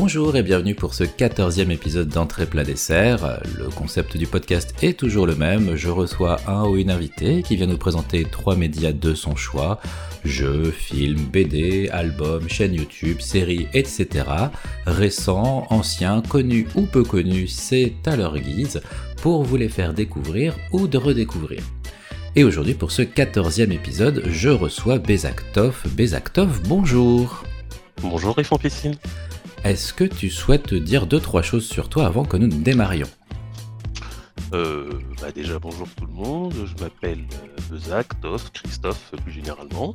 Bonjour et bienvenue pour ce 14e épisode d'Entrée plat dessert. Le concept du podcast est toujours le même. Je reçois un ou une invitée qui vient nous présenter trois médias de son choix. Jeux, films, BD, albums, chaînes YouTube, séries, etc. Récents, anciens, connus ou peu connus, c'est à leur guise pour vous les faire découvrir ou de redécouvrir. Et aujourd'hui pour ce 14e épisode, je reçois Bezaktov. Bezaktov, bonjour Bonjour Yves Piscine. Est-ce que tu souhaites dire deux trois choses sur toi avant que nous ne démarrions? Euh, bah déjà bonjour tout le monde, je m'appelle euh, Bezak, Toff, Christophe plus généralement.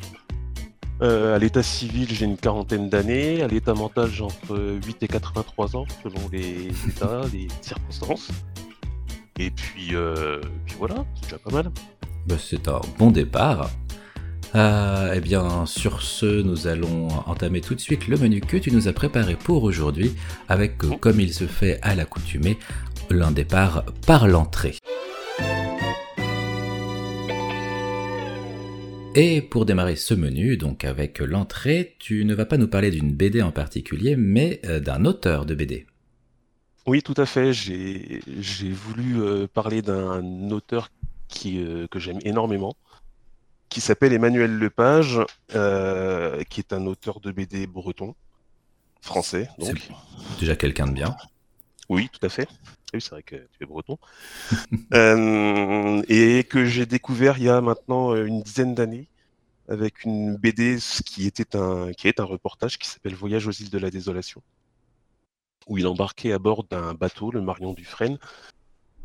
Euh, à l'état civil j'ai une quarantaine d'années, à l'état mental j'ai entre 8 et 83 ans selon les états, les circonstances. Et puis, euh, puis voilà, c'est déjà pas mal. Bah, c'est un bon départ. Euh, eh bien, sur ce, nous allons entamer tout de suite le menu que tu nous as préparé pour aujourd'hui, avec, euh, comme il se fait à l'accoutumée, l'un départ par l'entrée. Et pour démarrer ce menu, donc avec l'entrée, tu ne vas pas nous parler d'une BD en particulier, mais euh, d'un auteur de BD. Oui, tout à fait. J'ai voulu parler d'un auteur que j'aime énormément, qui s'appelle Emmanuel Lepage, euh, qui est un auteur de BD breton, français, donc. Déjà quelqu'un de bien. Oui, tout à fait. Oui, c'est vrai que tu es breton. Euh, et que j'ai découvert il y a maintenant euh, une dizaine d'années avec une BD qui était un, qui est un reportage qui s'appelle Voyage aux îles de la désolation, où il embarquait à bord d'un bateau, le Marion Dufresne,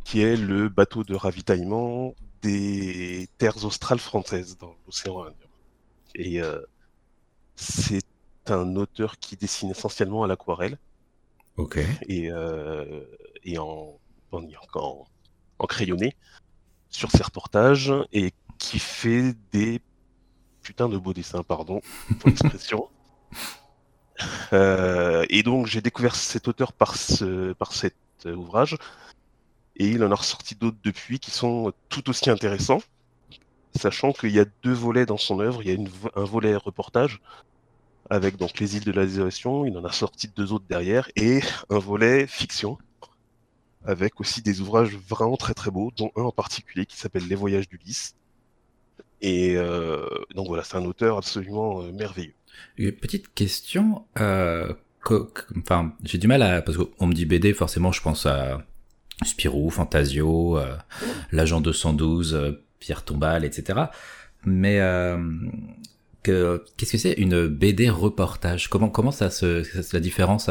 qui est le bateau de ravitaillement des terres australes françaises dans l'océan Indien. Et euh, c'est un auteur qui dessine essentiellement à l'aquarelle Ok. et, euh, et en, en, en, en crayonné sur ses reportages et qui fait des putains de beaux dessins, pardon pour l'expression. Euh, et donc j'ai découvert cet auteur par, ce, par cet ouvrage et il en a ressorti d'autres depuis qui sont tout aussi intéressants, sachant qu'il y a deux volets dans son œuvre. Il y a un volet reportage avec donc les îles de la désolation, il en a sorti deux autres derrière, et un volet fiction avec aussi des ouvrages vraiment très très beaux, dont un en particulier qui s'appelle Les Voyages d'Ulysse. Et euh, donc voilà, c'est un auteur absolument euh, merveilleux. Une petite question. Euh, enfin, j'ai du mal à parce qu'on me dit BD, forcément, je pense à Spirou, Fantasio, euh, l'agent 212, euh, Pierre Tombal, etc. Mais euh, que qu'est-ce que c'est une BD reportage? Comment ça se la différence.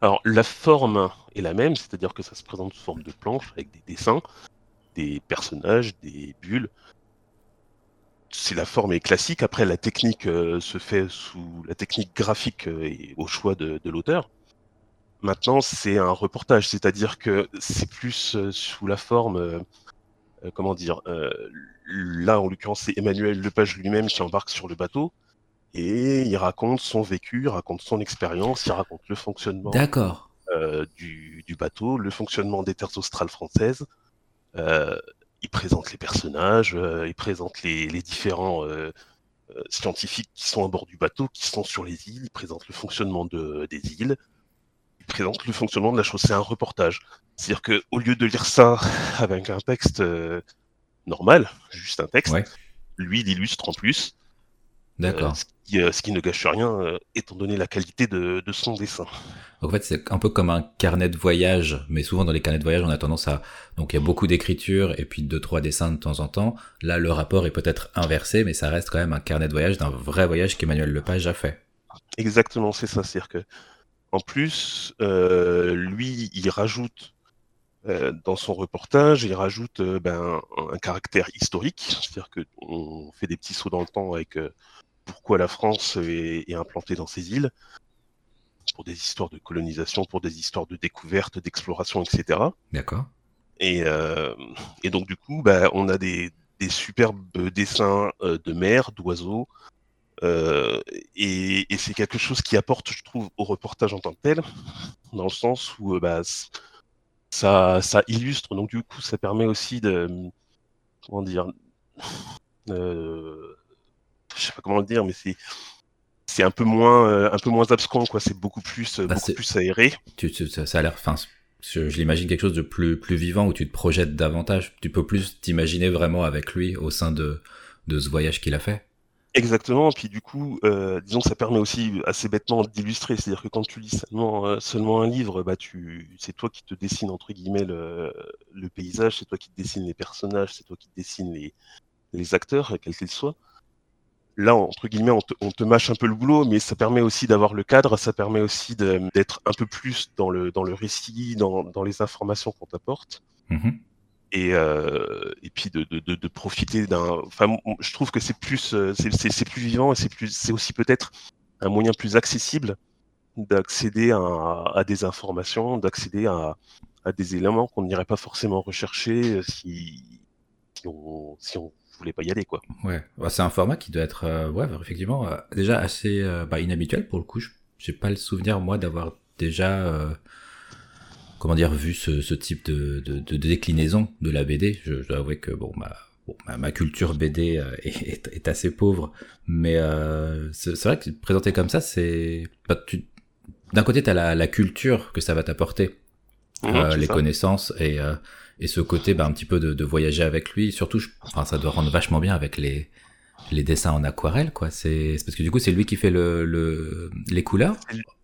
Alors la forme est la même, c'est-à-dire que ça se présente sous forme de planche avec des dessins, des personnages, des bulles. C'est la forme est classique. Après, la technique se fait sous la technique graphique et au choix de l'auteur. Maintenant, c'est un reportage, c'est-à-dire que c'est plus euh, sous la forme, euh, euh, comment dire, euh, là en l'occurrence c'est Emmanuel Lepage lui-même qui embarque sur le bateau et il raconte son vécu, il raconte son expérience, il raconte le fonctionnement D'accord. euh, du, du bateau, le fonctionnement des terres australes françaises. Euh, il présente les personnages, il présente les, les différents scientifiques qui sont à bord du bateau, qui sont sur les îles, il présente le fonctionnement de, des îles, présente le fonctionnement de la chose. C'est un reportage. C'est-à-dire que au lieu de lire ça avec un texte euh, normal, juste un texte, Ouais. lui il illustre en plus, D'accord. euh, ce, qui, euh, ce qui ne gâche rien étant donné la qualité de, de son dessin. En fait, c'est un peu comme un carnet de voyage, mais souvent dans les carnets de voyage, on a tendance à donc il y a beaucoup d'écriture et puis deux trois dessins de temps en temps. Là, le rapport est peut-être inversé, mais ça reste quand même un carnet de voyage d'un vrai voyage qu'Emmanuel Lepage a fait. Exactement, c'est ça. C'est-à-dire que, en plus, euh, lui, il rajoute euh, dans son reportage, il rajoute euh, ben, un, un caractère historique, c'est-à-dire que on fait des petits sauts dans le temps avec pourquoi la France est, est implantée dans ces îles, pour des histoires de colonisation, pour des histoires de découverte, d'exploration, etc. D'accord. Et, et donc du coup, bah, on a des, des superbes dessins de mer, d'oiseaux, euh, et, et c'est quelque chose qui apporte, je trouve, au reportage en tant que tel, dans le sens où euh, bah, ça, ça illustre, donc du coup, ça permet aussi de, comment dire, euh, je sais pas comment le dire, mais c'est c'est un peu moins un peu moins abscon quoi. C'est beaucoup plus Bah, beaucoup plus aéré. Tu, tu- ça, ça a l'air, enfin, je, je l'imagine quelque chose de plus, plus vivant où tu te projettes davantage. Tu peux plus t'imaginer vraiment avec lui au sein de, de ce voyage qu'il a fait. Exactement, puis du coup, euh, disons que ça permet aussi assez bêtement d'illustrer, c'est-à-dire que quand tu lis seulement, euh, seulement un livre, bah tu, c'est toi qui te dessine entre guillemets le, le paysage, c'est toi qui te dessine les personnages, c'est toi qui te dessine les, les acteurs, quels qu'ils soient. Là, entre guillemets, on te, on te mâche un peu le boulot, mais ça permet aussi d'avoir le cadre, ça permet aussi d'être un peu plus dans le, dans le récit, dans, dans les informations qu'on t'apporte Mhm. Et, euh, et puis de, profiter d'un. Enfin, je trouve que c'est plus, euh, c'est, plus vivant et c'est plus, c'est aussi peut-être un moyen plus accessible d'accéder à, des informations, d'accéder à, des éléments qu'on n'irait pas forcément rechercher euh, si, on si voulait pas y aller quoi. Ouais, Bah, c'est un format qui doit être, ouais, effectivement, déjà assez bah, inhabituel pour le coup. Je- J'ai pas le souvenir moi d'avoir déjà, comment dire, vu ce, ce type de, de, de déclinaison de la BD. Je, je dois avouer que bon, ma, bon, ma, culture BD euh, est, est, est assez pauvre, mais euh, c'est vrai que présenté comme ça, c'est, bah, tu, d'un côté t'as la, la culture que ça va t'apporter, euh, les ça. connaissances et euh, et ce côté bah, un petit peu de, de voyager avec lui surtout je, enfin ça doit rendre vachement bien avec les les dessins en aquarelle quoi c'est c'est parce que du coup c'est lui qui fait le, le les couleurs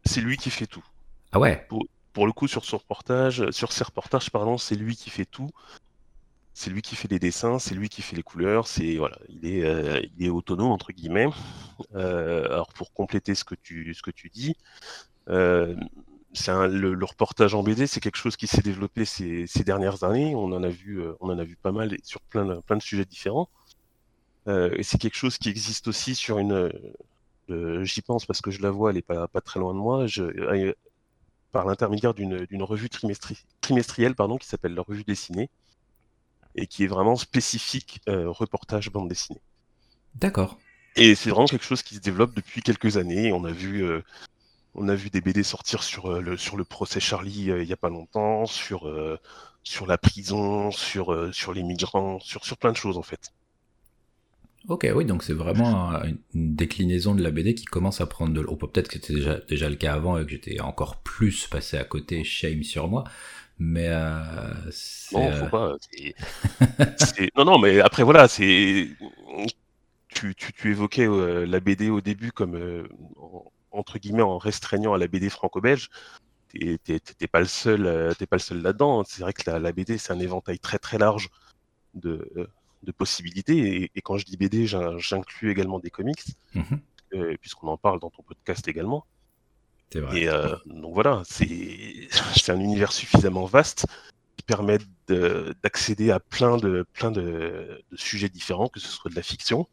C'est lui qui fait tout. ah ouais Pour le coup, sur son reportage, sur ses reportages, pardon, c'est lui qui fait tout. C'est lui qui fait les dessins, c'est lui qui fait les couleurs. C'est voilà, il est, euh, il est autonome entre guillemets. Euh, alors pour compléter ce que tu, ce que tu dis, euh, le, reportage en BD, c'est quelque chose qui s'est développé ces, ces dernières années. On en a vu, euh, on en a vu pas mal sur plein, de- plein de sujets différents. Euh, et c'est quelque chose qui existe aussi sur une. euh, J'y pense parce que je la vois, elle est pas, pas très loin de moi. Euh, par l'intermédiaire d'une revue trimestri- trimestrielle pardon, qui s'appelle la revue dessinée et qui est vraiment spécifique euh, reportage bande dessinée. d'accord Et c'est vraiment quelque chose qui se développe depuis quelques années. On a vu, euh, on a vu des BD sortir sur euh, le sur le procès Charlie il y a pas longtemps, sur sur la prison, sur sur les migrants, sur sur plein de choses en fait. Ok oui donc c'est vraiment un- une déclinaison de la BD qui commence à prendre de l- oh, peut-être que c'était déjà déjà le cas avant et que j'étais encore plus passé à côté shame sur moi mais euh, Non, euh, faut pas. c'est- c'est- Non, non, mais après voilà, c'est tu, tu, tu évoquais euh, la BD au début comme euh, en- entre guillemets en restreignant à la BD franco-belge. T'es pas le seul, euh, t'es pas le seul là-dedans. C'est vrai que la, la BD c'est un éventail très très large de, de possibilités. Et, et quand je dis BD, j'in- j'inclus également des comics, mhm, euh, puisqu'on en parle dans ton podcast également. c'est vrai Et euh, donc voilà, c'est un univers suffisamment vaste qui permet de- d'accéder à plein de plein de, de sujets différents, que ce soit de la fiction,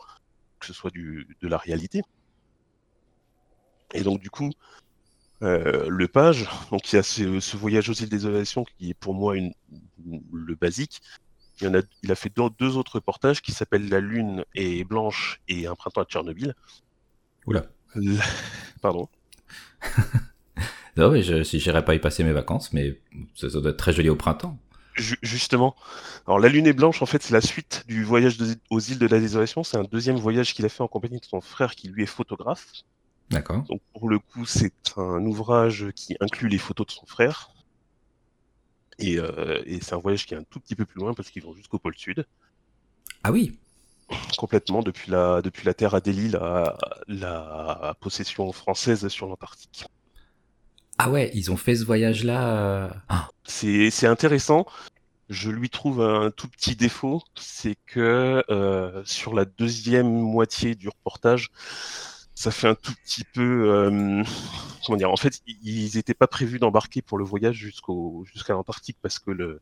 que ce soit du, de la réalité. Et donc du coup, euh, le page, donc il y a ce, ce voyage aux îles des Ovations qui est pour moi une, le basique. Il, en a, il a fait deux, deux autres reportages qui s'appellent La Lune est blanche et Un printemps à Tchernobyl. oula La- Pardon. non mais je si j'irais pas y passer mes vacances mais ça, ça doit être très joli au printemps Ju- Justement. Alors, La Lune est blanche, en fait, c'est la suite du voyage de- aux îles de la Désolation. C'est un deuxième voyage qu'il a fait en compagnie de son frère qui, lui, est photographe. d'accord Donc, pour le coup, c'est un ouvrage qui inclut les photos de son frère. Et, euh, et c'est un voyage qui est un tout petit peu plus loin parce qu'ils vont jusqu'au pôle Sud, ah oui complètement depuis la, depuis la Terre Adélie, la, la possession française sur l'Antarctique. Ah ouais, ils ont fait ce voyage-là. Ah, C'est c'est intéressant. Je lui trouve un tout petit défaut, c'est que euh, sur la deuxième moitié du reportage, ça fait un tout petit peu, euh, comment dire, en fait, ils n'étaient pas prévus d'embarquer pour le voyage jusqu'au jusqu'à l'Antarctique parce que le,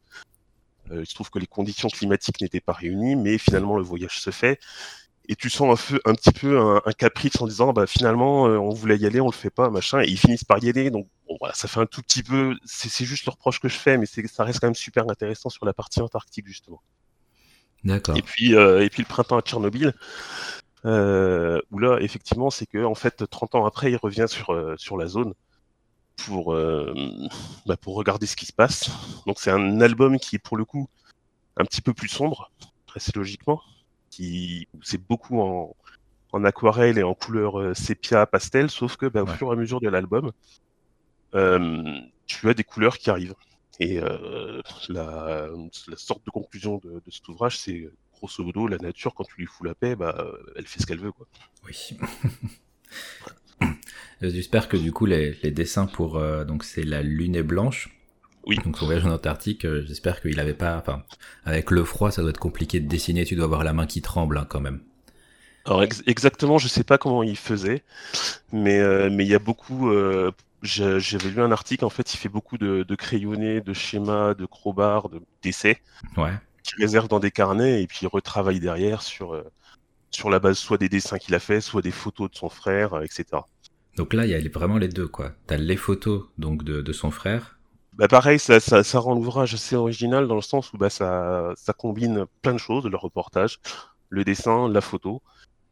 euh, il se trouve que les conditions climatiques n'étaient pas réunies, mais finalement le voyage se fait. Et tu sens un, peu, un petit peu un, un caprice en disant, bah finalement, euh, on voulait y aller, on le fait pas, machin, et ils finissent par y aller. Donc bon, voilà, ça fait un tout petit peu, c'est c'est juste le reproche que je fais, mais c'est ça reste quand même super intéressant sur la partie antarctique justement. d'accord. Et puis, euh, et puis le printemps à Tchernobyl, euh, où là, effectivement, c'est que en fait, 30 ans après, il revient sur, euh, sur la zone pour, euh, bah, pour regarder ce qui se passe. Donc c'est un album qui est pour le coup un petit peu plus sombre, très logiquement, qui c'est beaucoup en, en aquarelle et en couleur sépia pastel, sauf que bah, au fur et à mesure de l'album, tu as des couleurs qui arrivent. Et la, sorte de conclusion de, cet ouvrage, c'est grosso modo la nature quand tu lui fous la paix, bah, elle fait ce qu'elle veut quoi. Oui. J'espère que du coup les, dessins pour donc c'est la lune est blanche. Oui. Donc son voyage en Antarctique, j'espère qu'il avait pas, enfin avec le froid ça doit être compliqué de dessiner, tu dois avoir la main qui tremble hein, quand même. Alors exactement, je sais pas comment il faisait, mais euh, mais il y a beaucoup. Euh, j'avais lu un article, en fait, il fait beaucoup de, de crayonnés, de schémas, de crowbars, de d'essais, ouais. Qu'il réserve dans des carnets et puis il retravaille derrière sur euh, sur la base soit des dessins qu'il a fait, soit des photos de son frère, etc. Donc là, il y a vraiment les deux, quoi. T'as les photos donc de, de son frère. Bah pareil, ça, ça, ça rend l'ouvrage assez original dans le sens où bah, ça, ça combine plein de choses, le reportage, le dessin, la photo.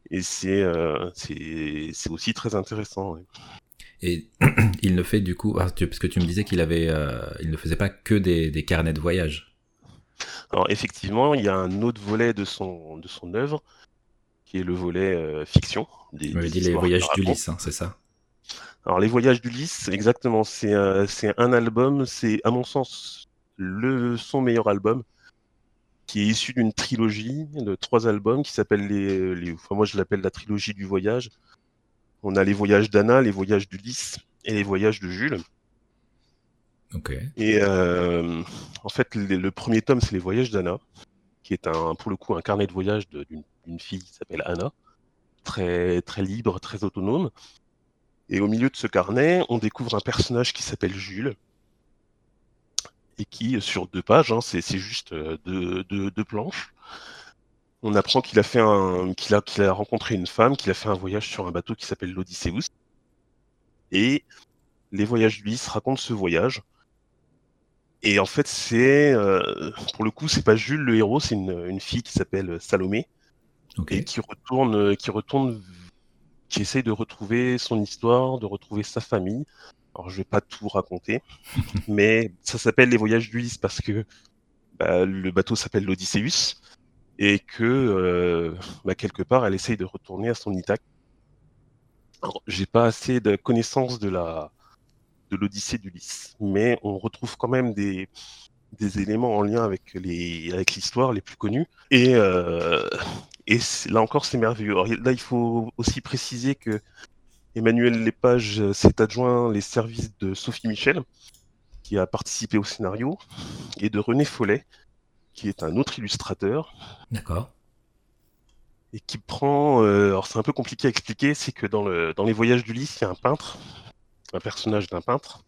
Et euh, c'est c'est aussi très intéressant. Et il ne fait du coup, ah, parce que tu me disais qu'il avait, euh, il ne faisait pas que des, des, carnets de voyage. Alors effectivement, il y a un autre volet de son de son œuvre qui est le volet euh, fiction. Des, dit les voyages d'Ulysse, hein, c'est ça? Alors les voyages d'Ulysse, exactement. C'est c'est un album, c'est à mon sens le son meilleur album qui est issu d'une trilogie de trois albums qui s'appelle les, enfin moi je l'appelle la trilogie du voyage. On a les voyages d'Anna, les voyages d'Ulysse et les voyages de Jules. Et euh, en fait, le, premier tome, c'est les voyages d'Anna, qui est un, pour le coup, un carnet de voyage d'une fille qui s'appelle Anna, très, très libre, très autonome. Et au milieu de ce carnet, on découvre un personnage qui s'appelle Jules, et qui, sur deux pages, hein, c'est juste euh, deux, deux, planches, on apprend qu'il a a, a rencontré une femme, qu'il a fait un voyage sur un bateau qui s'appelle l'Odysseus. Et les voyages d'Ulysse racontent ce voyage. Et en fait, c'est, euh, pour le coup, c'est pas Jules le héros, c'est une, une, fille qui s'appelle Salomé. Et qui retourne, qui retourne, qui essaye de retrouver son histoire, de retrouver sa famille. Alors je vais pas tout raconter, mais ça s'appelle les voyages d'Ulysse parce que bah, le bateau s'appelle l'Odysseus et que euh, bah, quelque part elle essaye de retourner à son Ithaque. J'ai pas assez de connaissances de la de l'Odyssée d'Ulysse, mais on retrouve quand même des des éléments en lien avec les avec l'histoire les plus connus et euh, et là encore c'est merveilleux. Alors, là il faut aussi préciser que Emmanuel Lepage euh, s'est adjoint les services de Sophie Michel, qui a participé au scénario, et de René Follet, qui est un autre illustrateur. D'accord. Et qui prend. Euh, alors c'est un peu compliqué à expliquer, c'est que dans, le, dans les voyages d'Ulysse, il y a un peintre, un personnage d'un peintre.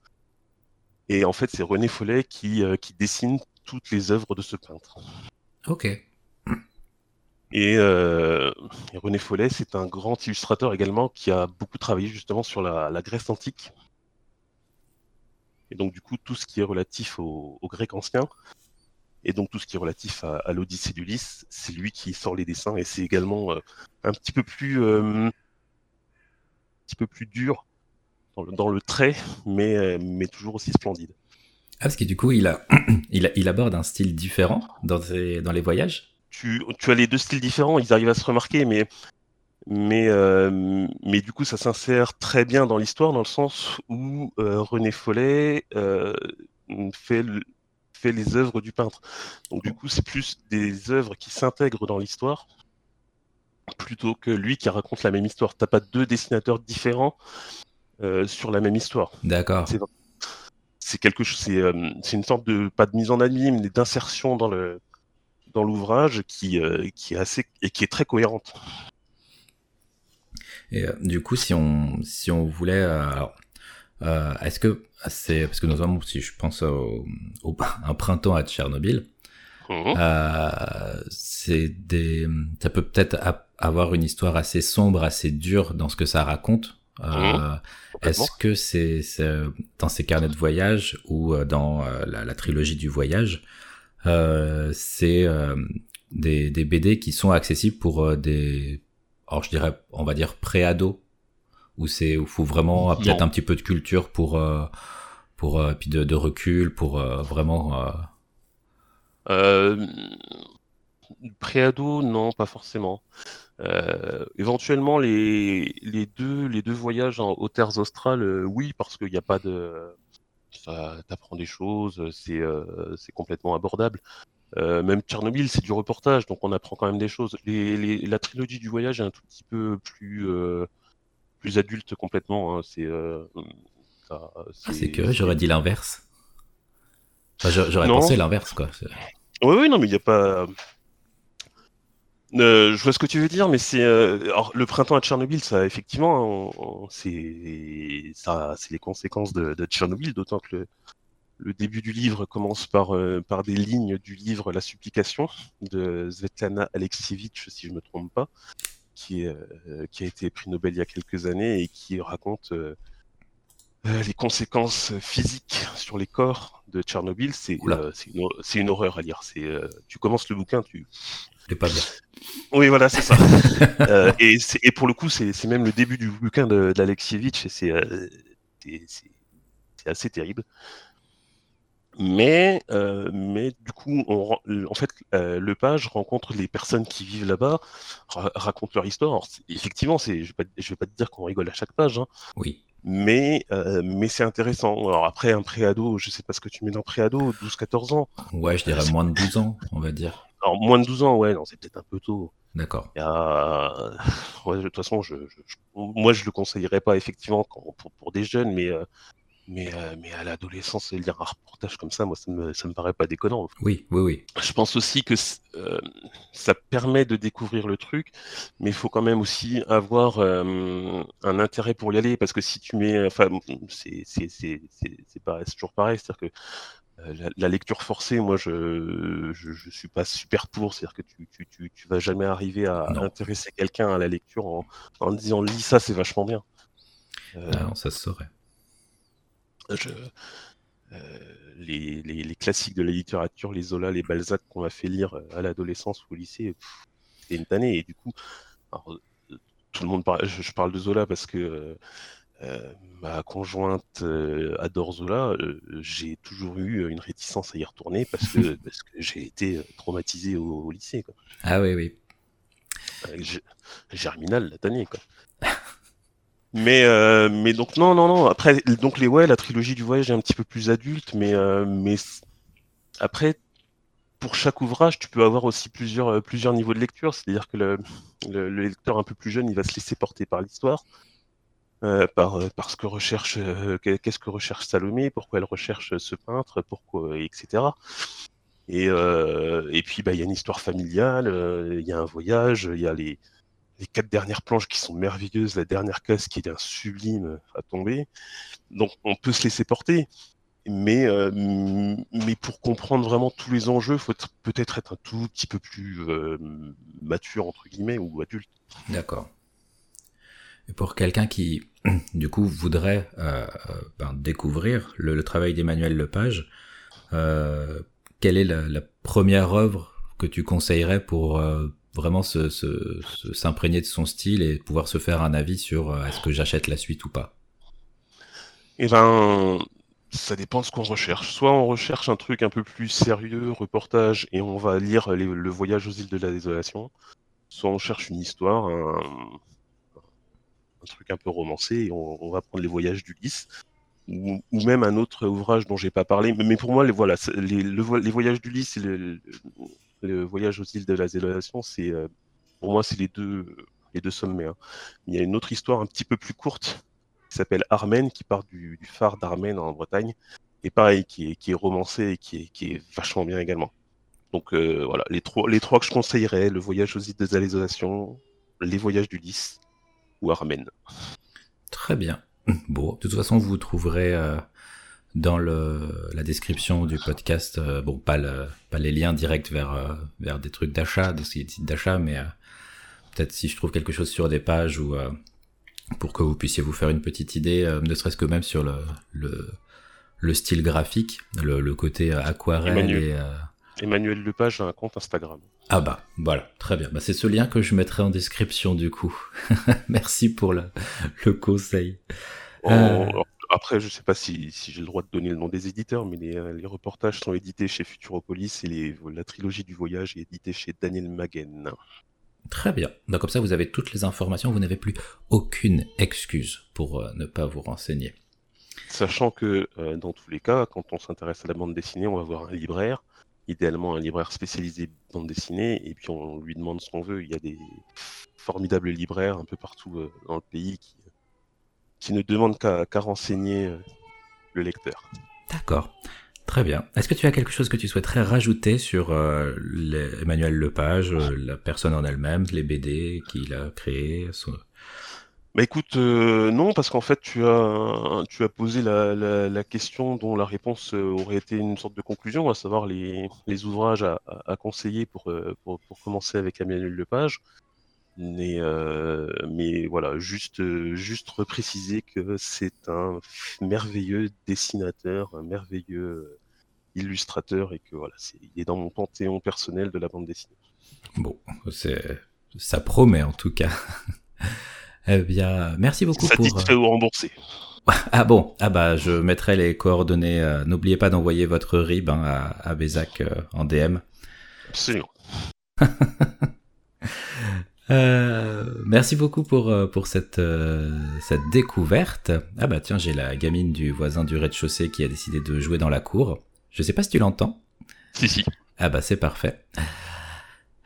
Et en fait, c'est René Follet qui, euh, qui dessine toutes les œuvres de ce peintre. Ok. Euh, et, René Follet, c'est un grand illustrateur également qui a beaucoup travaillé justement sur la, Grèce antique. Et donc du coup, tout ce qui est relatif au, grec ancien, et donc tout ce qui est relatif à, l'Odyssée d'Ulysse, c'est lui qui sort les dessins, et c'est également euh, un petit peu plus, euh, un petit peu plus dur dans le, trait, mais, mais toujours aussi splendide. Ah, parce que du coup, il, a, il, il aborde un style différent dans, dans les voyages? Tu, as les deux styles différents, ils arrivent à se remarquer, mais, mais, euh, mais du coup, ça s'insère très bien dans l'histoire, dans le sens où euh, René Follet euh, fait, fait les œuvres du peintre. Donc, du coup, c'est plus des œuvres qui s'intègrent dans l'histoire plutôt que lui qui raconte la même histoire. T'as pas deux dessinateurs différents sur la même histoire. D'accord. C'est quelque chose, c'est une sorte de pas de mise en abîme, mais d'insertion dans le dans l'ouvrage qui, euh, qui est assez et qui est très cohérente. Et euh, du coup, si on si on voulait, euh, est-ce que c'est parce que notamment si je pense au, un printemps à Tchernobyl, mmh. c'est des ça peut peut-être avoir une histoire assez sombre, assez dure dans ce que ça raconte. Mmh. Est-ce que c'est dans ces carnets de voyage ou dans la, la, trilogie du voyage, euh, c'est euh, des, des, BD qui sont accessibles pour euh, des, alors je dirais, on va dire pré-ado, où c'est où faut vraiment peut-être un petit peu de culture pour pour puis de, de, recul pour vraiment. Euh, Préado, non, pas forcément. Euh, éventuellement, les, les, deux, les deux voyages en, aux terres australes, euh, oui, parce qu'il n'y a pas de. Ça t'apprend des choses, c'est euh, complètement abordable. Même Tchernobyl, c'est du reportage, donc on apprend quand même des choses. Les, les, la trilogie du voyage est un tout petit peu plus, plus adulte complètement. Hein. C'est ah, c'est que j'aurais dit l'inverse. Enfin, j'aurais pensé l'inverse, quoi. Oui, oui, non, mais il n'y a pas. Euh, je vois ce que tu veux dire, mais c'est euh, le printemps à Tchernobyl, ça effectivement, c'est ça, c'est les conséquences de, de Tchernobyl, d'autant que le, le, début du livre commence par euh, par des lignes du livre La supplication de Svetlana Alexievitch, si je me trompe pas, qui est euh, qui a été prix Nobel il y a quelques années et qui raconte les conséquences physiques sur les corps de Tchernobyl. C'est c'est une, une, horreur à lire. C'est tu commences le bouquin, tu c'est pas bien. Oui, voilà, c'est ça. euh, et, et, pour le coup, c'est même le début du bouquin d'Alexievitch, et euh, c'est assez terrible. Mais, euh, mais du coup, on, en fait, le page rencontre les personnes qui vivent là-bas, ra raconte leur histoire. Alors, effectivement, je ne vais, vais, pas te dire qu'on rigole à chaque page. Hein, oui. Mais, euh, mais c'est intéressant. Alors après, un préado, je sais pas ce que tu mets dans préado, 12-14 ans. Ouais, je dirais moins de 12 ans, on va dire. Alors, moins de 12 ans, ouais, non, c'est peut-être un peu tôt. D'accord. Ouais, de toute façon, je, je, je, moi, je le conseillerais pas, effectivement, pour, pour, des jeunes, mais, euh, mais, euh, mais à l'adolescence, lire un reportage comme ça, moi, ça me, ça me paraît pas déconnant. Oui, oui, oui. Je pense aussi que euh, ça permet de découvrir le truc, mais il faut quand même aussi avoir euh, un intérêt pour y aller, parce que si tu mets, enfin, c'est toujours pareil, c'est-à-dire que euh, la, la, lecture forcée, moi, je, je, je suis pas super pour. C'est-à-dire que tu, tu, tu, tu, vas jamais arriver à non. intéresser quelqu'un à la lecture en, en disant lis ça, c'est vachement bien. Euh, non, ça se saurait. Je, euh, les, les, les, classiques de la littérature, les Zola, les Balzac qu'on m'a fait lire à l'adolescence ou au lycée, c'est une tannée. Et du coup, alors, tout le monde parle, je, je, parle de Zola parce que euh, ma conjointe euh, adore Zola, euh, j'ai toujours eu une réticence à y retourner parce que, parce que j'ai été traumatisé au, au lycée. Quoi. Ah oui, oui. Germinal, la tannée, quoi. mais, mais donc, non, non, non. Après, donc, les, ouais, la trilogie du voyage est un petit peu plus adulte, mais, mais après, pour chaque ouvrage, tu peux avoir aussi plusieurs, plusieurs niveaux de lecture. C'est-à-dire que le, le, le, lecteur un peu plus jeune, il va se laisser porter par l'histoire. Euh, ce que recherche, euh, qu'est-ce que recherche Salomé, pourquoi elle recherche ce peintre, pourquoi, etc. Et, euh, et puis, bah, il y a une histoire familiale, il y a un voyage, il y a les, les quatre dernières planches qui sont merveilleuses, la dernière case qui est d'un sublime à tomber. Donc, on peut se laisser porter. Mais, euh, mais pour comprendre vraiment tous les enjeux, il faut peut-être être un tout petit peu plus euh, mature, entre guillemets, ou adulte. D'accord. Pour quelqu'un qui, du coup, voudrait euh, ben, découvrir le, travail d'Emmanuel Lepage, euh, quelle est la, première œuvre que tu conseillerais pour euh, vraiment s'imprégner de son style et pouvoir se faire un avis sur euh, est-ce que j'achète la suite ou pas? Eh ben, ça dépend de ce qu'on recherche. Soit on recherche un truc un peu plus sérieux, reportage, et on va lire le voyage aux îles de la désolation. Soit on cherche une histoire, un truc un peu romancé, et on, va prendre les voyages d'Ulysse. Ou, ou, même un autre ouvrage dont j'ai pas parlé, mais pour moi, les, voilà, les, le, les voyages d'Ulysse et le, le, voyage aux îles de la désolation, c'est pour moi, c'est les deux, les deux sommets. Hein. Il y a une autre histoire un petit peu plus courte qui s'appelle Armen, qui part du, du phare d'Armen en Bretagne, et pareil, qui est, qui est romancé et qui est, qui est vachement bien également. Donc euh, voilà, les trois, les trois que je conseillerais, le voyage aux îles de la désolation, les voyages d'Ulysse ou. Très bien. Bon, de toute façon, vous trouverez euh, dans le, la description du podcast, euh, bon, pas, le, pas les liens directs vers, euh, vers des trucs d'achat, des sites d'achat, mais peut-être si je trouve quelque chose sur des pages ou pour que vous puissiez vous faire une petite idée, ne serait-ce que même sur le, le, le style graphique, le, le côté aquarelle Emmanuel, et Emmanuel Lepage a un compte Instagram. Ah bah voilà, très bien. Bah, c'est ce lien que je mettrai en description du coup. Merci pour le, le conseil. Oh, euh... Après, je sais pas si, si j'ai le droit de donner le nom des éditeurs, mais les, les reportages sont édités chez Futuropolis et les, la trilogie du voyage est éditée chez Daniel Maguen. Très bien. Donc comme ça, vous avez toutes les informations, vous n'avez plus aucune excuse pour euh, ne pas vous renseigner. Sachant que euh, dans tous les cas, quand on s'intéresse à la bande dessinée, on va voir un libraire, idéalement un libraire spécialisé bande dessinée, et puis on lui demande ce qu'on veut. Il y a des formidables libraires un peu partout euh, dans le pays qui, qui ne demandent qu'à renseigner le lecteur. D'accord. Très bien. Est-ce que tu as quelque chose que tu souhaiterais rajouter sur euh, Emmanuel Lepage, euh, la personne en elle-même, les BD qu'il a créé bah écoute, euh, non, parce qu'en fait, tu as, tu as posé la, question dont la réponse aurait été une sorte de conclusion, à savoir les, ouvrages à, conseiller pour, pour, commencer avec Emmanuel Lepage. Mais, mais voilà, juste, juste repréciser que c'est un merveilleux dessinateur, un merveilleux illustrateur et que voilà, il est dans mon panthéon personnel de la bande dessinée. Bon, ça promet en tout cas. eh bien, merci beaucoup ça pour. Ça ou remboursé. Ah bon, ah bah je mettrai les coordonnées. N'oubliez pas d'envoyer votre RIB hein, à, à Bézac en DM. Absolument. Euh, merci beaucoup pour, euh, pour cette, euh, cette découverte. Ah bah tiens, j'ai la gamine du voisin du rez-de-chaussée qui a décidé de jouer dans la cour. Je sais pas si tu l'entends. Si, si. Ah bah c'est parfait.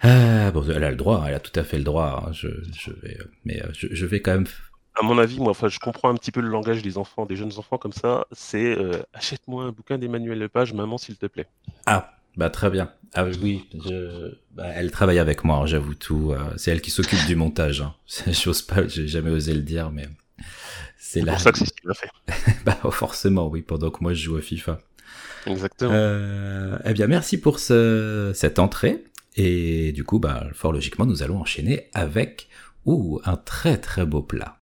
Bon, elle a le droit, elle a tout à fait le droit. Hein. Je, je, vais, mais je, vais quand même. À mon avis, moi, enfin, je comprends un petit peu le langage des enfants, des jeunes enfants comme ça. C'est achète-moi un bouquin d'Emmanuel Lepage, maman, s'il te plaît. Ah, bah très bien. Ah oui, bah, elle travaille avec moi, hein, j'avoue tout. Euh, c'est elle qui s'occupe du montage. Hein. J'ose pas, j'ai jamais osé le dire, mais c'est pour ça que c'est ce qu'il a fait. bah forcément, oui, pendant que moi je joue à FIFA. Exactement. Euh, eh bien, merci pour ce, cette entrée. Et du coup, bah, fort logiquement, nous allons enchaîner avec ouh, un très très beau plat.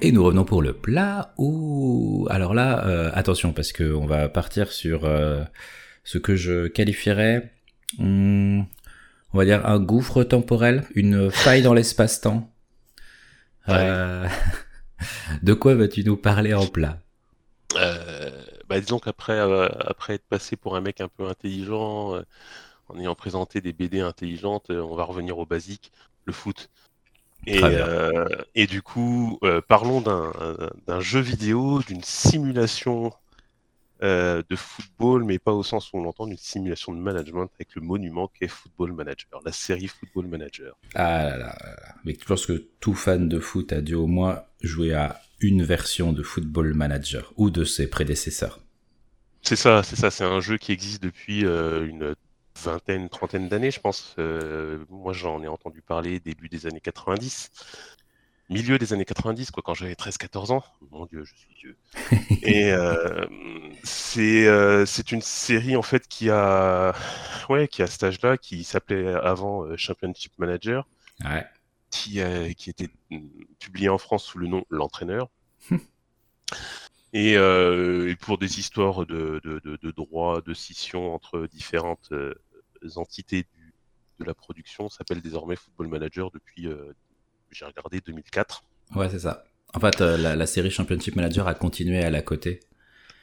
Et nous revenons pour le plat ou alors là euh, attention parce que on va partir sur euh, ce que je qualifierais hmm, on va dire un gouffre temporel, une faille dans l'espace-temps. Euh, de quoi vas-tu nous parler en plat? Bah, disons qu'après après être passé pour un mec un peu intelligent en ayant présenté des BD intelligentes, on va revenir au basique, le foot. Euh, et, du coup, euh, parlons d'un jeu vidéo, d'une simulation euh, de football, mais pas au sens où on l'entend, d'une simulation de management avec le monument qu'est Football Manager, la série Football Manager. Ah là là, mais je pense que tout fan de foot a dû au moins jouer à une version de Football Manager ou de ses prédécesseurs. C'est ça, c'est ça, c'est un jeu qui existe depuis une vingtaine, trentaine d'années, je pense. Euh, moi, j'en ai entendu parler début des années 90, milieu des années 90, quoi, quand j'avais 13-14 ans. Mon Dieu, je suis vieux. Et euh, euh, c'est une série en fait qui a, ouais, qui a cet âge-là, qui s'appelait avant Championship Manager, qui, qui était publié en France sous le nom L'entraîneur. Et, pour des histoires de, de, de, de droit, de scission entre différentes entités de la production s'appelle désormais Football Manager depuis, euh, j'ai regardé, 2004. Ouais, c'est ça. En fait, euh, la, série Championship Manager a continué à la côté.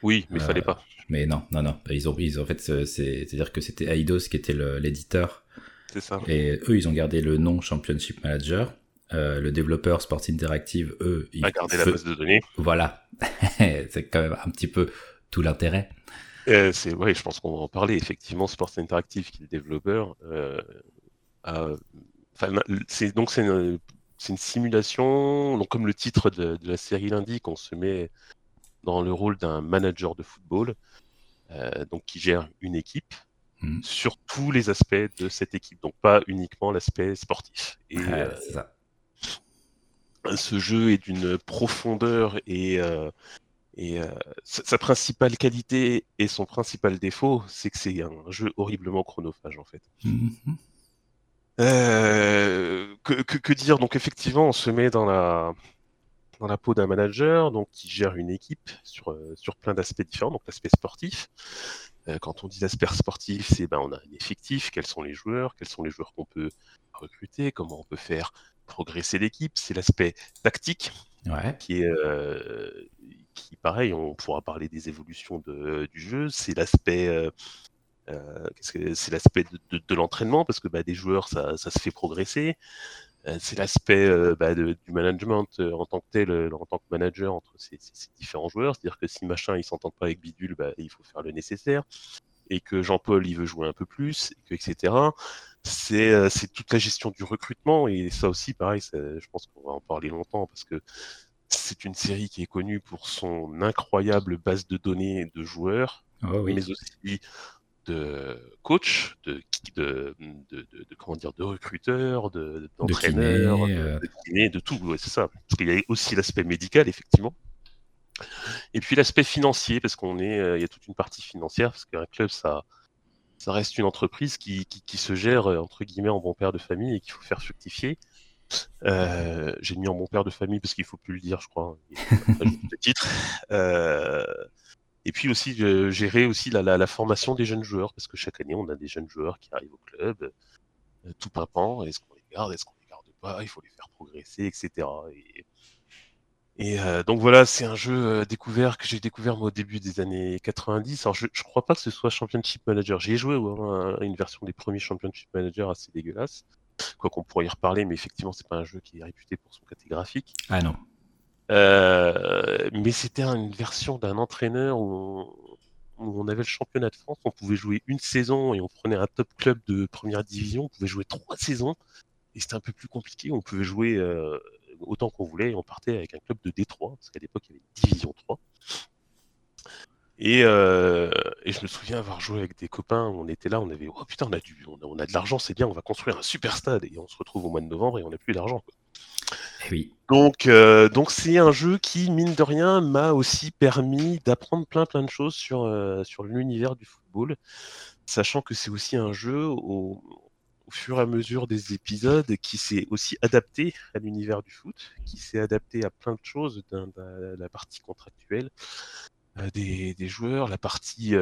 Oui, mais il fallait pas. Euh, mais non, non, non. Ils ont, ils, en fait, c'est-à-dire que c'était Aidos qui était l'éditeur. C'est ça. Et eux, ils ont gardé le nom Championship Manager. le développeur Sports Interactive, eux, ils a gardé la base de données. Voilà, c'est quand même un petit peu tout l'intérêt. Euh, c'est ouais, je pense qu'on va en parler. Effectivement, Sports Interactive, qui est le développeur, euh, c'est donc c'est une, une, simulation. Donc, comme le titre de, la série l'indique, on se met dans le rôle d'un manager de football, euh, donc qui gère une équipe mmh. sur tous les aspects de cette équipe, donc pas uniquement l'aspect sportif. Et ça. ce jeu est d'une profondeur et et euh, sa principale qualité et son principal défaut, c'est que c'est un jeu horriblement chronophage en fait. Mm-hmm. Euh, que, dire? Donc effectivement, on se met dans la dans la peau d'un manager, donc qui gère une équipe sur euh, sur plein d'aspects différents, donc l'aspect sportif. Quand on dit l'aspect sportif, c'est ben on a un effectif, quels sont les joueurs, quels sont les joueurs qu'on peut recruter, comment on peut faire progresser l'équipe? C'est l'aspect tactique ouais. qui est qui, pareil, on pourra parler des évolutions de, du jeu. C'est l'aspect c'est l'aspect de, l'entraînement? Parce que bah, des joueurs ça, ça, se fait progresser c'est l'aspect bah, du management en tant que tel, en tant que manager entre ces, ces différents joueurs. C'est-à-dire que si machin il s'entend pas avec Bidule, bah, il faut faire le nécessaire et que Jean-Paul il veut jouer un peu plus, et que, etc. C'est c'est toute la gestion du recrutement et ça aussi pareil, je pense qu'on va en parler longtemps parce que c'est une série qui est connue pour son incroyable base de données de joueurs, oh oui. mais aussi de coach, de, de, de, de, comment dire, de recruteurs, d'entraîneurs, de, de, de, tout. c'est ça. Parce qu'il y a aussi l'aspect médical, effectivement. Et puis l'aspect financier, parce qu'on est, euh, il y a toute une partie financière, parce qu'un club, ça, ça reste une entreprise qui, qui, qui, se gère euh, entre guillemets en bon père de famille et qu'il faut faire fructifier. Euh, J'ai mis en bon père de famille parce qu'il faut plus le dire, je crois. le titre. Euh, et puis aussi gérer aussi la, la, formation des jeunes joueurs, parce que chaque année on a des jeunes joueurs qui arrivent au club, tout pimpant. Est-ce qu'on les garde, est-ce qu'on les garde pas? Il faut les faire progresser, etc. Et, euh, donc voilà, c'est un jeu euh, découvert que j'ai découvert au début des années 90. Alors je, je crois pas que ce soit Championship Manager. J'y ai joué hein, une version des premiers Championship Manager assez dégueulasse. Quoi qu'on pourrait y reparler, mais effectivement c'est pas un jeu qui est réputé pour son côté graphique. Ah non. Euh, mais c'était une version d'un entraîneur où on, avait le championnat de France. On pouvait jouer une saison et on prenait un top club de première division. On pouvait jouer trois saisons et c'était un peu plus compliqué. On pouvait jouer euh, autant qu'on voulait. On partait avec un club de Détroit, parce qu'à l'époque, il y avait une division 3. Et, euh, et, je me souviens avoir joué avec des copains, on était là, on avait, oh putain, on a, du, on a, on a de l'argent, c'est bien, on va construire un super stade. Et on se retrouve au mois de novembre et on n'a plus d'argent. Eh oui. Donc, euh, donc c'est un jeu qui, mine de rien, m'a aussi permis d'apprendre plein plein de choses sur, euh, sur l'univers du football, sachant que c'est aussi un jeu au, au fur et à mesure des épisodes, qui s'est aussi adapté à l'univers du foot, qui s'est adapté à plein de choses, de la partie contractuelle, euh, des, des, joueurs, la partie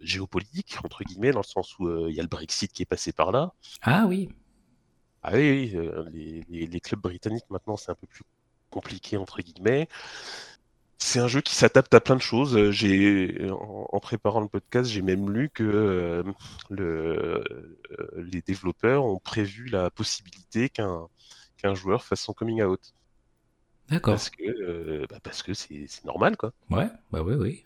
géopolitique, entre guillemets, dans le sens où il y a le Brexit qui est passé par là. Ah oui. Ah oui, euh, les, les, les, clubs britanniques maintenant c'est un peu plus compliqué, entre guillemets c'est un jeu qui s'adapte à plein de choses. Euh, j'ai, en, en préparant le podcast, j'ai même lu que euh, le, euh, les développeurs ont prévu la possibilité qu'un qu'un joueur fasse son coming out. D'accord. Parce que euh, bah parce que c'est normal quoi. Ouais, bah oui oui.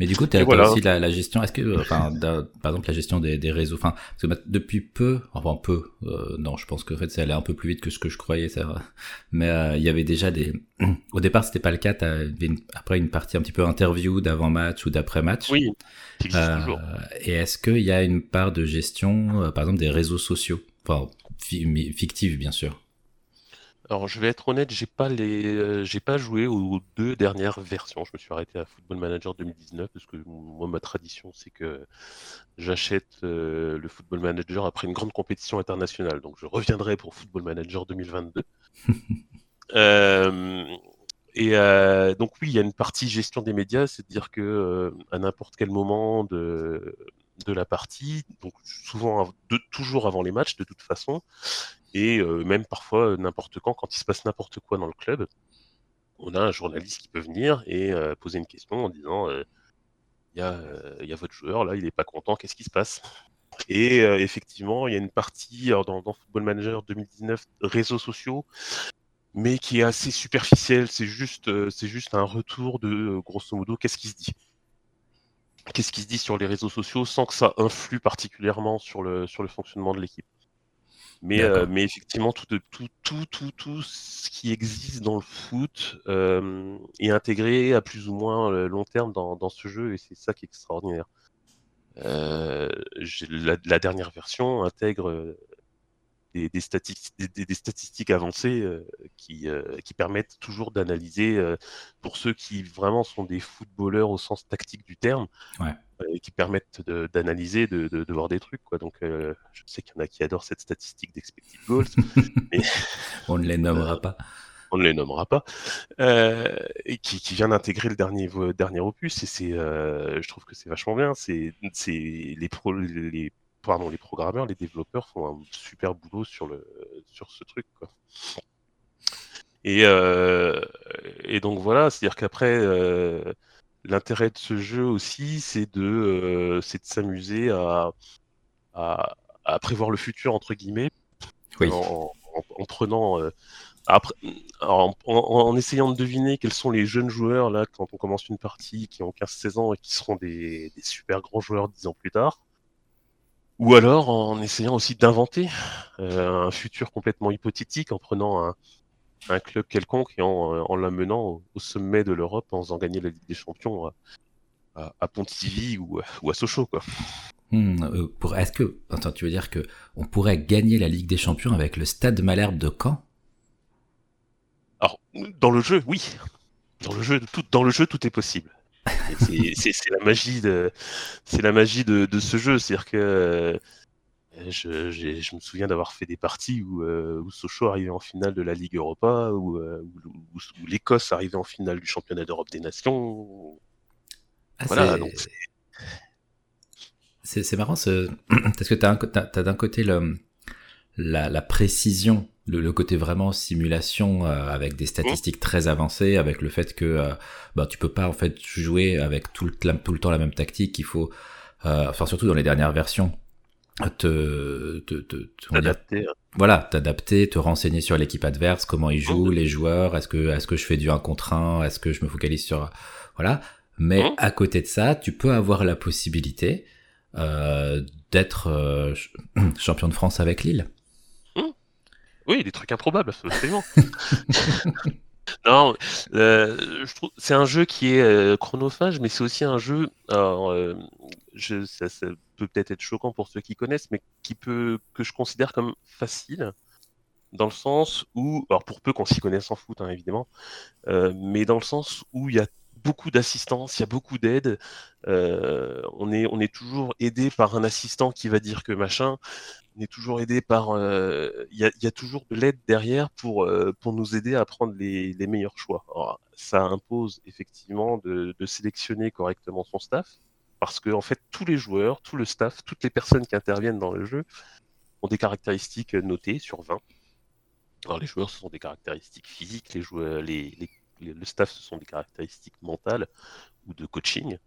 Mais du coup, tu as, voilà. aussi la, la gestion. Est-ce que, enfin, par exemple, la gestion des, des réseaux. Enfin, parce que bah, depuis peu, enfin peu. Euh, non, je pense qu'en fait, ça allait un peu plus vite que ce que je croyais. Ça. Mais euh, il y avait déjà des. Au départ, c'était pas le cas. Une... après une partie un petit peu interview d'avant match ou d'après match. Oui. Euh, et est-ce qu'il y a une part de gestion, euh, par exemple, des réseaux sociaux, enfin fictive bien sûr. Alors, je vais être honnête, j'ai pas les, euh, j'ai pas joué aux deux dernières versions. Je me suis arrêté à Football Manager 2019 parce que moi, ma tradition, c'est que j'achète euh, le Football Manager après une grande compétition internationale. Donc, je reviendrai pour Football Manager 2022. euh, et donc, oui, il y a une partie gestion des médias, c'est-à-dire que à n'importe quel moment de de la partie, donc souvent de, toujours avant les matchs de toute façon, et euh, même parfois n'importe quand, quand il se passe n'importe quoi dans le club, on a un journaliste qui peut venir et euh, poser une question en disant il euh, y, a, y, a votre joueur là, il n'est pas content, qu'est-ce qui se passe? Et effectivement, il y a une partie dans, Football Manager 2019 réseaux sociaux, mais qui est assez superficielle. C'est juste, un retour de grosso modo qu'est-ce qui se dit? Qu'est-ce qui se dit sur les réseaux sociaux sans que ça influe particulièrement sur le fonctionnement de l'équipe? Mais, euh, mais effectivement, tout, tout, tout, tout, tout ce qui existe dans le foot euh, est intégré à plus ou moins euh, long terme dans, dans ce jeu et c'est ça qui est extraordinaire. Euh, la, la, dernière version intègre des, des, statistiques, des, des, statistiques avancées euh, qui, euh, qui permettent toujours d'analyser, euh, pour ceux qui vraiment sont des footballeurs au sens tactique du terme, ouais. qui permettent d'analyser, de, de, de, voir des trucs. Quoi. Donc je sais qu'il y en a qui adorent cette statistique d'expected goals. mais... On ne les nommera pas on ne les nommera pas, euh, et qui, qui vient d'intégrer le dernier dernier opus et c'est, euh, je trouve que c'est vachement bien. C'est, c'est les, pro, les pardon, les programmeurs, les développeurs font un super boulot sur, le, sur ce truc. Quoi. Et, euh, et donc voilà, c'est-à-dire qu'après, euh, l'intérêt de ce jeu aussi, c'est de, euh, c'est de s'amuser à, à, à prévoir le futur, entre guillemets, Oui. en, en- en prenant... après, en, en- en essayant de deviner quels sont les jeunes joueurs, là, quand on commence une partie, qui ont 15-16 ans et qui seront des, des super grands joueurs 10 ans plus tard. Ou alors en essayant aussi d'inventer euh, un futur complètement hypothétique en prenant un, un club quelconque et en, en l'amenant au, au sommet de l'Europe en faisant gagner la Ligue des Champions à, à, à Pontivy ou, à- ou à Sochaux. Quoi. Hmm, euh, pour, est-ce que, attends, tu veux dire que on pourrait gagner la Ligue des Champions avec le Stade Malherbe de Caen? Alors, dans le jeu, oui. Dans le jeu, tout, dans le jeu, tout est possible. C'est la magie de, c'est la magie de, de ce jeu. C'est-à-dire que euh, je, je me souviens d'avoir fait des parties où, euh, où Sochaux arrivait en finale de la Ligue Europa, où, euh, où- où- l'Écosse arrivait en finale du championnat d'Europe des Nations. Ah, Voilà, c'est- donc c'est- marrant ce... parce que t'as- t'as d'un côté le la, la précision, le, le côté vraiment simulation euh, avec des statistiques très avancées, avec le fait que euh, bah, tu peux pas en fait jouer avec tout le, tout le temps la même tactique. Il faut, euh, enfin surtout dans les dernières versions, te, te, te, te- dire, hein. voilà, t'adapter, te renseigner sur l'équipe adverse, comment ils jouent, les joueurs, est-ce que est-ce que je fais du 1 contre 1, est-ce que je me focalise sur voilà. Mais à côté de ça, tu peux avoir la possibilité euh, d'être euh, ch- champion de France avec Lille. Oui, des trucs improbables, absolument. non, euh, je trouve c'est un jeu qui est euh, chronophage, mais c'est aussi un jeu. alors, euh, je, ça, ça peut peut-être être choquant pour ceux qui connaissent, mais qui peut que je considère comme facile, dans le sens où, alors pour peu qu'on s'y connaisse en foot, hein, évidemment, mais dans le sens où il y a beaucoup d'assistance, il y a beaucoup d'aide. euh, on est on est toujours aidé par un assistant qui va dire que machin on est toujours aidé par. euh, Il y, a, y a toujours de l'aide derrière pour, euh, pour nous aider à prendre les, les meilleurs choix. Alors, ça impose effectivement de, de sélectionner correctement son staff, parce que en fait, tous les joueurs, tout le staff, toutes les personnes qui interviennent dans le jeu ont des caractéristiques notées sur 20. Alors, les joueurs, ce sont des caractéristiques physiques, les joueurs, les- le staff, ce sont des caractéristiques mentales ou de coaching.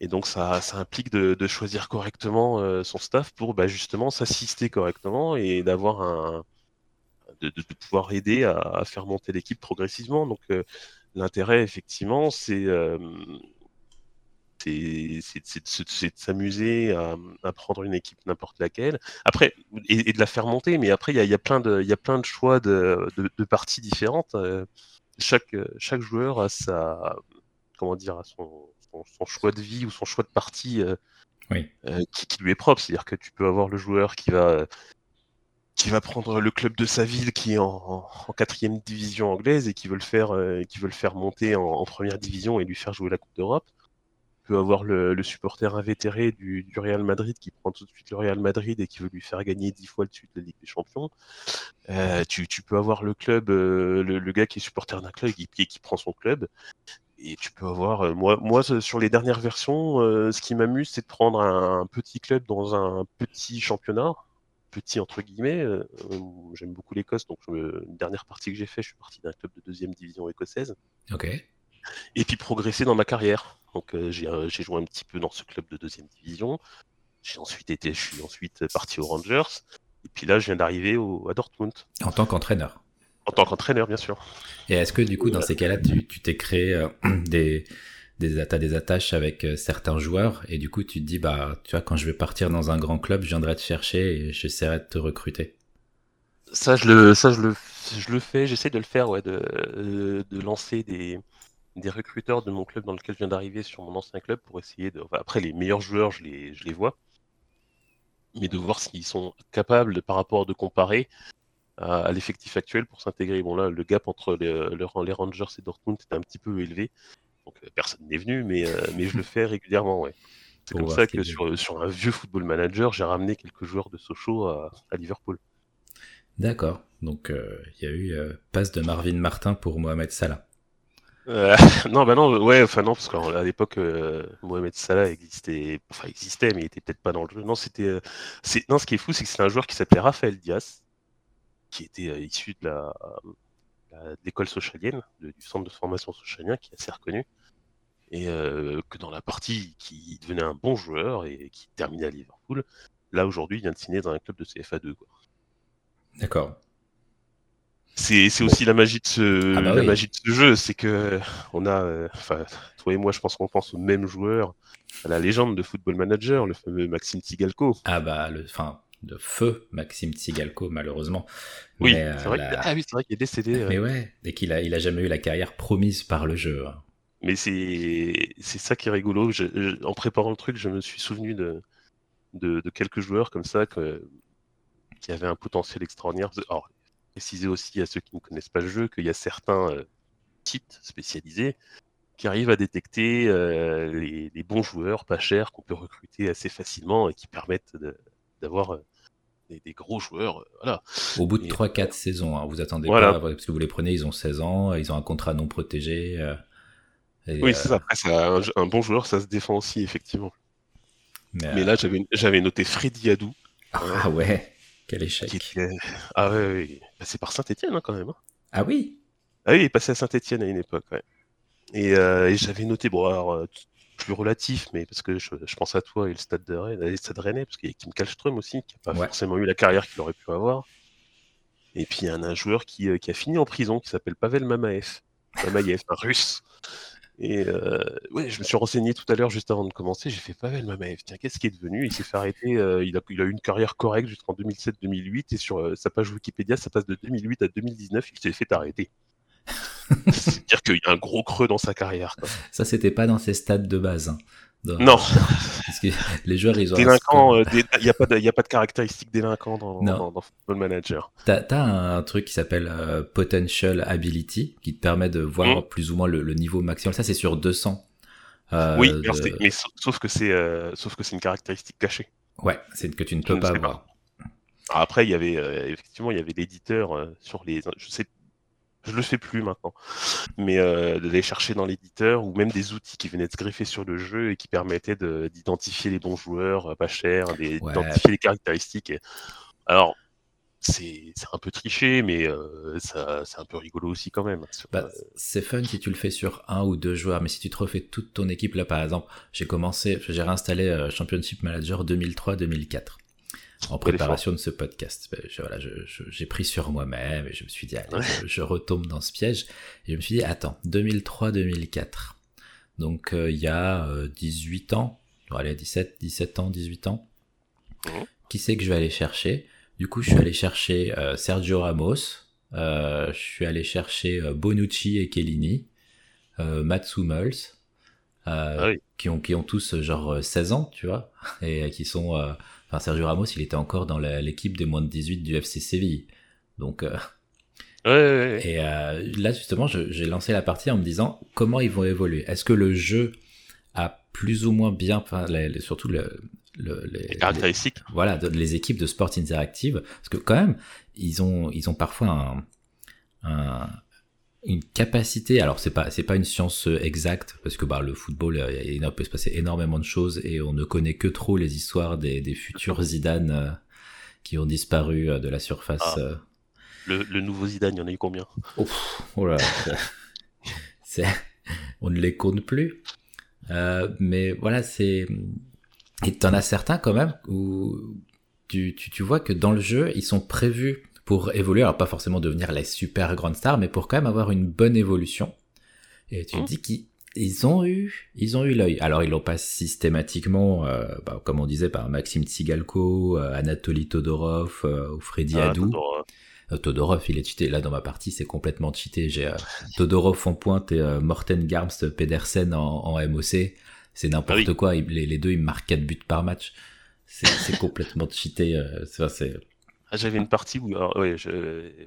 Et donc ça, implique de, choisir correctement euh, son staff pour bah, justement s'assister correctement et d'avoir un de, pouvoir aider à, faire monter l'équipe progressivement. Donc euh, l'intérêt effectivement c'est euh, c'est de s'amuser à, prendre une équipe n'importe laquelle. Après et, de la faire monter, mais après il y a, plein de y a plein de choix de, de, de parties différentes. Euh, chaque chaque joueur a sa comment dire a son son, son choix de vie ou son choix de partie euh, Oui. euh, qui, qui lui est propre. C'est-à-dire que tu peux avoir le joueur qui va, euh, qui va prendre le club de sa ville qui est en, quatrième division anglaise et qui veut le faire, euh, qui veut le faire monter en, en première division et lui faire jouer la Coupe d'Europe. Tu peux avoir le, le supporter invétéré du, du Real Madrid qui prend tout de suite le Real Madrid et qui veut lui faire gagner dix fois de suite la Ligue des Champions. Euh, tu, tu peux avoir le club, euh, le, le gars qui est supporter d'un club et qui, qui prend son club. Et tu peux avoir, euh, moi, moi sur les dernières versions, euh, ce qui m'amuse, c'est de prendre un, un petit club dans un petit championnat, petit entre guillemets. euh, euh, J'aime beaucoup l'Écosse, donc je- une dernière partie que j'ai fait, je suis parti d'un club de deuxième division écossaise, Ok. et puis progresser dans ma carrière. Donc euh, j'ai euh, j'ai joué un petit peu dans ce club de deuxième division. J'ai ensuite été, je suis ensuite parti aux Rangers, et puis là, je viens d'arriver au- à Dortmund En tant qu'entraîneur. en tant qu'entraîneur, bien sûr. Et est-ce que du coup, dans ces cas-là, tu tu t'es créé euh, des des t'as des attaches avec euh, certains joueurs? Et du coup, tu te dis bah tu vois quand je vais partir dans un grand club, je viendrai te chercher et j'essaierai de te recruter. Ça, je le, ça, je le, je le fais, j'essaie de le faire, ouais, de, de lancer des, des recruteurs de mon club dans lequel je viens d'arriver sur mon ancien club pour essayer de. enfin, après, les meilleurs joueurs, je les, je les vois, mais de voir s'ils sont capables, de, par rapport de comparer à, à l'effectif actuel pour s'intégrer. Bon, là, le gap entre les, le- les Rangers et Dortmund était un petit peu élevé, donc euh, personne n'est venu, mais, euh, mais je le fais régulièrement, ouais. C'est comme voir ça que sur, sur un vieux football manager, j'ai ramené quelques joueurs de Sochaux à, à Liverpool. D'accord. Donc euh, il y a eu euh, passe de Marvin Martin pour Mohamed Salah. Euh, non, bah non, ouais, enfin non, parce qu'à l'époque, euh, Mohamed Salah existait, enfin existait, mais il était peut-être pas dans le jeu. Non, c'était, euh, non, ce qui est fou, c'est que c'est un joueur qui s'appelait Raphaël Diaz, qui était issu de la, de l'école socialienne, du centre de formation socialien qui est assez reconnu. Et que dans la partie qui devenait un bon joueur et qui terminait à Liverpool, là aujourd'hui il vient de signer dans un club de CFA2. D'accord. C'est aussi la magie de ce, ah bah la magie de ce jeu, c'est que on a, enfin, toi et moi, je pense qu'on pense au même joueur, à la légende de Football Manager, le fameux Maxime Tsigalko. Ah bah, le, enfin, de feu Maxime Tsigalko, malheureusement. Oui, c'est vrai, ah oui, vrai qu'il est décédé. Mais ouais, et qu'il a, il a jamais eu la carrière promise par le jeu. Hein. Mais c'est ça qui est rigolo. en préparant le truc, je me suis souvenu de, de, quelques joueurs comme ça que, qui avaient un potentiel extraordinaire. Alors, préciser aussi à ceux qui ne connaissent pas le jeu qu'il y a certains euh, sites spécialisés qui arrivent à détecter euh, les, bons joueurs pas chers qu'on peut recruter assez facilement et qui permettent d'avoir euh, des, gros joueurs. voilà. Au bout de 3-4 saisons, hein, vous attendez pas, parce que vous les prenez, ils ont 16 ans, ils ont un contrat non protégé. oui, c'est ça. Après, un, un, bon joueur, ça se défend aussi, effectivement. Mais, là, j'avais noté Freddy Adou. Ah ouais quel échec. Ah ouais, il passé par Saint-Etienne hein, quand même. Hein. Ah oui Ah oui, il est passé à Saint-Etienne à une époque, ouais. Et, euh, j'avais noté, bon, alors, euh, plus relatif, mais parce que je, pense à toi et le stade de Rennes, le stade Rennais, parce qu'il y a Kim Kallström aussi, qui n'a pas forcément eu la carrière qu'il aurait pu avoir. Et puis il y a un, joueur qui, euh, qui, a fini en prison, qui s'appelle Pavel Mamaev. Mamaev, un russe, et euh, ouais, je me suis renseigné tout à l'heure, juste avant de commencer. J'ai fait Pavel Mamaev. Tiens, qu'est-ce qui est devenu? Il s'est fait arrêter. Euh, il, a, il, a, eu une carrière correcte jusqu'en 2007-2008. Et sur euh, sa page Wikipédia, ça passe de 2008 à 2019. Il s'est fait arrêter. C'est-à-dire qu'il y a un gros creux dans sa carrière. Quoi. Ça, c'était pas dans ses stades de base. Non. Parce que les joueurs, ils ont. Délinquant, euh, il n'y a, pas de, a pas de caractéristiques délinquants dans, dans, Football Manager. T'as as un truc qui s'appelle euh, Potential Ability qui te permet de voir hmm. plus ou moins le, niveau maximum. Ça, c'est sur 200. Euh, oui, mais sauf que c'est sauf que c'est une caractéristique cachée. Ouais, c'est que tu ne peux pas voir. Après, il y avait effectivement, il y avait l'éditeur sur les. Je sais je le fais plus maintenant. Mais euh, d'aller chercher dans l'éditeur ou même des outils qui venaient de se greffer sur le jeu et qui permettaient d'identifier les bons joueurs euh, pas chers, d'identifier les caractéristiques. Alors, c'est un peu triché, mais euh, c'est un peu rigolo aussi quand même. Bah, c'est fun si tu le fais sur un ou deux joueurs, mais si tu te refais toute ton équipe, là par exemple, j'ai commencé, j'ai réinstallé Championship Manager 2003-2004 en préparation de ce podcast. Ben, j'ai pris sur moi-même et je me suis dit, allez, je, retombe dans ce piège. Et je me suis dit, attends, 2003-2004. Donc euh, il y a 18 euh, ans, allez, 17, 17 ans, 18 ans. Mmh. Qui c'est que je vais aller chercher? Du coup, je suis allé chercher euh, Sergio Ramos, je suis allé chercher Bonucci et Kellini, Mats Hummels, ah qui, ont, qui ont tous genre 16 ans, tu vois, et qui sont Enfin, Sergio Ramos, il était encore dans l'équipe des moins de 18 du FC Séville. Donc, euh, et euh, là, justement, j'ai lancé la partie en me disant comment ils vont évoluer? Est-ce que le jeu a plus ou moins bien, enfin, surtout le, les, caractéristiques. voilà, les équipes de sport interactive, parce que quand même, ils ont, ils ont parfois un une capacité. Alors c'est pas c'est pas une science euh, exacte parce que bah le football euh, il peut se passer énormément de choses et on ne connaît que trop les histoires des, des futurs Zidane euh, qui ont disparu de la surface. Ah. Le, le, nouveau Zidane, il y en a eu combien? Oh là, c'est on ne les compte plus. mais voilà c'est et t'en as certains quand même où tu, tu, tu vois que dans le jeu ils sont prévus pour évoluer, alors pas forcément devenir la super grande star, mais pour quand même avoir une bonne évolution. Et tu te mmh. dis qu'ils ont eu, ils ont eu l'œil. Alors ils l'ont pas systématiquement, euh, bah, comme on disait, par Maxime Tsigalko, euh, Anatoly Todorov euh, ou Freddy ah, Adou. Todorov. il est cheaté. Là, dans ma partie, c'est complètement cheaté. J'ai Todorov en pointe et Morten Garmst Pedersen en, MOC. C'est n'importe ah quoi. les, deux, ils marquent 4 buts par match. C'est complètement cheaté. c'est ah, j'avais une partie où. oui,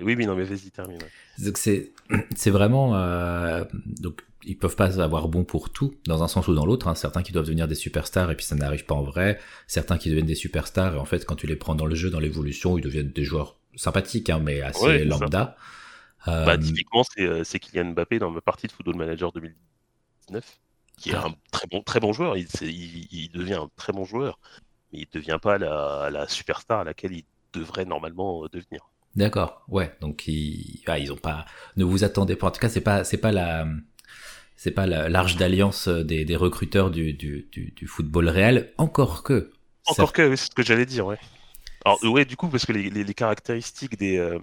oui, non, mais vas-y, termine. Donc, c'est, c'est vraiment. Euh, donc, ils peuvent pas avoir bon pour tout, dans un sens ou dans l'autre. Hein. Certains qui doivent devenir des superstars et puis ça n'arrive pas en vrai. Certains qui deviennent des superstars et en fait, quand tu les prends dans le jeu, dans l'évolution, ils deviennent des joueurs sympathiques, hein, mais assez lambda. Euh, bah, typiquement, c'est, euh, c'est Kylian Mbappé dans ma partie de Football Manager 2019, qui est ah. un très bon, très bon joueur. Il, il, devient un très bon joueur, mais il ne devient pas la, la superstar à laquelle il devrait normalement euh, devenir. D'accord, ouais. Donc ils, ah, ils ont pas. Ne vous attendez pas. En tout cas, c'est pas, c'est pas la, c'est pas l'arche d'alliance des, des, recruteurs du, du, du, du, football réel. Encore que. Encore que, c'est ce que j'allais dire, ouais. Alors ouais, du coup, parce que les, les, les caractéristiques des, euh,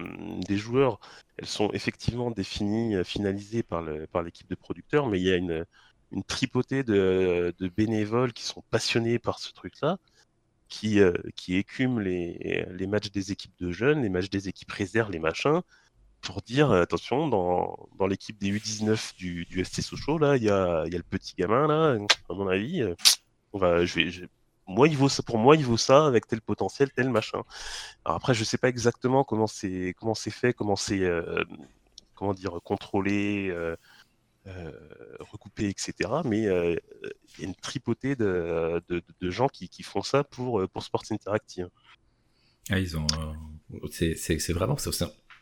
des joueurs, elles sont effectivement définies, euh, finalisées par l'équipe de producteurs, mais il y a une, une tripotée de, de bénévoles qui sont passionnés par ce truc-là qui, euh, qui écument les, les matchs des équipes de jeunes, les matchs des équipes réserves, les machins, pour dire euh, attention, dans, l'équipe des U19 du, du ST Sochaux, là, il y a, le petit gamin, là, à mon avis, euh, moi, il vaut ça, pour moi, il vaut ça avec tel potentiel, tel machin. Alors après, je sais pas exactement comment c'est, fait, comment c'est, comment dire, contrôlé, euh, recoupé, etc. Mais euh, il y a une tripotée de, de, de gens qui, qui, font ça pour, euh, pour Sports Interactive. Ah, ils ont. c'est vraiment.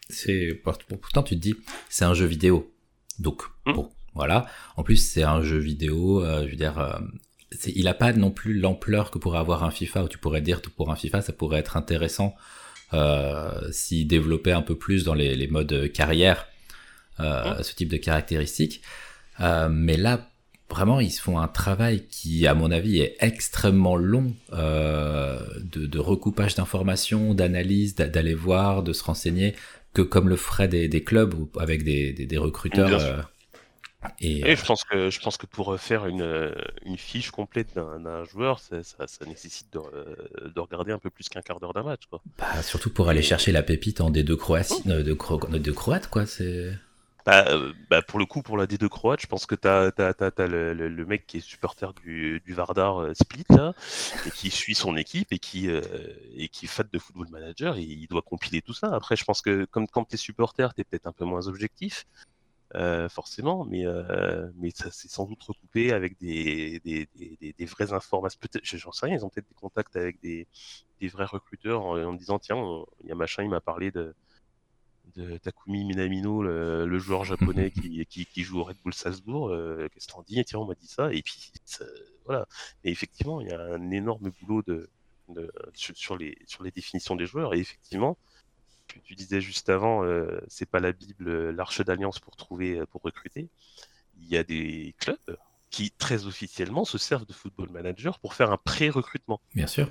C'est pourtant tu te dis c'est un jeu vidéo. Donc hmm. bon, voilà. En plus c'est un jeu vidéo. je veux dire, il a pas non plus l'ampleur que pourrait avoir un FIFA. Où tu pourrais dire que pour un FIFA ça pourrait être intéressant euh, s'il développait un peu plus dans les, les modes carrière euh, ce type de caractéristiques. Euh, mais là, vraiment, ils font un travail qui, à mon avis, est extrêmement long euh, de, de, recoupage d'informations, d'analyse, d'aller voir, de se renseigner, que comme le ferait des, des clubs avec des, des, des recruteurs. Euh, et, et je pense que je pense que pour faire une, une fiche complète d'un joueur, ça, ça, ça, nécessite de, de, regarder un peu plus qu'un quart d'heure d'un match. Quoi. Bah, surtout pour aller chercher la pépite en D2 Croatie, de, de Croate, quoi. C'est bah, euh, bah, pour le coup, pour la D2 croate, je pense que tu as, le, mec qui est supporter du, Vardar euh, Split, qui suit son équipe et qui, euh, est fan de football manager, et il doit compiler tout ça. Après, je pense que comme quand tu es supporter, tu es peut-être un peu moins objectif, forcément, mais, ça c'est sans doute recoupé avec des, vraies informations. Peut-être, j'en sais rien, ils ont peut-être des contacts avec des, vrais recruteurs en, en disant tiens, il y a machin, il m'a parlé de de Takumi Minamino, le, joueur japonais qui, qui, qui, joue au Red Bull Salzbourg. Euh, Qu'est-ce qu'on dit Tiens, on m'a dit ça. Et puis, voilà. Et effectivement, il y a un énorme boulot de, de sur, les, sur les définitions des joueurs. Et effectivement, tu, tu disais juste avant, euh, c'est pas la Bible, l'arche d'alliance pour trouver, pour recruter. Il y a des clubs qui, très officiellement, se servent de Football Manager pour faire un pré-recrutement. Bien sûr.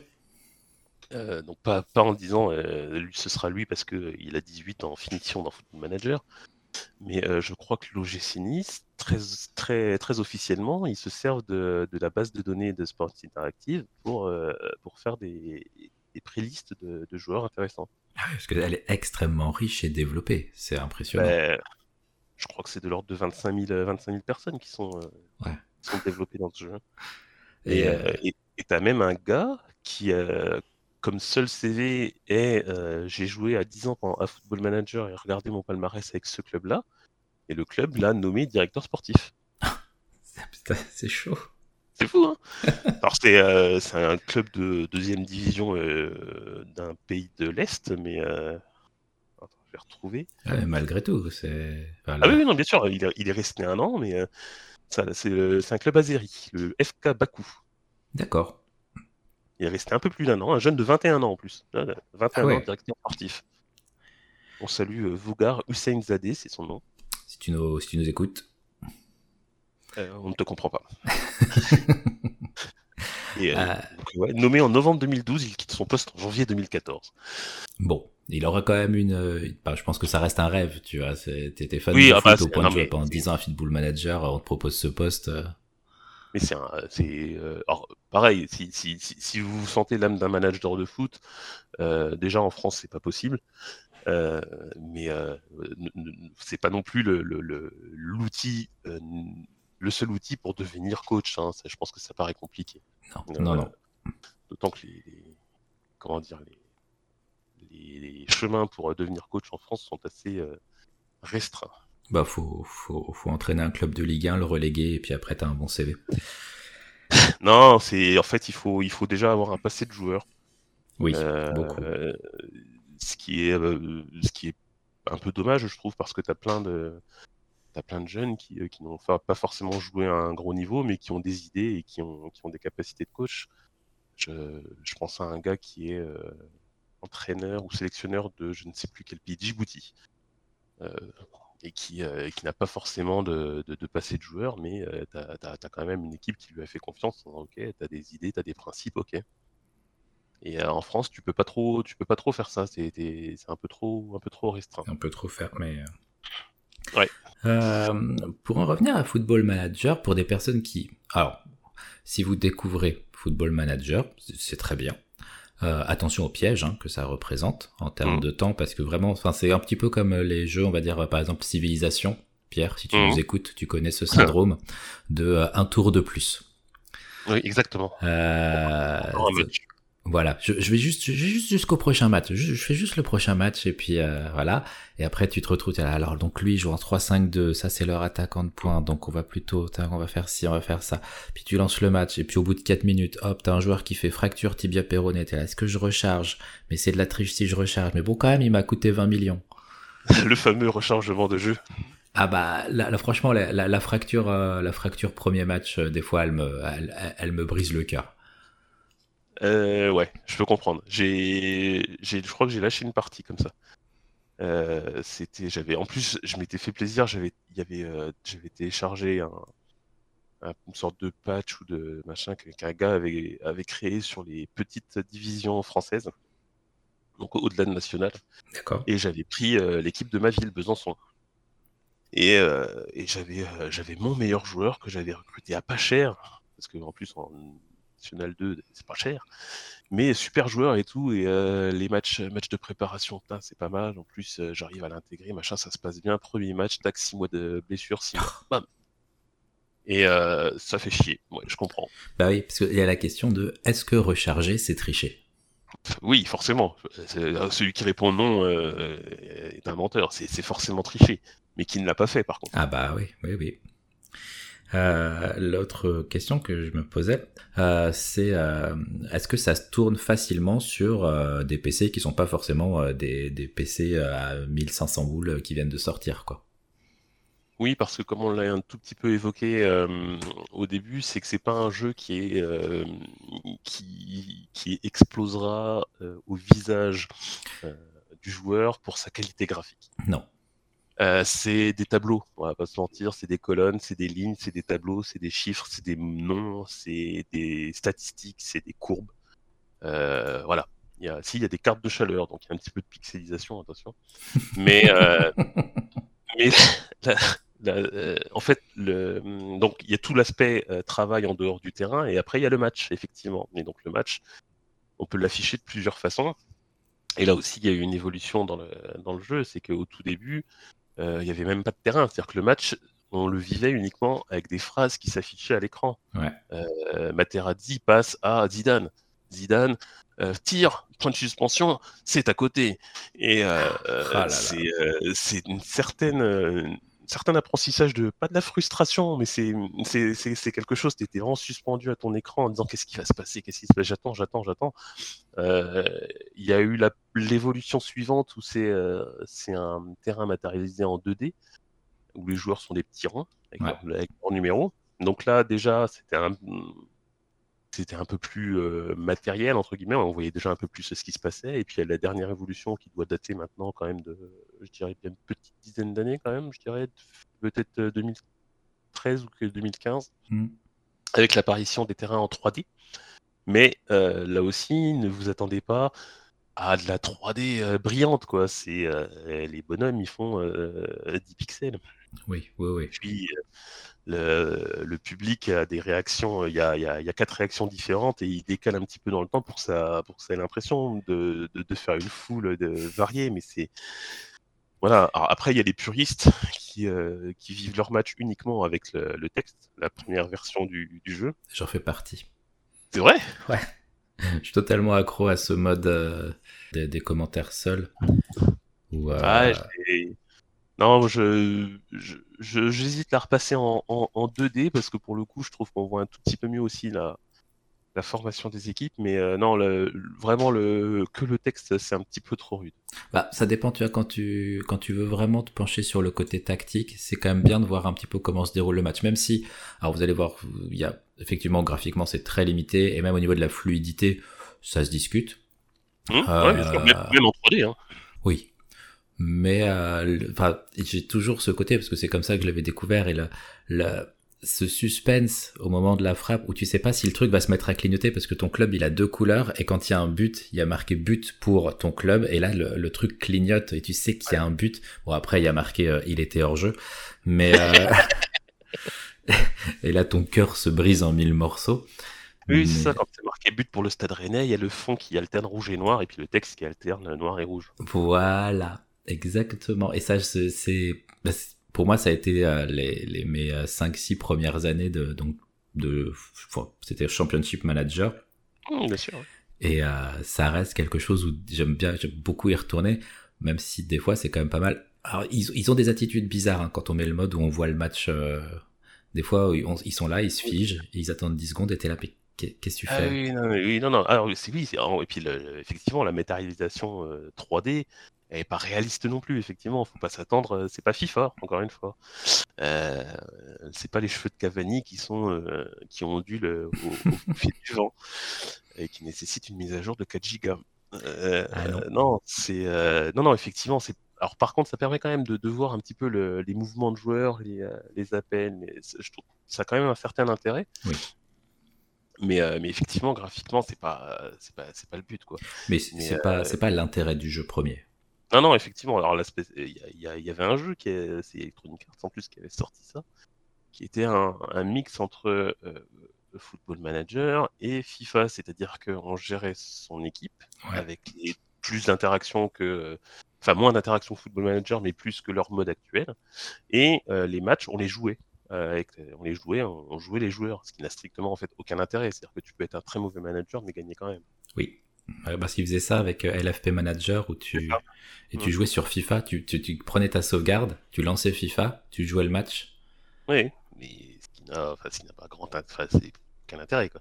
Euh, donc pas, pas en disant euh, lui, ce sera lui parce qu'il a 18 en finition dans Football Manager, mais euh, je crois que l'OGC Nice, très, très, très officiellement, ils se servent de, de la base de données de Sports Interactive pour, pour faire des, des prélistes de, de, joueurs intéressants. Ah parce qu'elle est extrêmement riche et développée, c'est impressionnant. Ben, je crois que c'est de l'ordre de 25 000, 25 000 personnes qui sont, ouais. qui sont développées dans ce jeu. Et tu as même un gars qui, comme seul CV est euh, j'ai joué à 10 ans à Football Manager et regardé mon palmarès avec ce club-là. Et le club l'a nommé directeur sportif. c'est chaud. C'est fou, hein Alors euh, c'est un club de deuxième division euh, d'un pays de l'Est, mais... Attends, je vais retrouver. Ah, malgré tout, c'est... Ah oui, non, bien sûr, il, est resté un an, mais c'est un club azéri, le FK Bakou. D'accord. Il est resté un peu plus d'un an, un jeune de 21 ans en plus. 21 ah ans, directeur sportif. On salue euh, Vougar Hussein Zadeh, c'est son nom. Si tu nous, si tu nous écoutes. Euh, on ne te comprend pas. Et, euh, ouais, nommé en novembre 2012, il quitte son poste en janvier 2014. Bon, il aura quand même une. Bah, je pense que ça reste un rêve, tu vois. T'étais fan oui, de ah foot bah, au point de jouer pendant 10 ans à Football Manager, on te propose ce poste. Mais c'est euh, pareil. Si, si, si, vous vous sentez l'âme d'un manager de foot, euh, déjà en France c'est pas possible. Euh, mais euh, c'est pas non plus le l'outil, le, euh, le, seul outil pour devenir coach. Hein. Ça, je pense que ça paraît compliqué. Non, non, non. D'autant que les, les, comment dire les, les, les, chemins pour devenir coach en France sont assez restreints. Bah, faut, faut, faut entraîner un club de Ligue 1, le reléguer, et puis après, t'as un bon CV. non, c'est en fait, il faut, il faut déjà avoir un passé de joueur. Oui, euh, beaucoup. ce qui est, euh, ce qui est un peu dommage, je trouve, parce que t'as plein de, t'as plein de jeunes qui, euh, qui n'ont pas forcément joué à un gros niveau, mais qui ont des idées et qui ont, qui ont des capacités de coach. Je, je pense à un gars qui est, entraîneur ou sélectionneur de je ne sais plus quel pays, Djibouti. Et qui, qui n'a pas forcément de, de, de, passé de joueur, mais tu as, quand même une équipe qui lui a fait confiance. Ok, tu as des idées, tu as des principes, ok. Et en France, tu peux pas trop, tu peux pas trop faire ça. C'est un peu trop, un peu trop restreint. Un peu trop fermé. Ouais. Euh, pour en revenir à Football Manager, pour des personnes qui, alors, si vous découvrez Football Manager, c'est très bien. Euh, attention au piège hein, que ça représente en termes mmh. de temps, parce que vraiment, enfin, c'est un petit peu comme les jeux, on va dire par exemple Civilisation. Pierre, si tu mmh. nous écoutes, tu connais ce syndrome de euh, un tour de plus. Oui, exactement. Euh, voilà, je, vais juste, juste jusqu'au prochain match. Je, fais juste le prochain match et puis euh, voilà. Et après tu te retrouves. Alors donc lui il joue en 3-5-2, ça c'est leur attaquant de pointe. Donc on va plutôt, on va faire ci, on va faire ça. Puis tu lances le match et puis au bout de 4 minutes, hop, t'as un joueur qui fait fracture tibia péroné. là, est-ce que je recharge? Mais c'est de la triche si je recharge. Mais bon quand même il m'a coûté 20 millions. le fameux rechargement de jeu. Ah bah là, franchement la, fracture, euh, la fracture premier match, euh, des fois elle me, elle me brise le cœur. Euh, ouais, je peux comprendre. J'ai, je crois que j'ai lâché une partie comme ça. Euh, c'était, j'avais, en plus, je m'étais fait plaisir. J'avais, il y avait, euh, j'avais téléchargé un, une sorte de patch ou de machin qu'un gars avait, avait créé sur les petites divisions françaises, donc au-delà de national. D'accord. Et j'avais pris euh, l'équipe de ma ville, Besançon. Et, et j'avais, j'avais mon meilleur joueur que j'avais recruté à pas cher, parce que en plus en National 2, c'est pas cher. Mais super joueur et tout. Et euh, les matchs, matchs de préparation, c'est pas mal. En plus, euh, j'arrive à l'intégrer, machin, ça se passe bien. Premier match, tac, 6 mois de blessure, 6 mois. Bam. Et euh, ça fait chier. Ouais, je comprends. Bah oui, parce qu'il y a la question de est-ce que recharger, c'est tricher? Oui, forcément. Celui qui répond non est un menteur. C'est forcément triché. Mais qui ne l'a pas fait, par contre. Ah bah oui, oui, oui. Euh, L'autre question que je me posais, euh, c'est euh, est-ce que ça se tourne facilement sur des PC qui sont pas forcément des, des, PC à 1500 boules qui viennent de sortir, quoi? Oui, parce que comme on l'a un tout petit peu évoqué au début, c'est que c'est pas un jeu qui est qui, qui explosera au visage du joueur pour sa qualité graphique. Non. Euh, c'est des tableaux, on va pas se mentir, c'est des colonnes, c'est des lignes, c'est des tableaux, c'est des chiffres, c'est des noms, c'est des statistiques, c'est des courbes. Euh, voilà. Il y a, si, il y a des cartes de chaleur, donc il y a un petit peu de pixelisation, attention. Mais, euh, mais euh, en fait, le, donc il y a tout l'aspect travail en dehors du terrain, et après il y a le match, effectivement. Et donc le match, on peut l'afficher de plusieurs façons. Et là aussi, il y a eu une évolution dans le, dans le jeu, c'est qu'au tout début, il n'y avait même pas de terrain. C'est-à-dire que le match, on le vivait uniquement avec des phrases qui s'affichaient à l'écran. Ouais. Euh, Materazzi passe à Zidane. Zidane euh, tire, point de suspension, c'est à côté. Et euh, ah c'est une certaine certain apprentissage de pas de la frustration, mais c'est quelque chose. Tu étais vraiment suspendu à ton écran en disant qu'est-ce qui va se passer, qu'est-ce qui se passe? J'attends, j'attends, j'attends. Euh, il y a eu l'évolution suivante où c'est euh, c'est un terrain matérialisé en 2D où les joueurs sont des petits ronds avec, leur, numéro. Donc là déjà c'était un c'était un peu plus euh, matériel entre guillemets, on voyait déjà un peu plus ce qui se passait. Et puis il y a la dernière évolution qui doit dater maintenant quand même de, je dirais une petite dizaine d'années quand même, je dirais peut-être 2013 ou 2015, mm. avec l'apparition des terrains en 3D. Mais euh, là aussi, ne vous attendez pas à de la 3D euh, brillante, quoi. C'est les bonhommes, ils font 10 pixels. Oui, oui, oui. Puis le, public a des réactions, il y a, il, y a, quatre réactions différentes et il décale un petit peu dans le temps pour que ça, pour que ça ait l'impression de, de, faire une foule de variée, mais c'est voilà. après, il y a les puristes qui, euh, qui vivent leur match uniquement avec le, texte, la première version du, du jeu. J'en fais partie. C'est vrai? Ouais. Je suis totalement accro à ce mode euh, des, commentaires seuls. Euh, ah, non, je, j'hésite à la repasser en, en, 2D parce que pour le coup, je trouve qu'on voit un tout petit peu mieux aussi la, la formation des équipes, mais euh, non, le, vraiment le que le texte, c'est un petit peu trop rude. Bah, ça dépend, tu vois, quand tu quand tu veux vraiment te pencher sur le côté tactique, c'est quand même bien de voir un petit peu comment se déroule le match, même si, alors vous allez voir, il y a effectivement graphiquement c'est très limité et même au niveau de la fluidité, ça se discute. Hum, ouais, même, Euh, même en 3D. Hein. Oui. Mais euh, enfin, j'ai toujours ce côté, parce que c'est comme ça que je l'avais découvert, et le, le- ce suspense au moment de la frappe, où tu sais pas si le truc va se mettre à clignoter, parce que ton club, il a deux couleurs, et quand il y a un but, il y a marqué but pour ton club, et là, le, le truc clignote, et tu sais qu'il y a un but. Bon, après, il y a marqué euh, il était hors jeu, mais... euh, et là, ton cœur se brise en mille morceaux. Oui, c'est ça, quand c'est marqué but pour le Stade Rennais, il y a le fond qui alterne rouge et noir, et puis le texte qui alterne noir et rouge. Voilà, exactement. Et ça, c'est, bah, c'est- pour moi, ça a été euh, les, les, mes 5-6 premières années de, donc, de, c'était Championship Manager. Hum, bien sûr. Et euh, ça reste quelque chose où j'aime bien, j'aime beaucoup y retourner, même si des fois c'est quand même pas mal. Alors, ils, ils ont des attitudes bizarres hein, quand on met le mode où on voit le match. euh, des fois, ils, on- ils sont là, ils se figent, ils attendent 10 secondes, et t'es là, qu'est-ce que tu Ah fais? oui, non, mais oui, non, non. Alors, c'est oui, c'est- et puis le- effectivement, la matérialisation euh, 3D elle est pas réaliste non plus. Effectivement, faut pas s'attendre. euh, C'est pas FIFA, encore une fois. Euh, c'est pas les cheveux de Cavani qui sont euh, qui ont dû le, au, au fil du vent et qui nécessitent une mise à jour de 4 gigas. Euh, Ah non. euh, non, c'est euh, non, non, effectivement, c'est. Alors par contre, ça permet quand même de, de voir un petit peu le- les mouvements de joueurs, les, euh, les appels. C'est- je trouve ça a quand même un certain intérêt. Oui. Mais, euh, mais effectivement, graphiquement, c'est pas, euh, c'est pas, pas le but, quoi. Mais c'est pas, pas l'intérêt du jeu premier. Non, non, effectivement. Alors, l'aspect, il y, avait un jeu qui est, c'est Electronic Arts en plus qui avait sorti ça, qui était un, un mix entre euh, Football Manager et FIFA, c'est-à-dire qu'on gérait son équipe Ouais. avec les- plus d'interactions que, enfin moins d'interactions Football Manager, mais plus que leur mode actuel. Et euh, les matchs, on les jouait. euh, avec, on les jouait, on, on jouait les joueurs, ce qui n'a strictement en fait aucun intérêt. C'est-à-dire que tu peux être un très mauvais manager mais gagner quand même. Oui. Parce qu'ils faisaient ça avec euh, LFP Manager où tu et tu jouais sur FIFA, tu, tu, tu prenais ta sauvegarde, tu lançais FIFA, tu jouais le match. Oui, mais ce qui n'a, enfin, ce qui n'a pas grand int- enfin, c'est aucun intérêt, quoi.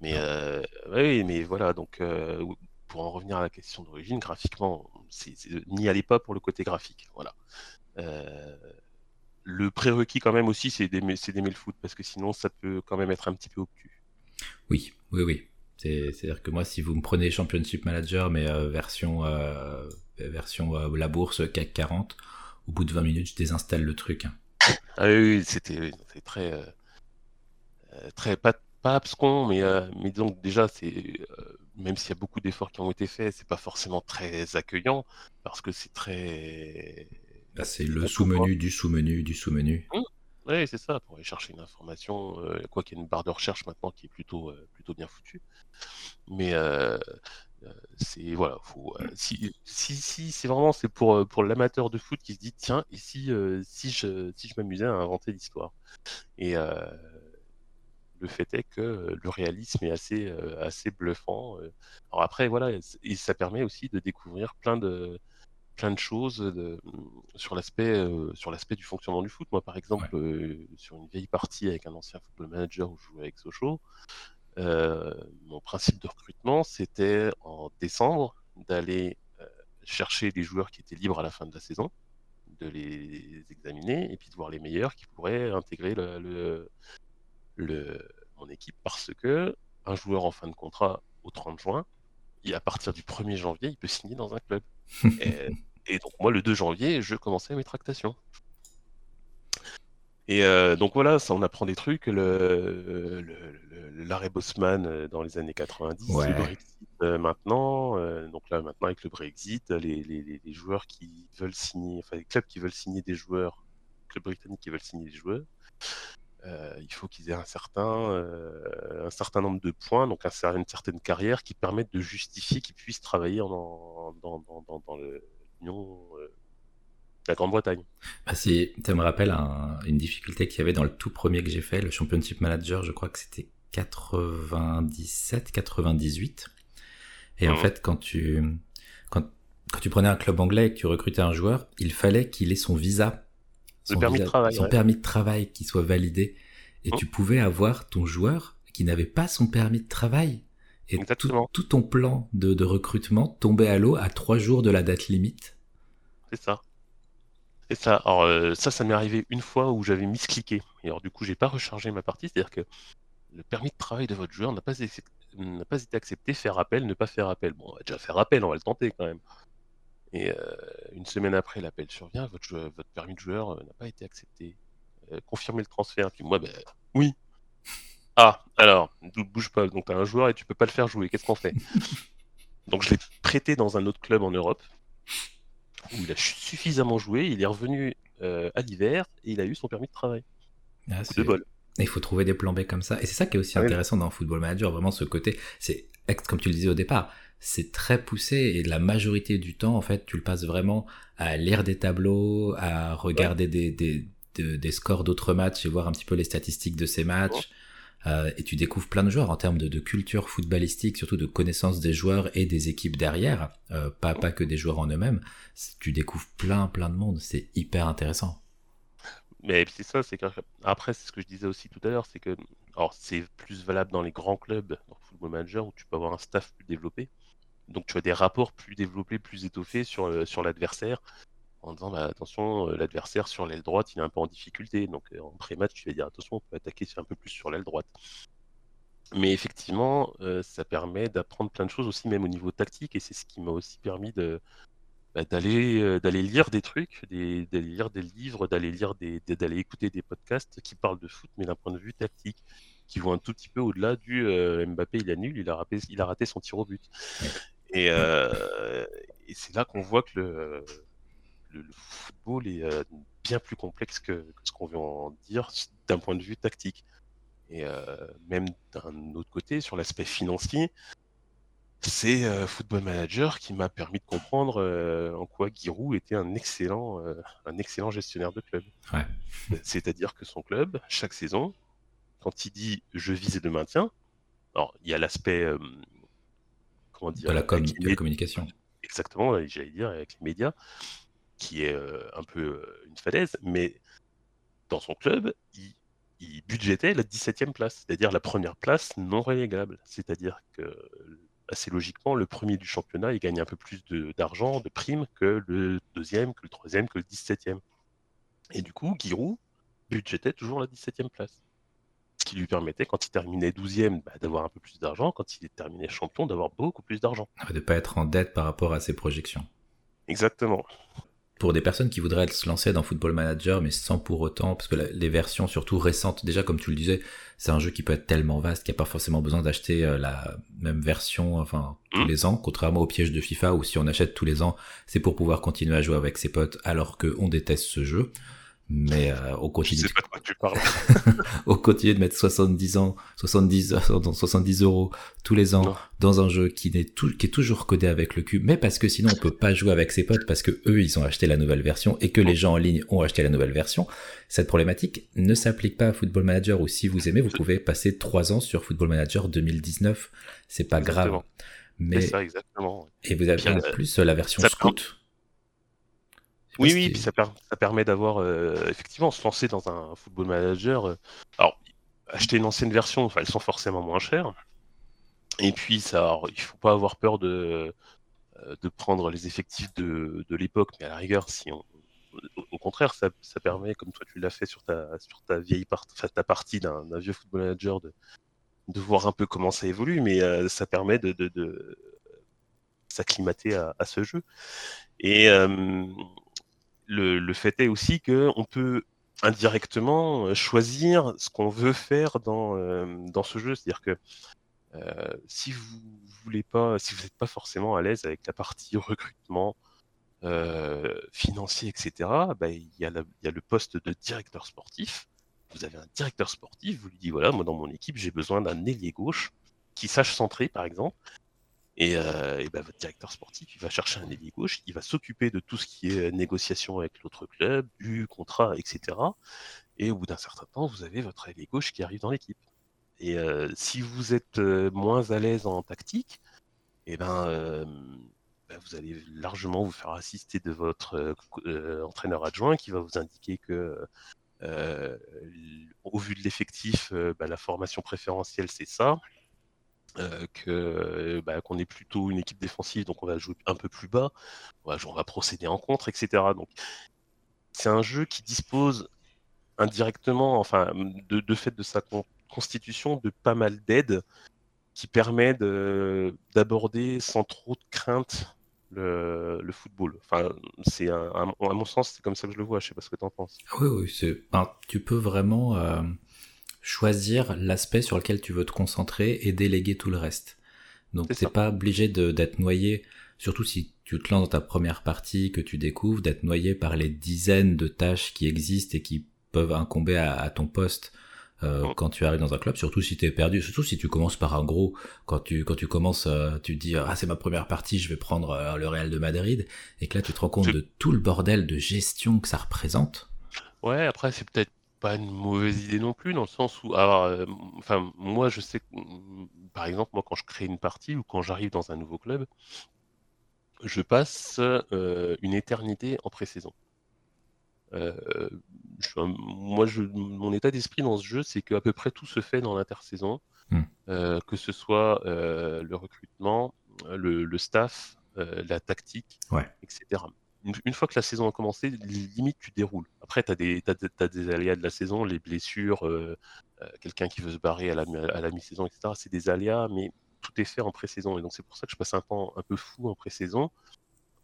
Mais euh, oui, mais voilà, donc euh, pour en revenir à la question d'origine, graphiquement, n'y allez pas pour le côté graphique, voilà. Euh, le prérequis quand même aussi, c'est d'aimer le foot, parce que sinon ça peut quand même être un petit peu obtus. Oui, oui, oui. C'est- C'est-à-dire que moi, si vous me prenez Championship Manager, mais euh, version euh, version euh, la bourse CAC 40, au bout de 20 minutes, je désinstalle le truc. hein. Ah oui, oui, c'était, oui, très, très pas, pas abscon, mais, mais donc déjà c'est même s'il y a beaucoup d'efforts qui ont été faits, c'est pas forcément très accueillant parce que c'est très Là, c'est le sous-menu du sous-menu du sous-menu. Oui, c'est ça, pour aller chercher une information, euh, quoi qu'il y ait une barre de recherche maintenant qui est plutôt, euh, plutôt bien foutue. Mais euh, euh, c'est voilà, faut, euh, si, si, si c'est vraiment c'est pour, pour l'amateur de foot qui se dit tiens, et si, si je, si je m'amusais à inventer l'histoire? Et le fait est que le réalisme est assez, assez bluffant. Alors après, voilà, et ça permet aussi de découvrir plein de, plein de choses de, sur l'aspect euh, sur l'aspect du fonctionnement du foot. Moi, par exemple, euh, sur une vieille partie avec un ancien football manager où je jouais avec Sochaux, euh, mon principe de recrutement, c'était en décembre d'aller euh, chercher les joueurs qui étaient libres à la fin de la saison, de les examiner et puis de voir les meilleurs qui pourraient intégrer le, le, le- mon équipe parce que un joueur en fin de contrat au 30 juin, à partir du 1er janvier, il peut signer dans un club. Et, et donc moi, le 2 janvier, je commençais mes tractations. Et euh, donc voilà, ça on apprend des trucs. Le, l'arrêt Bosman euh, dans les années 90, Ouais. le Brexit euh, maintenant. euh, donc là maintenant avec le Brexit, les, les- les- les joueurs qui veulent signer, enfin les clubs qui veulent signer des joueurs, clubs britanniques qui veulent signer des joueurs, euh, il faut qu'ils aient un certain, euh, un certain nombre de points, donc un une certaine carrière qui permettent de justifier qu'ils puissent travailler en, en- dans, dans, l'Union, euh, la Grande-Bretagne. Ah, si, ça me rappelle un- une difficulté qu'il y avait dans le tout premier que j'ai fait, le Championship Manager, je crois que c'était 97-98. Et en Mhm. fait, quand tu, quand, quand tu prenais un club anglais et que tu recrutais un joueur, il fallait qu'il ait son visa. Le permis de travail, Son ouais. permis de travail qui soit validé. Et Mhm. tu pouvais avoir ton joueur qui n'avait pas son permis de travail. Et tout, tout ton plan de, de recrutement tombait à l'eau à trois jours de la date limite. C'est ça. C'est ça. Alors euh, ça, ça m'est arrivé une fois où j'avais miscliqué. Et alors du coup, j'ai pas rechargé ma partie, c'est-à-dire que le permis de travail de votre joueur n'a pas pas été accepté, faire appel, ne pas faire appel. Bon, on va déjà faire appel, on va le tenter quand même. Et euh, une semaine après, l'appel survient, votre, votre permis de joueur euh, n'a pas été accepté. Euh, confirmez le transfert. Puis moi, ben oui. Ah, alors, ne bouge pas. Donc tu as un joueur et tu peux pas le faire jouer. Qu'est-ce qu'on fait? Donc je l'ai prêté dans un autre club en Europe où il a suffisamment joué. Il est revenu à l'hiver et il a eu son permis de travail. Ah, de bol. Il faut trouver des plans B comme ça. Et c'est ça qui est aussi ah intéressant dans Football Manager, vraiment ce côté, c'est comme tu le disais au départ, c'est très poussé et la majorité du temps, en fait, tu le passes vraiment à lire des tableaux, à regarder des, des, des, scores d'autres matchs et voir un petit peu les statistiques de ces matchs. Euh, et tu découvres plein de joueurs en termes de, de, culture footballistique, surtout de connaissance des joueurs et des équipes derrière, euh, pas, pas que des joueurs en eux-mêmes. Tu découvres plein, plein de monde. C'est hyper intéressant. Mais c'est ça, c'est après c'est ce que je disais aussi tout à l'heure, c'est que alors c'est plus valable dans les grands clubs, dans le Football Manager où tu peux avoir un staff plus développé. Donc tu as des rapports plus développés, plus étoffés sur, euh, l'adversaire, en disant bah, attention, euh, l'adversaire sur l'aile droite, il est un peu en difficulté. Donc euh, en pré-match, tu vas dire attention, on peut attaquer un peu plus sur l'aile droite. Mais effectivement, ça permet d'apprendre plein de choses aussi, même au niveau tactique, et c'est ce qui m'a aussi permis bah, d'aller lire des trucs, d'aller lire des livres, d'aller écouter des podcasts qui parlent de foot, mais d'un point de vue tactique, qui vont un tout petit peu au-delà du Mbappé il a nul, il a raté, il a raté son tir au but. Et, et c'est là qu'on voit que le, le, football est bien plus complexe que, ce qu'on veut en dire d'un point de vue tactique. Et même d'un autre côté, sur l'aspect financier, c'est euh, Football Manager qui m'a permis de comprendre euh, en quoi Giroud était un excellent, euh, un excellent gestionnaire de club. C'est-à-dire que son club, chaque saison, quand il dit je vise de maintien, alors il y a l'aspect comment dire de la, communication. Exactement, j'allais dire avec les médias, qui est un peu une falaise, mais dans son club, il, il budgétait la 17e place, c'est-à-dire la première place non relégable. C'est-à-dire que assez logiquement, le premier du championnat, il gagne un peu plus d'argent, de, primes que le deuxième, que le troisième, que le 17e. Et du coup, Giroud budgétait toujours la 17e place. Ce qui lui permettait, quand il terminait 12e, bah, d'avoir un peu plus d'argent, quand il terminait champion, d'avoir beaucoup plus d'argent. De ne pas être en dette par rapport à ses projections. Exactement pour des personnes qui voudraient se lancer dans Football Manager, mais sans pour autant, parce que les versions surtout récentes, déjà comme tu le disais, c'est un jeu qui peut être tellement vaste qu'il n'y a pas forcément besoin d'acheter euh, la même version, enfin tous mmh. les ans, contrairement au piège de FIFA où si on achète tous les ans, c'est pour pouvoir continuer à jouer avec ses potes alors qu'on déteste ce jeu mais euh. Je sais pas de quoi tu parles. au quotidien de mettre 70 ans, 70, 70 euros tous les ans dans un jeu qui n'est tout, qui est toujours codé avec le cube, mais parce que sinon on peut pas jouer avec ses potes parce que eux ils ont acheté la nouvelle version et que les gens en ligne ont acheté la nouvelle version. Cette problématique ne s'applique pas à Football Manager ou si vous aimez, vous pouvez passer 3 ans sur Football Manager 2019. C'est pas grave. Mais ça, exactement. Et vous avez en plus la version Scout. Oui, oui, puis ça, permet d'avoir euh, effectivement se lancer dans un football manager. Euh, alors, acheter une ancienne version, enfin, elles sont forcément moins chères. Et puis, ça, il faut pas avoir peur de, euh, de prendre les effectifs de, de l'époque, mais à la rigueur, si on, au contraire, ça, ça permet, comme toi tu l'as fait sur ta, sur ta vieille partie, ta partie d'un vieux football manager, de, de voir un peu comment ça évolue, mais ça permet de, de, de s'acclimater à, à, ce jeu. Et le, fait est aussi qu'on peut indirectement euh, choisir ce qu'on veut faire dans, euh, dans ce jeu. C'est-à-dire que euh, si vous voulez pas, si vous n'êtes pas forcément à l'aise avec la partie recrutement, financier, etc., bah, il y, a le poste de directeur sportif. Vous avez un directeur sportif, vous lui dites voilà, moi dans mon équipe, j'ai besoin d'un ailier gauche qui sache centrer, par exemple, et, euh, ben, votre directeur sportif, va chercher un ailier gauche, il va s'occuper de tout ce qui est euh, négociation avec l'autre club, du contrat, etc. Et au bout d'un certain temps, vous avez votre ailier gauche qui arrive dans l'équipe. Et euh, si vous êtes moins à l'aise en tactique, et ben, ben, vous allez largement vous faire assister de votre entraîneur adjoint qui va vous indiquer que au vu de l'effectif, ben, la formation préférentielle c'est ça, euh, que bah, qu'on est plutôt une équipe défensive, donc on va jouer un peu plus bas, on va, procéder en contre, etc. Donc c'est un jeu qui dispose indirectement, enfin de, fait de sa constitution, de pas mal d'aides qui permet d'aborder sans trop de crainte le, football. Enfin, c'est à mon sens, c'est comme ça que je le vois. Je sais pas ce que tu en penses. Oui, oui, c'est, tu peux vraiment euh, choisir l'aspect sur lequel tu veux te concentrer et déléguer tout le reste. Donc, t'es pas obligé d'être noyé, surtout si tu te lances dans ta première partie que tu découvres, d'être noyé par les dizaines de tâches qui existent et qui peuvent incomber à ton poste euh, quand tu arrives dans un club, surtout si tu es perdu, surtout si tu commences par un gros, quand tu quand tu commences, euh, tu te dis ah c'est ma première partie, je vais prendre euh, le Real de Madrid, et que là tu te rends compte de tout le bordel de gestion que ça représente. Ouais, après c'est peut-être pas une mauvaise idée non plus dans le sens où, alors, enfin moi je sais, que, par exemple moi quand je crée une partie ou quand j'arrive dans un nouveau club, je passe une éternité en pré-saison. Euh, moi, je, mon état d'esprit dans ce jeu, c'est qu'à peu près tout se fait dans l'intersaison, hmm. euh, que ce soit euh, le recrutement, le, staff, la tactique, etc. Une, fois que la saison a commencé, limite tu déroules. Après, tu as, des, aléas de la saison, les blessures, quelqu'un qui veut se barrer à la, mi-saison, etc. C'est des aléas, mais tout est fait en pré-saison. Et donc, c'est pour ça que je passe un temps un peu fou en pré-saison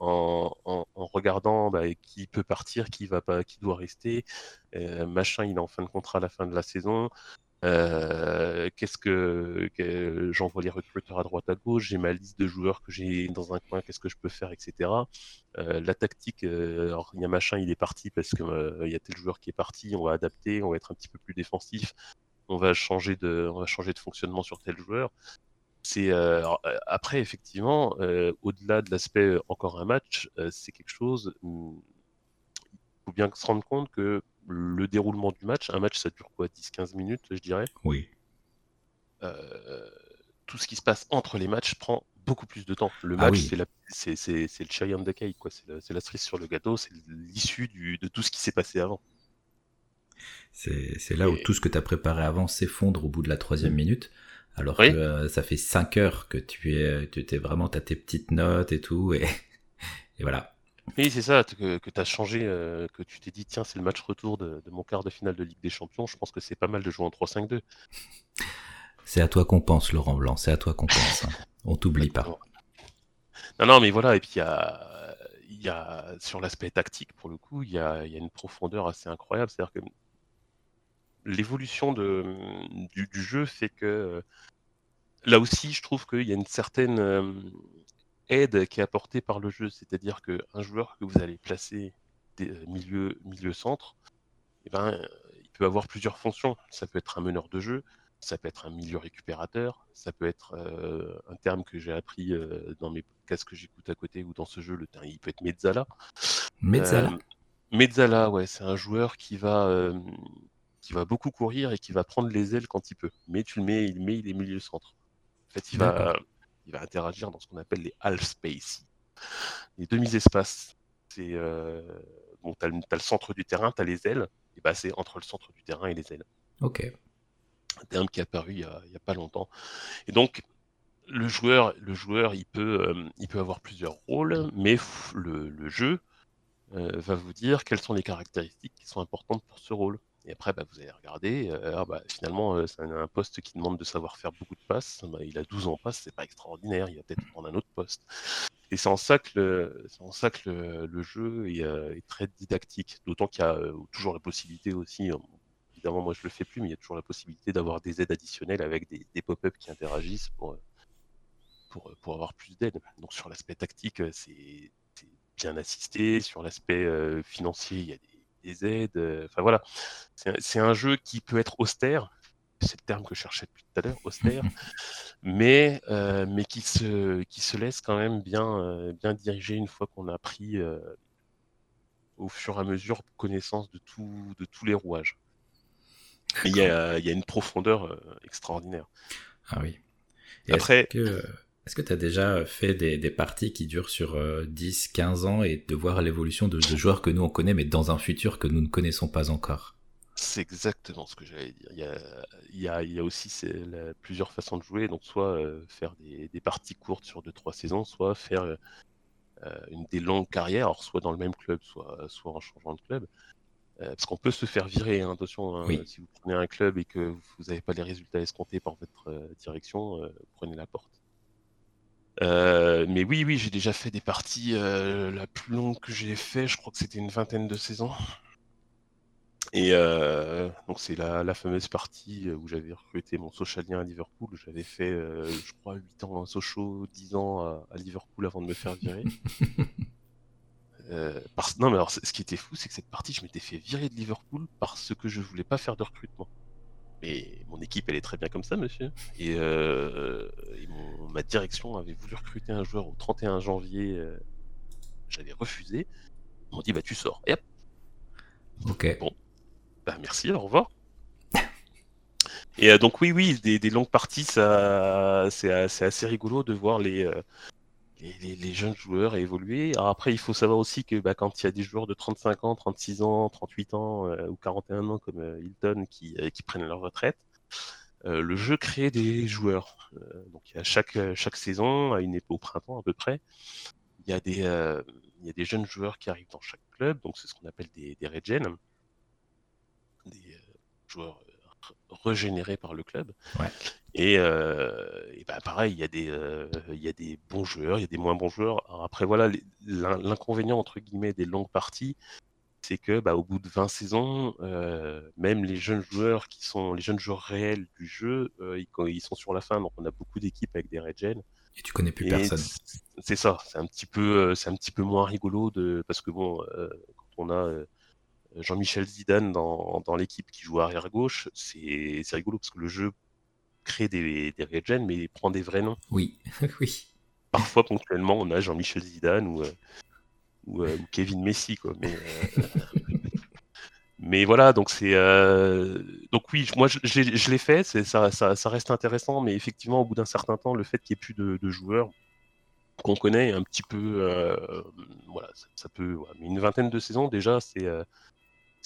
en, regardant bah, qui peut partir, qui doit rester. Euh, machin, il est en fin de contrat à la fin de la saison. Euh, qu'est-ce que, j'envoie les recruteurs à droite à gauche, j'ai ma liste de joueurs que j'ai dans un coin, qu'est-ce que je peux faire, etc. Euh, la tactique, alors il y a machin, il est parti parce que il y a tel joueur qui est parti, on va adapter, on va être un petit peu plus défensif, on va changer de, on va changer de fonctionnement sur tel joueur. C'est euh, euh, après effectivement, euh, au-delà de l'aspect encore un match, c'est quelque chose. Où il faut bien se rendre compte que le déroulement du match, un match ça dure quoi 10-15 minutes, je dirais? Oui. tout ce qui se passe entre les matchs prend beaucoup plus de temps. Le ah match, c'est, c'est, le cherry on the cake, quoi. C'est, la, cerise sur le gâteau, c'est l'issue de tout ce qui s'est passé avant. C'est, là où tout ce que tu as préparé avant s'effondre au bout de la troisième minute. Alors que euh, ça fait 5 heures que tu es, tu t'es vraiment, t'as tes petites notes et tout, et, et voilà. Oui, c'est ça, que, que tu as changé, euh, que tu t'es dit, tiens, c'est le match retour de, mon quart de finale de Ligue des Champions. Je pense que c'est pas mal de jouer en 3-5-2. C'est à toi qu'on pense, Laurent Blanc, c'est à toi qu'on pense. Hein. On t'oublie pas. Non, non, mais voilà, et puis il y a, y a, sur l'aspect tactique, pour le coup, il y a, y a, une profondeur assez incroyable. C'est-à-dire que l'évolution du, du, jeu fait que euh, là aussi, je trouve qu'il y a une certaine euh, aide qui est apportée par le jeu. C'est-à-dire qu'un joueur que vous allez placer des, euh, milieu, milieu centre, eh ben, il peut avoir plusieurs fonctions. Ça peut être un meneur de jeu, ça peut être un milieu récupérateur, ça peut être un terme que j'ai appris dans mes podcasts que j'écoute à côté ou dans ce jeu, le terme, il peut être mezzala. Mezzala. mezzala, ouais, c'est un joueur qui va qui va beaucoup courir et qui va prendre les ailes quand il peut. Mais tu le mets, il met, il est milieu centre. En fait, il va, il va interagir dans ce qu'on appelle les half space, les demi-espaces. C'est euh, bon, le, as le centre du terrain, tu as les ailes, et bah c'est entre le centre du terrain et les ailes. Ok. Un terme qui est apparu il y a, pas longtemps. Et donc le joueur, le joueur, il peut, euh, il peut avoir plusieurs rôles, mais le, le jeu euh, va vous dire quelles sont les caractéristiques qui sont importantes pour ce rôle. Et après, bah, vous allez regarder, euh, ah, bah, finalement, euh, c'est un, poste qui demande de savoir faire beaucoup de passes. Bah, il a 12 ans en passe, c'est pas extraordinaire, il va peut-être prendre un autre poste. Et c'est en ça que le, en ça que le, jeu est, est, très didactique. D'autant qu'il y a toujours la possibilité aussi, évidemment, moi je le fais plus, mais il y a toujours la possibilité d'avoir des aides additionnelles avec des, des pop-up qui interagissent pour, pour, pour avoir plus d'aide. Donc sur l'aspect tactique, c'est bien assisté. Sur l'aspect financier, il y a des des aides. Euh, enfin voilà, c'est un jeu qui peut être austère, c'est le terme que je cherchais depuis tout à l'heure, austère, mais, euh, mais qui, se, qui se laisse quand même bien, euh, bien diriger une fois qu'on a pris au fur et à mesure connaissance de, tout, de tous les rouages. Il y a, y a, une profondeur extraordinaire. Ah oui. Et Après, que est-ce que tu as déjà fait des, parties qui durent sur 10, euh, 15 ans et de voir l'évolution de, joueurs que nous on connaît, mais dans un futur que nous ne connaissons pas encore? C'est exactement ce que j'allais dire. Il y a, aussi plusieurs façons de jouer, donc soit euh, faire des, parties courtes sur 2-3 saisons, soit faire euh, une, des longues carrières, soit dans le même club, soit, soit en changeant de club. parce qu'on peut se faire virer, hein, attention, hein, si vous prenez un club et que vous n'avez pas les résultats escomptés par votre direction, prenez la porte. Mais oui, oui, j'ai déjà fait des parties. la plus longue que j'ai fait, je crois que c'était une vingtaine de saisons. Et euh, donc c'est la, fameuse partie où j'avais recruté mon socialien à Liverpool. J'avais fait, euh, je crois, 8 ans à Sochaux, 10 ans à, Liverpool avant de me faire virer. Euh, parce... Non mais alors ce qui était fou, c'est que cette partie, je m'étais fait virer de Liverpool parce que je voulais pas faire de recrutement. Mais mon équipe, elle est très bien comme ça, monsieur. Et, ma direction avait voulu recruter un joueur au 31 janvier. J'avais refusé. Ils m'ont dit, bah tu sors. Et hop. Ok. Bon, bah, merci, au revoir. Et euh, donc oui, oui, des, longues parties, ça, c'est assez rigolo de voir euh, les, jeunes joueurs évoluer. Alors après, il faut savoir aussi que bah, quand il y a des joueurs de 35 ans, 36 ans, 38 ans euh, ou 41 ans comme Hilton qui, qui, prennent leur retraite, le jeu crée des joueurs. donc a chaque, saison, à une époque au printemps à peu près, il y a des, jeunes joueurs qui arrivent dans chaque club, donc c'est ce qu'on appelle des, des regen des euh, joueurs euh, régénérés par le club. Et, euh, bah, pareil, il y, a des, il y a des bons joueurs, il y a des moins bons joueurs. après, voilà, l'inconvénient, entre guillemets, des longues parties, c'est que bah, au bout de 20 saisons, même les jeunes joueurs qui sont les jeunes joueurs réels du jeu, ils, ils, sont sur la fin. Donc on a beaucoup d'équipes avec des regen. Et tu connais plus personne. C'est ça, c'est un petit peu, c'est un petit peu moins rigolo de parce que bon, quand on a Jean-Michel Zidane dans, dans l'équipe qui joue arrière gauche, c'est rigolo parce que le jeu crée des, des regen, mais il prend des vrais noms. Oui, oui. Parfois, ponctuellement, on a Jean-Michel Zidane ou, euh, euh, ou, Kevin Messi, quoi. Mais, euh, mais voilà, donc c'est donc oui, moi je, je l'ai fait, ça, ça, ça, reste intéressant, mais effectivement, au bout d'un certain temps, le fait qu'il n'y ait plus de, de joueurs qu'on connaît un petit peu, voilà, ça, peut, mais une vingtaine de saisons déjà, c'est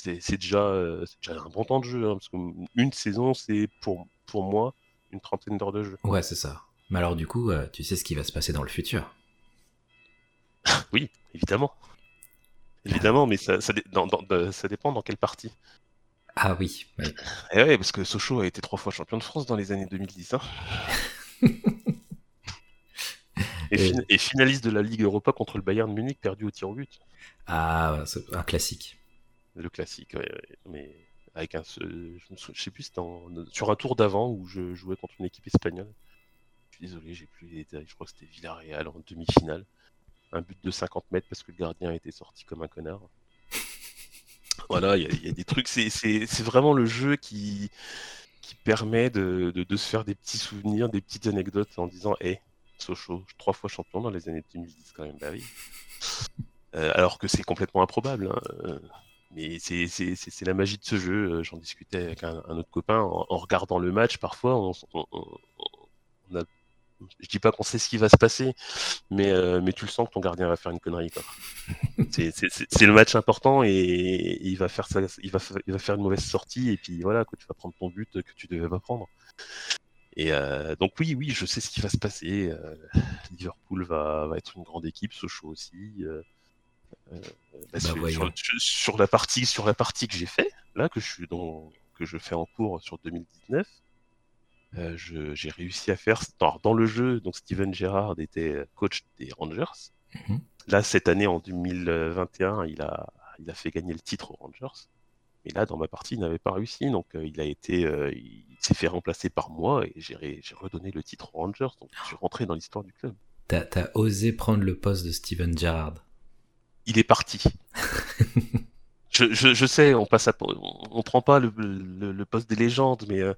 c'est déjà, euh, déjà, un bon temps de jeu. Hein, parce qu'une saison, c'est pour, pour moi une trentaine d'heures de jeu. Ouais, c'est ça. Mais alors, du coup, euh, tu sais ce qui va se passer dans le futur? Oui, évidemment. Évidemment, mais ça, ça, ça, dépend dans quelle partie. Ah oui. Et ouais, parce que Sochaux a été trois fois champion de France dans les années 2010. Hein. et, finaliste de la Ligue Europa contre le Bayern Munich, perdu au tir au but. Ah, c'est un classique. Le classique, mais avec un. Je, ne sais plus, c'était sur un tour d'avant où je jouais contre une équipe espagnole. Je suis désolé, j'ai plus les détails. Je crois que c'était Villarreal en demi-finale. Un but de 50 mètres parce que le gardien était sorti comme un connard. voilà, il y, a des trucs. C'est vraiment le jeu qui, qui permet de, de, se faire des petits souvenirs, des petites anecdotes en disant Hé, hey, Sochaux, trois fois champion dans les années 2010 quand même. Bah oui. Euh, alors que c'est complètement improbable. Hein. Mais c'est la magie de ce jeu. Euh, j'en discutais avec un, autre copain en, regardant le match. Parfois, on, on, a, je dis pas qu'on sait ce qui va se passer, mais, euh, mais tu le sens que ton gardien va faire une connerie. C'est le match important et, il va faire ça, il va, il va faire une mauvaise sortie et puis voilà, que tu vas prendre ton but que tu devais pas prendre. Et euh, donc oui, oui, je sais ce qui va se passer. Liverpool va, va, être une grande équipe, Sochaux aussi. Euh, bah, sur, la partie, sur la partie que j'ai fait, là, que je suis dans, que je fais en cours sur 2019, euh, j'ai réussi à faire dans, le jeu. Donc Steven Gerrard était coach des Rangers. Mhm. Là, cette année, en 2021, il a, il a fait gagner le titre aux Rangers. Mais là, dans ma partie, il n'avait pas réussi. Donc, euh, il a été, il s'est fait remplacer par moi et j'ai redonné le titre aux Rangers. Donc, je suis rentré dans l'histoire du club. T'as as osé prendre le poste de Steven Gerrard il est parti. je, sais, on passe on, prend pas le, poste des légendes, mais euh,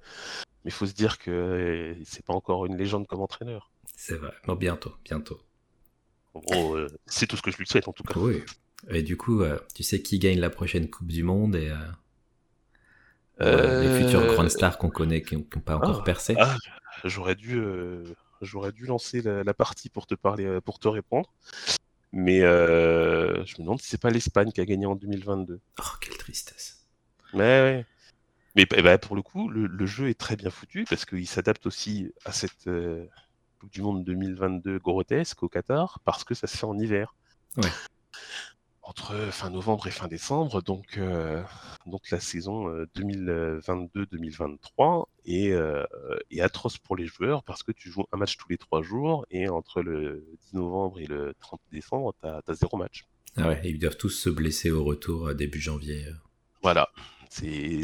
il faut se dire que euh, c'est pas encore une légende comme entraîneur. C'est vrai. Bon, bientôt, bientôt. En euh, c'est tout ce que je lui souhaite en tout cas. Oui. Et du coup, tu sais qui gagne la prochaine Coupe du Monde et les futures grandes stars qu'on connaît qui n'ont pas encore ah, percé. Ah, j'aurais dû, j'aurais dû lancer la, la, partie pour te parler, pour te répondre. Mais euh, je me demande si c'est pas l'Espagne qui a gagné en 2022. Oh, quelle tristesse. Mais ouais. Mais eh ben, pour le coup, le, jeu est très bien foutu parce qu'il s'adapte aussi à cette euh, Coupe du Monde 2022 grotesque au Qatar parce que ça se fait en hiver. Ouais. Entre fin novembre et fin décembre, donc, euh, donc la saison 2022-2023 est, est, atroce pour les joueurs parce que tu joues un match tous les trois jours et entre le 10 novembre et le 30 décembre, tu as, zéro match. Ah ouais, ils doivent tous se blesser au retour début janvier. Voilà, c'est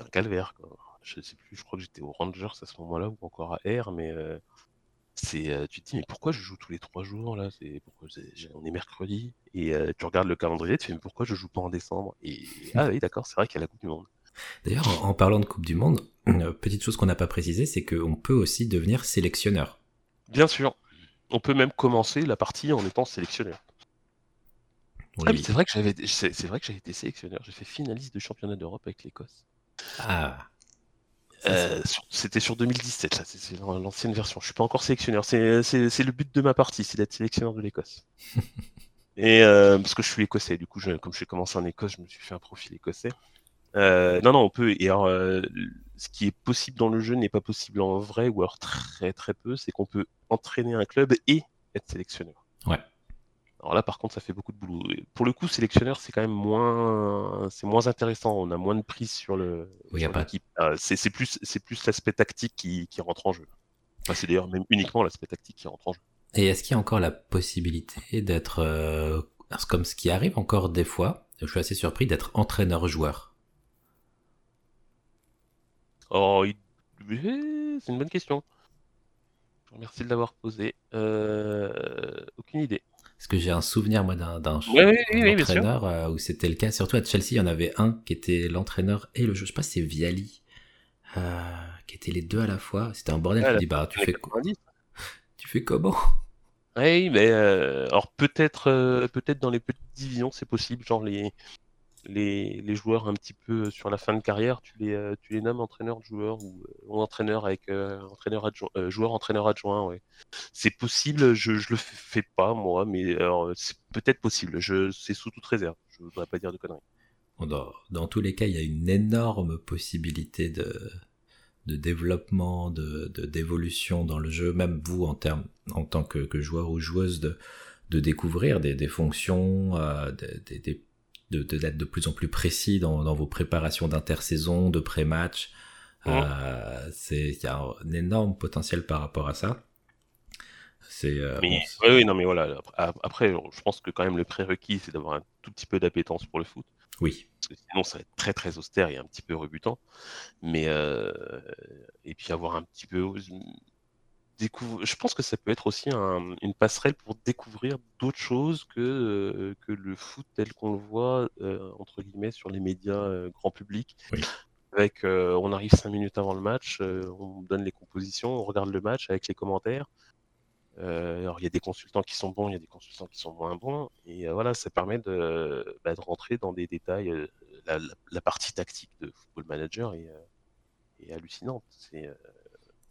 un calvaire. Quoi. Je sais plus, je crois que j'étais aux Rangers à ce moment-là ou encore à R, mais c'est tu te dis mais pourquoi je joue tous les trois jours là? C'est pourquoi on est mercredi. Et tu regardes le calendrier tu fais mais pourquoi je joue pas en décembre? Et ah oui d'accord c'est vrai qu'il y a la Coupe du Monde. D'ailleurs en, parlant de Coupe du Monde petite chose qu'on n'a pas précisé c'est qu'on peut aussi devenir sélectionneur. Bien sûr. On peut même commencer la partie en étant sélectionneur. Ah, c'est vrai que j'avais c'est vrai que j'ai été sélectionneur. J'ai fait finaliste de championnat d'Europe avec l'Écosse. Ah euh, c'était sur 2017, là, c'est l'ancienne version. Je suis pas encore sélectionneur. C'est le but de ma partie, c'est d'être sélectionneur de l'Écosse. Et euh, parce que je suis écossais, du coup, je, comme j'ai commencé en Écosse, je me suis fait un profil écossais. Euh, non, non, on peut. Et alors, ce qui est possible dans le jeu n'est pas possible en vrai, ou alors très très peu, c'est qu'on peut entraîner un club et être sélectionneur. Ouais. Alors là, par contre, ça fait beaucoup de boulot. pour le coup, sélectionneur, c'est quand même moins, c'est moins intéressant. On a moins de prise sur le. Oui, euh, c'est plus, c'est plus l'aspect tactique qui, rentre en jeu. c'est d'ailleurs même uniquement l'aspect tactique qui rentre en jeu. Et est-ce qu'il y a encore la possibilité d'être, euh, comme ce qui arrive encore des fois, je suis assez surpris d'être entraîneur-joueur. Oh, c'est une bonne question. Je vous remercie de l'avoir posé. Euh, aucune idée. Parce que j'ai un souvenir, moi, d'un entraîneur euh, où c'était le cas. Surtout à Chelsea, il y en avait un qui était l'entraîneur et le jeu. Je sais pas si c'est Viali, euh, qui étaient les deux à la fois. C'était un bordel. tu dis, bah, tu fais quoi Tu fais comment? Oui, mais euh, alors peut-être peut-être dans les petites divisions, c'est possible. Genre les, les, joueurs un petit peu sur la fin de carrière, tu les, euh, tu les nommes entraîneurs de joueurs ou, euh, entraîneur avec euh, entraîneur adjoint, joueur entraîneur adjoint. Ouais. C'est possible, je, je le fais pas moi, mais c'est peut-être possible. Je c'est sous toute réserve. Je voudrais pas dire de conneries. Dans, dans, tous les cas, il y a une énorme possibilité de, de développement, de d'évolution dans le jeu, même vous en en tant que, que joueur ou joueuse de de découvrir des, des fonctions, des, des d'être de, plus en plus précis dans, dans vos préparations d'intersaison, de pré-match. Euh, c'est il y a un énorme potentiel par rapport à ça. C'est euh, oui, oui, non mais voilà. Après, je pense que quand même le prérequis, c'est d'avoir un tout petit peu d'appétence pour le foot. Oui. Parce que sinon, ça va être très très austère et un petit peu rebutant. Mais euh, et puis avoir un petit peu je pense que ça peut être aussi une passerelle pour découvrir d'autres choses que, euh, que le foot tel qu'on le voit, euh, entre guillemets, sur les médias euh, grand public. Avec, on arrive cinq minutes avant le match, on donne les compositions, on regarde le match avec les commentaires. alors il y a des consultants qui sont bons, il y a des consultants qui sont moins bons, et voilà, ça permet de, bah, de, rentrer dans des détails. La, partie tactique de Football Manager est, est hallucinante. C'est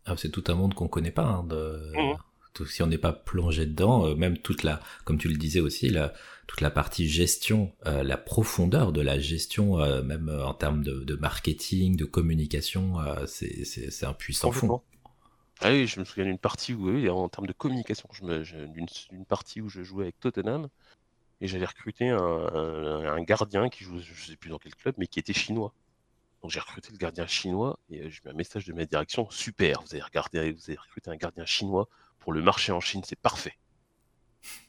ah, c'est tout un monde qu'on connaît pas. Hein, de... Mmh. Tout, si on n'est pas plongé dedans, euh, même toute la, comme tu le disais aussi, la, toute la partie gestion, euh, la profondeur de la gestion, euh, même en termes de, de, marketing, de communication, c'est, un puissant fond. Ah oui, je me souviens d'une partie où, oui, en termes de communication, d'une, partie où je jouais avec Tottenham et j'avais recruté un, un, un, gardien qui joue, je sais plus dans quel club, mais qui était chinois. Donc j'ai recruté le gardien chinois et euh, j'ai mis un message de ma direction. Super, vous avez, regardé, vous avez recruté un gardien chinois pour le marché en Chine, c'est parfait.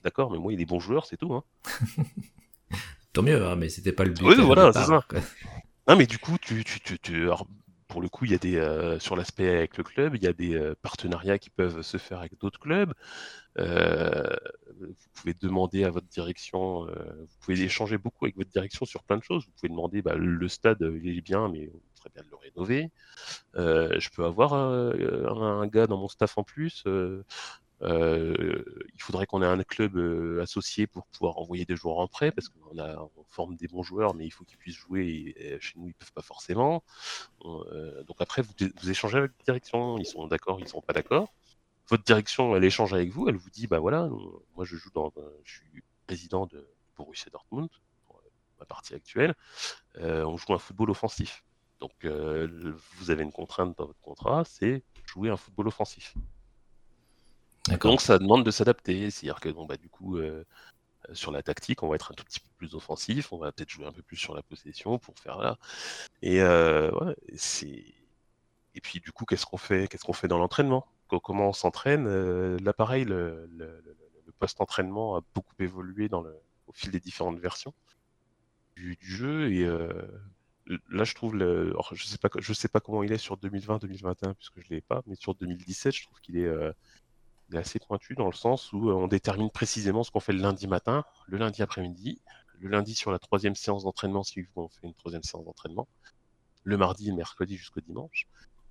D'accord, mais moi il est bon joueur, c'est tout. Hein. Tant mieux, hein, mais c'était pas le but. Oui, voilà, c'est ça. Non, mais du coup, tu, tu, tu, tu pour le coup, il y a des euh, sur l'aspect avec le club, il y a des euh, partenariats qui peuvent se faire avec d'autres clubs. Euh, vous pouvez demander à votre direction, vous pouvez échanger beaucoup avec votre direction sur plein de choses. Vous pouvez demander, bah, le stade, il est bien, mais on serait bien le rénover. je peux avoir un, gars dans mon staff en plus. Euh, il faudrait qu'on ait un club euh, associé pour pouvoir envoyer des joueurs en prêt, parce qu'on forme des bons joueurs, mais il faut qu'ils puissent jouer. Chez nous, ils peuvent pas forcément. Euh, donc après, vous, vous, échangez avec la direction. Ils sont d'accord, ils sont pas d'accord. Votre direction, elle échange avec vous. Elle vous dit, bah voilà, moi je joue dans, je suis président de Borussia Dortmund, pour ma partie actuelle. on joue un football offensif. Donc vous avez une contrainte dans votre contrat, c'est jouer un football offensif. Donc ça demande de s'adapter. C'est-à-dire que bon, bah, du coup, euh, sur la tactique, on va être un tout petit peu plus offensif, on va peut-être jouer un peu plus sur la possession pour faire là. Et ouais, c'est et puis du coup, qu'est-ce qu'on fait? Qu'est-ce qu'on fait dans l'entraînement? Comment on s'entraîne Là, pareil, le, post-entraînement a beaucoup évolué le, au fil des différentes versions du, jeu. Et là, je trouve, le, je sais pas, sais pas comment il est sur 2020-2021 puisque je l'ai pas, mais sur 2017, je trouve qu'il est, assez pointu dans le sens où on détermine précisément ce qu'on fait le lundi matin, le lundi après-midi, le lundi sur la troisième séance d'entraînement si on fait une troisième séance d'entraînement, le mardi le mercredi jusqu'au dimanche.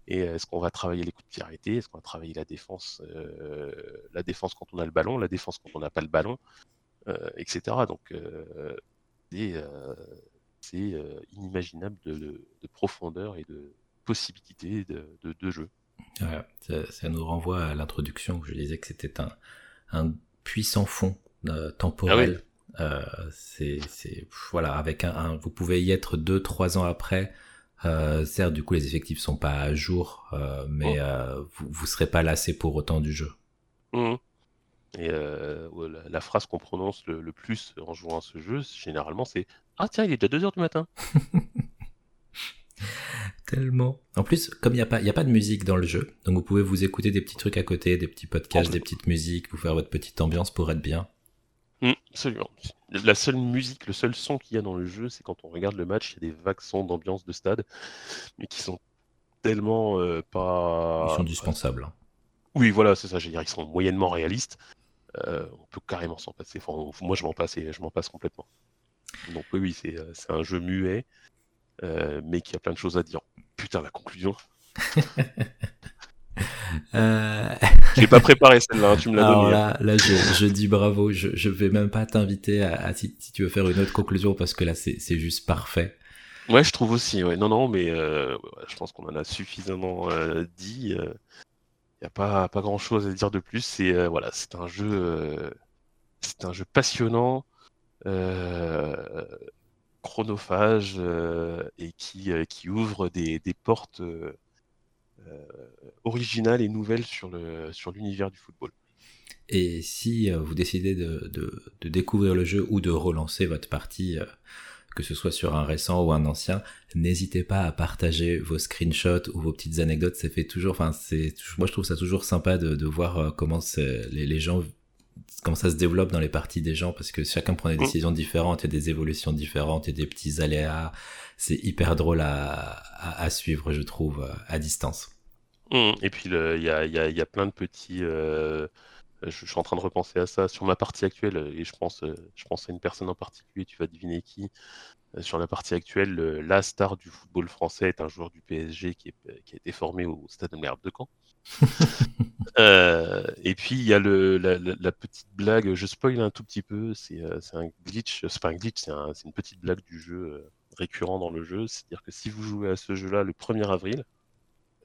Et est-ce qu'on va travailler les coups de pied arrêtés? Est-ce qu'on va travailler la défense, la défense quand on a le ballon, la défense quand on n'a pas le ballon, etc. Donc c'est inimaginable de, profondeur et de possibilités de, jeu. ça, nous renvoie à l'introduction où je disais que c'était un, puissant fond temporel. Ah c'est voilà avec un, vous pouvez y être deux trois ans après euh, certes, du coup, les effectifs sont pas à jour, euh, mais oh. euh, vous, vous serez pas lassé pour autant du jeu. Mmh. Et la, phrase qu'on prononce le, plus en jouant à ce jeu, généralement, c'est Ah tiens, il est déjà 2h du matin. Tellement. En plus, comme il n'y a, pas, a pas de musique dans le jeu, donc vous pouvez vous écouter des petits trucs à côté, des petits podcasts, des petites musiques, vous faire votre petite ambiance pour être bien. Mmh, absolument. La seule musique, le seul son qu'il y a dans le jeu, c'est quand on regarde le match, il y a des vagues sons d'ambiance de stade, mais qui sont tellement euh, pas. Ils sont dispensables. Hein. Oui, voilà, c'est ça, je veux dire, ils sont moyennement réalistes. Euh, on peut carrément s'en passer. Enfin, moi, je m'en passe et je m'en passe complètement. Donc, oui, oui, c'est euh, un jeu muet, mais qui a plein de choses à dire. Putain, la conclusion. Euh... Je l'ai pas préparé celle-là, hein, tu me l'as donné. Là, là je, dis bravo. Je, je vais même pas t'inviter à, si, tu veux faire une autre conclusion parce que là c'est juste parfait. Ouais, je trouve aussi. Ouais. Non, non, mais euh, je pense qu'on en a suffisamment euh, dit. Il euh, n'y a pas, pas grand chose à dire de plus. C'est voilà, c'est un jeu, c'est un jeu passionnant, chronophage et qui, qui ouvre des, des portes euh, originale et nouvelle sur le sur l'univers du football. Et si euh, vous décidez de, de, découvrir le jeu ou de relancer votre partie, euh, que ce soit sur un récent ou un ancien, n'hésitez pas à partager vos screenshots ou vos petites anecdotes. Ça fait toujours, enfin, moi je trouve ça toujours sympa de, de voir comment les, les gens comment ça se développe dans les parties des gens parce que chacun prend des mm. décisions différentes, il y a des évolutions différentes, il y a des petits aléas. C'est hyper drôle à, à, suivre, je trouve, à distance. Mm. Et puis il y a, y, a, y a, plein de petits. Euh, je, suis en train de repenser à ça sur ma partie actuelle et je pense, euh, je pense à une personne en particulier. Tu vas deviner qui. Euh, sur la partie actuelle, la star du football français est un joueur du PSG qui, est, qui a été formé au Stade de Merde de Caen. Euh, et puis il y a le, la, petite blague, je spoil un tout petit peu, c'est euh, un glitch, c'est pas un glitch, c'est un, une petite blague du jeu euh, récurrent dans le jeu, c'est-à-dire que si vous jouez à ce jeu-là le 1er avril,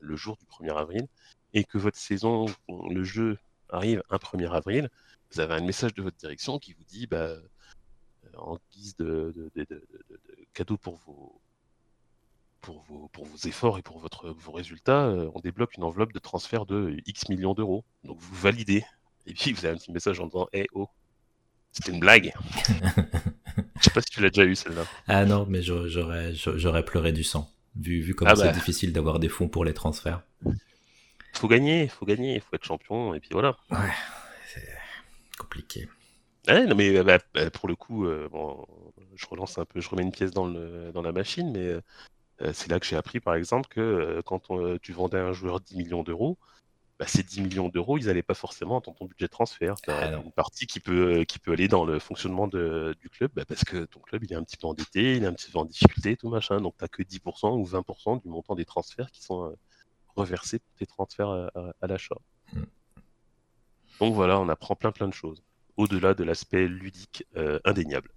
le jour du 1er avril, et que votre saison, le jeu arrive un 1er avril, vous avez un message de votre direction qui vous dit, bah, en guise de, de, de cadeau pour vos, pour vos, pour vos efforts et pour votre, vos résultats, euh, on débloque une enveloppe de transfert de X millions d'euros. Donc vous validez. Et puis vous avez un petit message en disant Hey oh, c'était une blague. Je sais pas si tu l'as déjà eu celle-là. Ah non, mais j'aurais, j'aurais pleuré du sang, vu, vu comment ah c'est bah. difficile d'avoir des fonds pour les transferts. Faut gagner, faut gagner, il faut être champion, et puis voilà. Ouais, c'est compliqué. Non mais bah, bah, pour le coup, euh, bon, je relance un peu, je remets une pièce dans, le, dans la machine, mais euh, euh, c'est là que j'ai appris, par exemple, que euh, quand euh, tu vendais un joueur 10 millions d'euros, bah, ces 10 millions d'euros, ils n'allaient pas forcément dans ton budget de transfert. Tu ah une partie qui peut, qui peut aller dans le fonctionnement de, du club, bah, parce que ton club, il est un petit peu endetté, il est un petit peu en difficulté, tout machin. Donc, tu n'as que 10% ou 20% du montant des transferts qui sont reversés pour tes transferts à, l'achat. Hmm. Donc voilà, on apprend plein plein de choses, au-delà de l'aspect ludique indéniable.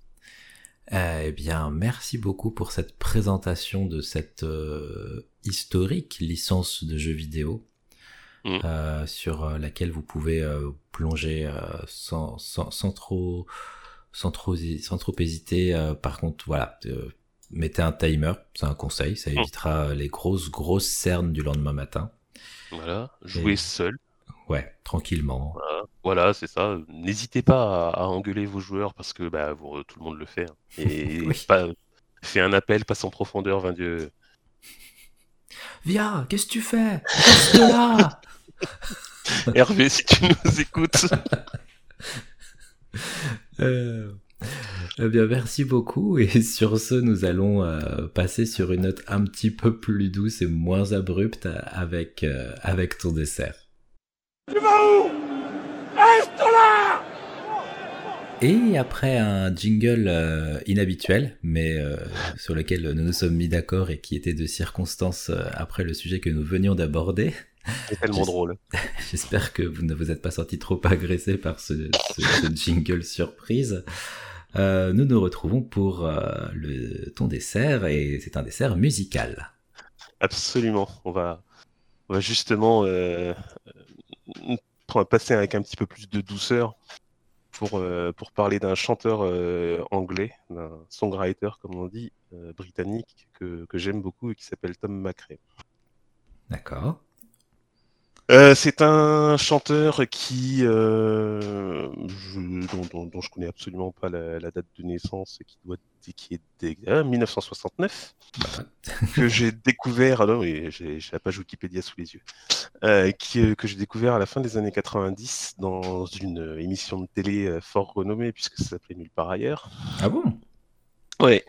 Euh, eh bien, merci beaucoup pour cette présentation de cette euh, historique licence de jeux vidéo mm. euh, sur laquelle vous pouvez plonger sans, sans, sans, trop sans trop sans trop hésiter. par contre, voilà, mettez un timer, c'est un conseil, ça mm. évitera les grosses grosses cernes du lendemain matin. Voilà, jouer seul. Ouais, tranquillement. Voilà, c'est ça. N'hésitez pas à, à engueuler vos joueurs parce que bah, vous- tout le monde le fait. hein. Et Oui. pas, fait un appel, passe en profondeur, vain Dieu. Viens, qu'est-ce que tu fais? Reste là Hervé, si tu nous écoutes. Euh, Eh bien, merci beaucoup. Et sur ce, nous allons euh, passer sur une note un petit peu plus douce et moins abrupte avec, euh, avec ton dessert. Et après un jingle euh, inhabituel, mais euh, sur lequel nous nous sommes mis d'accord et qui était de circonstance euh, après le sujet que nous venions d'aborder, C'est tellement drôle. J'espère que vous ne vous êtes pas senti trop agressé par ce, ce- ce jingle surprise. Euh, nous nous retrouvons pour euh, le ton dessert et c'est un dessert musical. Absolument. On va, on va justement passer avec un petit peu plus de douceur pour, euh, pour parler d'un chanteur euh, anglais, d'un songwriter, comme on dit, euh, britannique, que, que j'aime beaucoup et qui s'appelle Tom McRae. D'accord. Euh, c'est un chanteur qui, euh, je- dont, dont- dont je connais absolument pas la, la date de naissance, qui doit qui est des- ah, 1969, Bah, que j'ai découvert, ah non, oui, j'ai la page Wikipédia sous les yeux, euh, qui, euh, que j'ai découvert à la fin des années 90 dans une euh, émission de télé euh, fort renommée puisque ça s'appelait Nulle part ailleurs. ah bon? Ouais,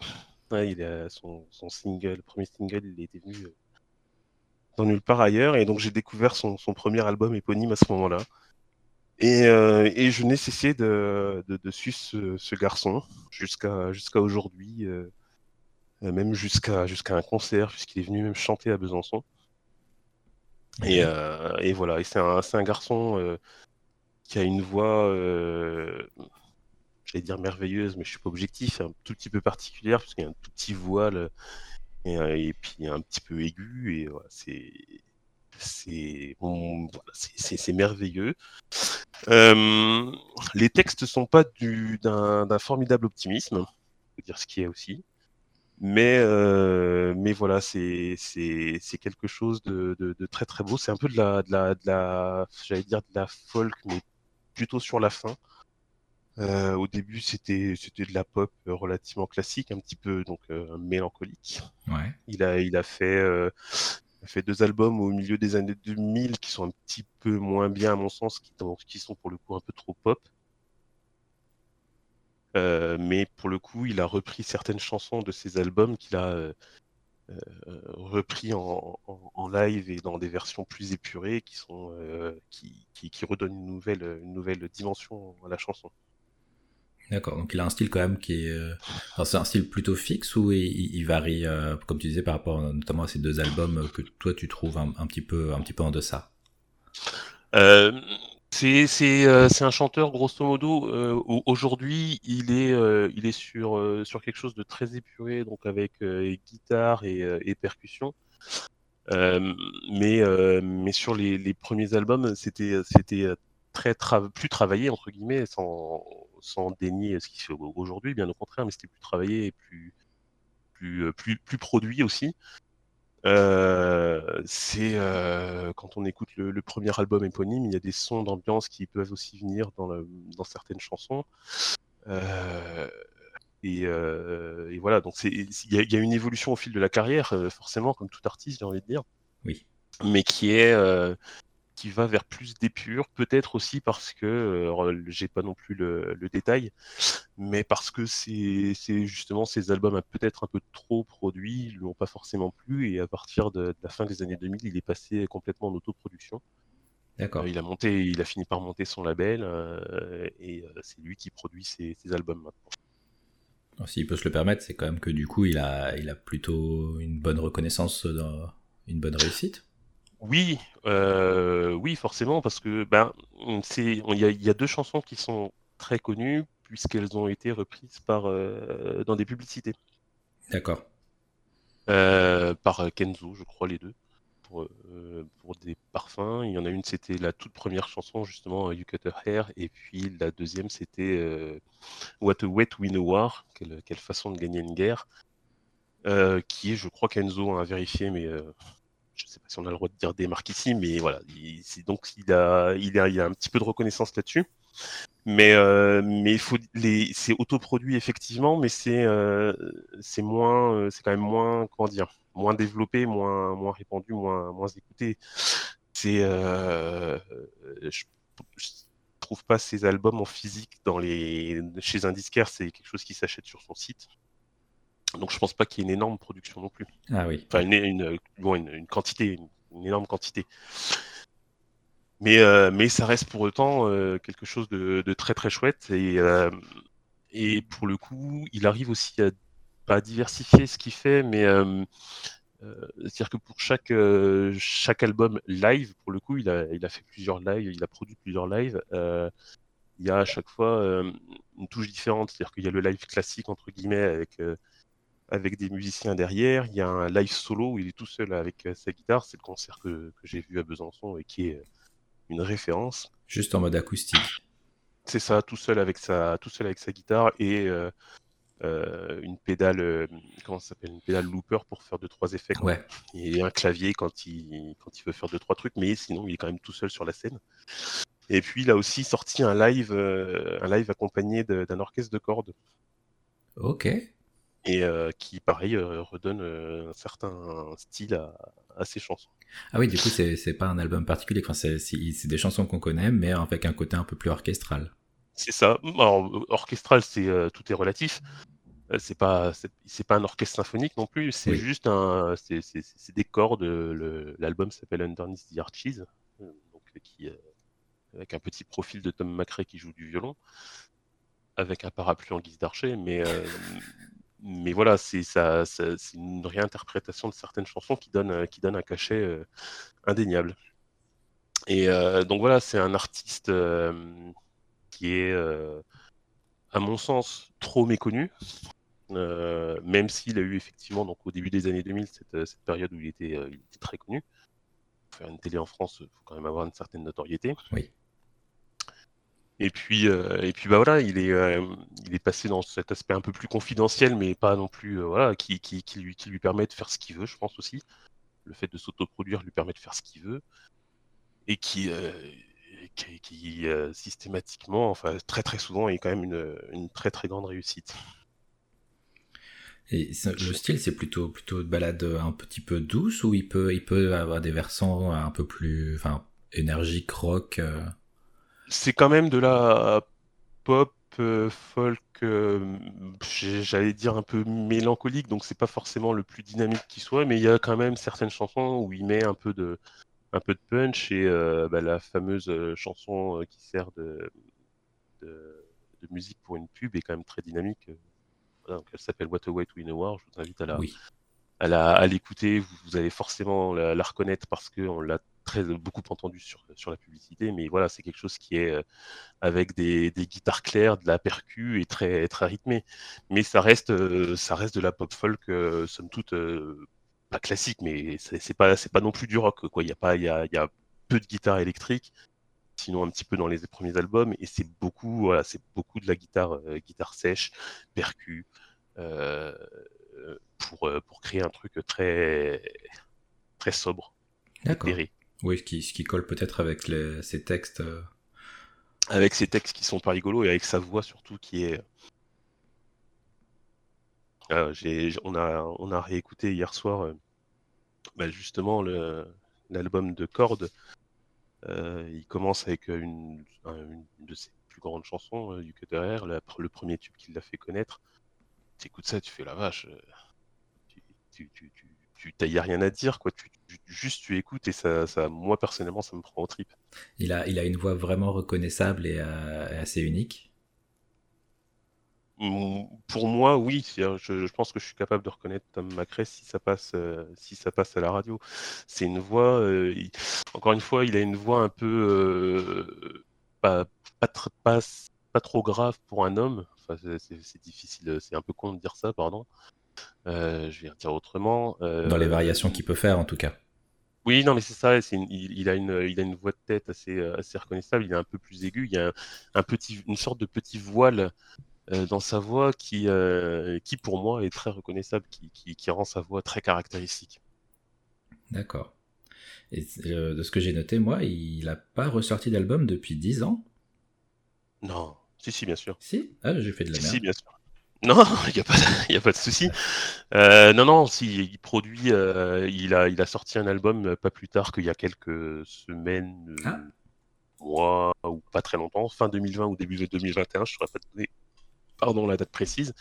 ouais il a son, son single, le premier single, il était venu euh, dans Nulle part ailleurs, et donc j'ai découvert son, son premier album éponyme à ce moment-là. Et, euh, et je n'ai cessé de, de, de suivre ce, ce garçon jusqu'à jusqu'à aujourd'hui, euh, euh, même jusqu'à jusqu'à un concert, puisqu'il est venu même chanter à Besançon. Et, euh, et voilà, et c'est un, un garçon qui a une voix, j'allais dire merveilleuse, mais je suis pas objectif, un tout petit peu particulière, parce qu'il y a un tout petit voile, et, euh, et puis un petit peu aigu, et voilà, c'est c'est merveilleux. Euh, les textes sont pas du- d'un formidable optimisme, faut dire ce qui est aussi. Mais, euh, mais voilà, c'est quelque chose de, de, très très beau. C'est un peu de la, de la, de la j'allais dire de la folk, mais plutôt sur la fin. Euh, au début, c'était c'était de la pop euh, relativement classique, un petit peu donc euh, mélancolique. Ouais. Il a il a fait euh, il a fait deux albums au milieu des années 2000 qui sont un petit peu moins bien à mon sens, qui, qui sont pour le coup un peu trop pop. Mais pour le coup, il a repris certaines chansons de ses albums qu'il a repris en, en, en, live et dans des versions plus épurées qui sont qui, qui, qui, redonnent une nouvelle une nouvelle dimension à la chanson. D'accord, donc il a un style quand même qui est. Euh... C'est un style plutôt fixe ou il, varie, euh, comme tu disais, par rapport notamment à ces deux albums que toi tu trouves un, un petit peu un petit peu en deçà? Euh, c'est euh, un chanteur grosso modo. Euh, aujourd'hui, il est euh, il est sur euh, sur quelque chose de très épuré, donc avec euh, guitare et, euh, percussion. Euh, mais mais sur les, premiers albums, c'était c'était très tra plus travaillé entre guillemets, sans sans dénier ce qui se fait aujourd'hui, bien au contraire, mais c'était plus travaillé et plus plus plus plus produit aussi. Euh, c'est euh, quand on écoute le, le, premier album éponyme, il y a des sons d'ambiance qui peuvent aussi venir dans, dans certaines chansons. Euh, et, et, voilà, donc il y, y, a une évolution au fil de la carrière, forcément, comme tout artiste, j'ai envie de dire. Oui. Mais qui est qui va vers plus d'épure, peut-être aussi parce que j'ai pas non plus le, le, détail, mais parce que c'est justement ces albums peut-être un peu trop produits, lui ont pas forcément plu, et à partir de, de, la fin des années 2000, il est passé complètement en autoproduction. D'accord. Euh, il a monté, il a fini par monter son label, euh, et c'est lui qui produit ses, ses albums maintenant. S'il peut se le permettre, c'est quand même que du coup, il a, il a plutôt une bonne reconnaissance, dans une bonne réussite. Oui, euh, oui, forcément, parce que ben, c'est, il y, y, a deux chansons qui sont très connues puisqu'elles ont été reprises par euh, dans des publicités. D'accord. Euh, par Kenzo, je crois les deux, pour, pour, des parfums. Il y en a une, c'était la toute première chanson justement, You Cut Her Hair, et puis la deuxième, c'était What a Wet We Know War, quelle, quelle, façon de gagner une guerre, qui est, je crois, Kenzo a vérifié, mais je sais pas si on a le droit de dire des marques ici, mais voilà, donc il a, il a, a un petit peu de reconnaissance là-dessus. Mais, euh, faut c'est autoproduit effectivement, mais c'est, euh, moins, euh, c'est quand même moins, comment moins développé, moins, répandu, moins, écouté. Je, je trouve pas ces albums en physique dans les, chez un disquaire, c'est quelque chose qui s'achète sur son site. Donc je pense pas qu'il y ait une énorme production non plus. Ah oui. Enfin, une, une, bon, une, une quantité, une, énorme quantité. Mais, euh, mais ça reste pour autant euh, quelque chose de, de, très très chouette. Et, euh, et pour le coup, il arrive aussi à diversifier ce qu'il fait, mais euh, c'est-à-dire que pour chaque, chaque album live, pour le coup, il a, il a fait plusieurs lives, il a produit plusieurs lives. il y a à chaque fois une touche différente, c'est-à-dire qu'il y a le live classique entre guillemets avec avec des musiciens derrière. Il y a un live solo où il est tout seul avec euh, sa guitare. C'est le concert que, que j'ai vu à Besançon et qui est euh, une référence. Juste en mode acoustique. C'est ça, tout seul avec sa, tout seul avec sa guitare et euh, euh, une pédale, euh, comment s'appelle, une pédale looper pour faire deux trois effets. Quoi. Ouais. Et un clavier quand il, quand il veut faire deux trois trucs, mais sinon il est quand même tout seul sur la scène. Et puis il a aussi sorti un live, un live accompagné d'un orchestre de cordes. Ok et euh, qui, pareil, euh, redonne euh, un certain style à, à, ses chansons. Ah oui, du coup, c'est pas un album particulier, enfin, c'est des chansons qu'on connaît, mais avec un côté un peu plus orchestral. C'est ça. Alors, orchestral, c'est tout est relatif. C'est pas c'est pas un orchestre symphonique non plus. C'est oui. juste un c'est des cordes. L'album s'appelle Underneath the Arches, donc qui avec un petit profil de Tom McRae qui joue du violon, avec un parapluie en guise d'archer, mais mais voilà, c'est une réinterprétation de certaines chansons qui donne, euh, un cachet euh, indéniable. Et euh, donc voilà, c'est un artiste qui est, à mon sens, trop méconnu. même s'il a eu effectivement, donc au début des années 2000, cette, cette période où il était, il était très connu. Pour faire une télé en France, il faut quand même avoir une certaine notoriété. Oui. Et puis, euh, et puis bah voilà, il est, euh, il est passé dans cet aspect un peu plus confidentiel, mais pas non plus, euh, voilà, qui, qui, qui, lui, qui lui permet de faire ce qu'il veut, je pense aussi. Le fait de s'autoproduire lui permet de faire ce qu'il veut. Et qui, qui, systématiquement, enfin très très souvent, est quand même une, une très très grande réussite. Et le style, c'est plutôt plutôt de balade un petit peu douce ou il peut il peut avoir des versants un peu plus, enfin, énergique rock. C'est quand même de la pop euh, folk, euh, j'allais dire un peu mélancolique, donc c'est pas forcément le plus dynamique qui soit, mais il y a quand même certaines chansons où il met un peu de, un peu de punch et euh, bah, la fameuse chanson qui sert de, de, de, musique pour une pub est quand même très dynamique. Voilà, donc elle s'appelle What a Way to Win a War. Je vous invite à la, oui. à l'écouter. Vous, vous, allez forcément la, la reconnaître parce qu'on l'a très beaucoup entendu sur, sur la publicité, mais voilà, c'est quelque chose qui est euh, avec des, des, guitares claires, de la percu et très, très rythmé. Mais ça reste, euh, ça reste de la pop folk, euh, somme toute, pas classique, mais c'est pas, pas non plus du rock, quoi. Il y a pas, il y a, il y a peu de guitare électrique, sinon un petit peu dans les premiers albums, et c'est beaucoup, voilà, c'est beaucoup de la guitare, euh, guitare sèche, percu, euh, pour, pour créer un truc très, très sobre. D'accord. Oui, ce qui, ce qui colle peut-être avec les, ces textes. Euh... Avec ces textes qui sont pas rigolos et avec sa voix surtout qui est. Euh, on, a, on a réécouté hier soir euh, bah justement l'album de Cordes. Euh, il commence avec une, une, de ses plus grandes chansons du Cutter le premier tube qui l'a fait connaître. Tu écoutes ça, tu fais la vache. Tu, tu il y a rien à dire quoi. Tu, tu, juste tu écoutes et ça, ça moi personnellement ça me prend au trip. Il a il a une voix vraiment reconnaissable et, euh, assez unique. Pour moi oui. Je, je, pense que je suis capable de reconnaître Tom McRae si ça passe euh, si ça passe à la radio. C'est une voix euh, il, encore une fois il a une voix un peu pas, pas, pas, pas trop grave pour un homme. Enfin, c'est difficile c'est un peu con de dire ça pardon euh, je vais dire autrement. Euh, Dans les variations qu'il peut faire, en tout cas. Oui, non, mais c'est ça. Une, il, il, a une, il a une voix de tête assez, euh, assez reconnaissable. Il est un peu plus aigu. Il y a un, un petit, une sorte de petit voile euh, dans sa voix qui, euh, qui, pour moi, est très reconnaissable, qui, qui, qui, rend sa voix très caractéristique. D'accord. Et euh, de ce que j'ai noté, moi, il n'a pas ressorti d'album depuis 10 ans? Non, si, si, bien sûr. Si? Ah, j'ai fait de la Si, merde. si, bien sûr. Non, il n'y a, pas y a pas de souci. Euh, non, non, si, il produit, euh, il, a, il a sorti un album euh, pas plus tard qu'il y a quelques semaines, euh, Ah. mois, ou pas très longtemps, fin 2020 ou début de 2021, je ne saurais pas te donner pardon, la date précise.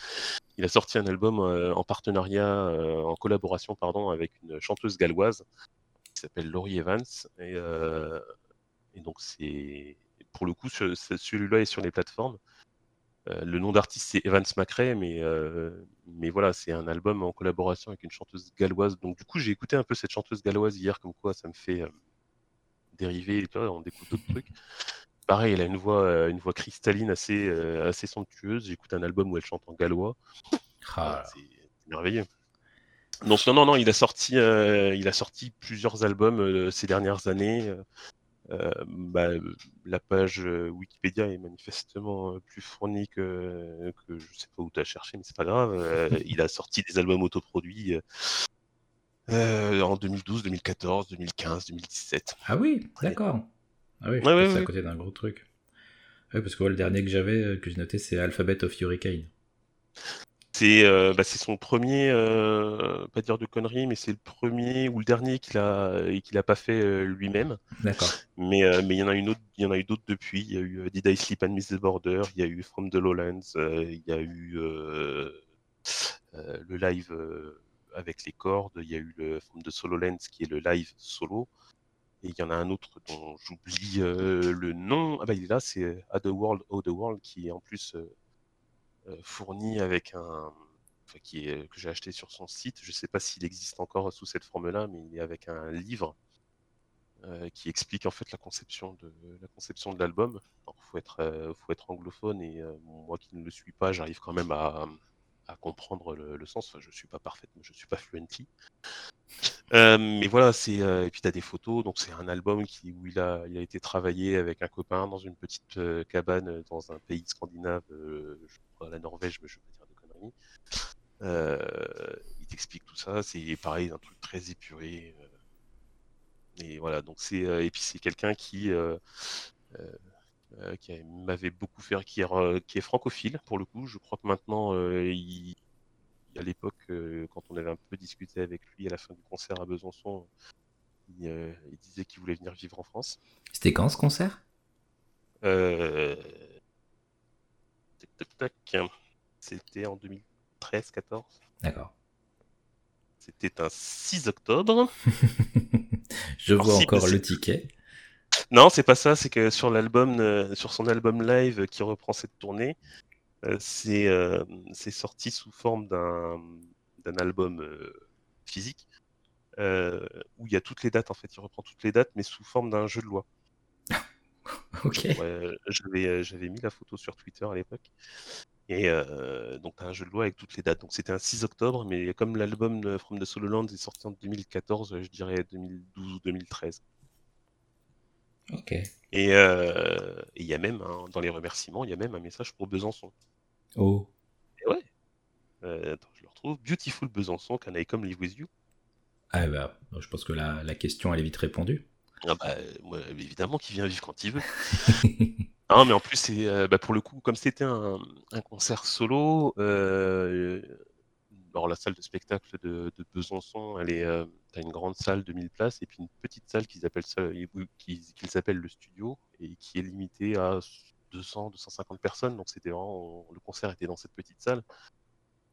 Il a sorti un album en partenariat, en collaboration pardon, avec une chanteuse galloise qui s'appelle Laurie Evans. Et, et donc, c'est pour le coup, ce- ce- celui-là est sur les plateformes. Euh, le nom d'artiste c'est Evans McRae, mais, euh, mais voilà, c'est un album en collaboration avec une chanteuse galloise. Donc du coup, j'ai écouté un peu cette chanteuse galloise hier, comme quoi ça me fait euh, dériver, on découvre d'autres trucs. Pareil, elle a une voix, une voix cristalline assez, assez somptueuse. J'écoute un album où elle chante en gallois. Ah, C'est c'est merveilleux. Donc non, non, non, il a sorti, euh, il a sorti plusieurs albums euh, ces dernières années. Bah, la page Wikipédia est manifestement plus fournie que, que je sais pas où tu as cherché, mais c'est pas grave. Il a sorti des albums autoproduits euh, en 2012, 2014, 2015, 2017. Ah oui, d'accord. Ah oui, je Ouais, ouais, passe à ouais. côté d'un gros truc. Oui, parce que le dernier que j'avais, que j'ai noté, c'est Alphabet of Hurricane. C'est euh, bah, c'est son premier, euh, pas dire de conneries, mais c'est le premier ou le dernier qu'il a et qu'il a pas fait euh, lui-même. D'accord. Mais euh, mais il y en a une autre, il y en a eu d'autres depuis. Il y a eu euh, Did I Sleep and Miss the Border, il y a eu From the Lowlands, euh, il y a eu euh, euh, le live euh, avec les cordes, il y a eu le From the Solo Lands qui est le live solo. Et il y en a un autre dont j'oublie euh, le nom. Ah bah il est là, c'est At the World, Oh the World, qui est en plus euh, euh, fourni avec un, qui est que j'ai acheté sur son site. Je sais pas s'il existe encore sous cette forme-là, mais il est avec un livre euh, qui explique en fait la conception de la conception de l'album. Alors, faut être euh, faut être anglophone et euh, moi qui ne le suis pas, j'arrive quand même à, à comprendre le, sens. Enfin, je suis pas parfaitement, je suis pas fluently. Mais voilà, c'est et puis tu as des photos, donc c'est un album qui où il a été travaillé avec un copain dans une petite cabane dans un pays scandinave, je crois la Norvège, mais je veux pas dire de conneries. Il t'explique tout ça, c'est pareil, un truc très épuré. et voilà, donc c'est et puis c'est quelqu'un qui euh, euh, m'avait beaucoup fait, qui est, qui est francophile pour le coup. Je crois que maintenant, il, à l'époque, euh, quand on avait un peu discuté avec lui à la fin du concert à Besançon, il, euh, il disait qu'il voulait venir vivre en France. C'était quand ce concert? Euh... Tac, tac, tac. C'était en 2013-14. D'accord. C'était un 6 octobre. Je Alors, vois si, encore le ticket. Non, c'est pas ça. C'est que sur l'album, euh, sur son album live qui reprend cette tournée, c'est euh, c'est sorti sous forme d'un d'un album euh, physique euh, où il y a toutes les dates en fait. Il reprend toutes les dates, mais sous forme d'un jeu de loi. Ok. J'avais euh, mis la photo sur Twitter à l'époque. Et euh, donc, tu as un jeu de loi avec toutes les dates. Donc, c'était un 6 octobre, mais comme l'album From the Solo Land est sorti en 2014, je dirais 2012 ou 2013. Et euh, et il y a même, dans les remerciements, il y a même un message pour Besançon. Oh. Et ouais, euh, attends, je le retrouve. Beautiful Besançon, can I come live with you? Ah bah, je pense que la, la question, elle est vite répondue. Ah bah, évidemment qu'il vient vivre quand il veut. Non, mais en plus, c'est euh, bah, pour le coup, comme c'était un, un concert solo, alors la salle de spectacle de, de Besançon, elle est, euh, t'as une grande salle de 1000 places et puis une petite salle qu'ils appellent ça, qu'ils qu'ils appellent le studio et qui est limitée à 200, 250 personnes. Donc c'était vraiment, le concert était dans cette petite salle,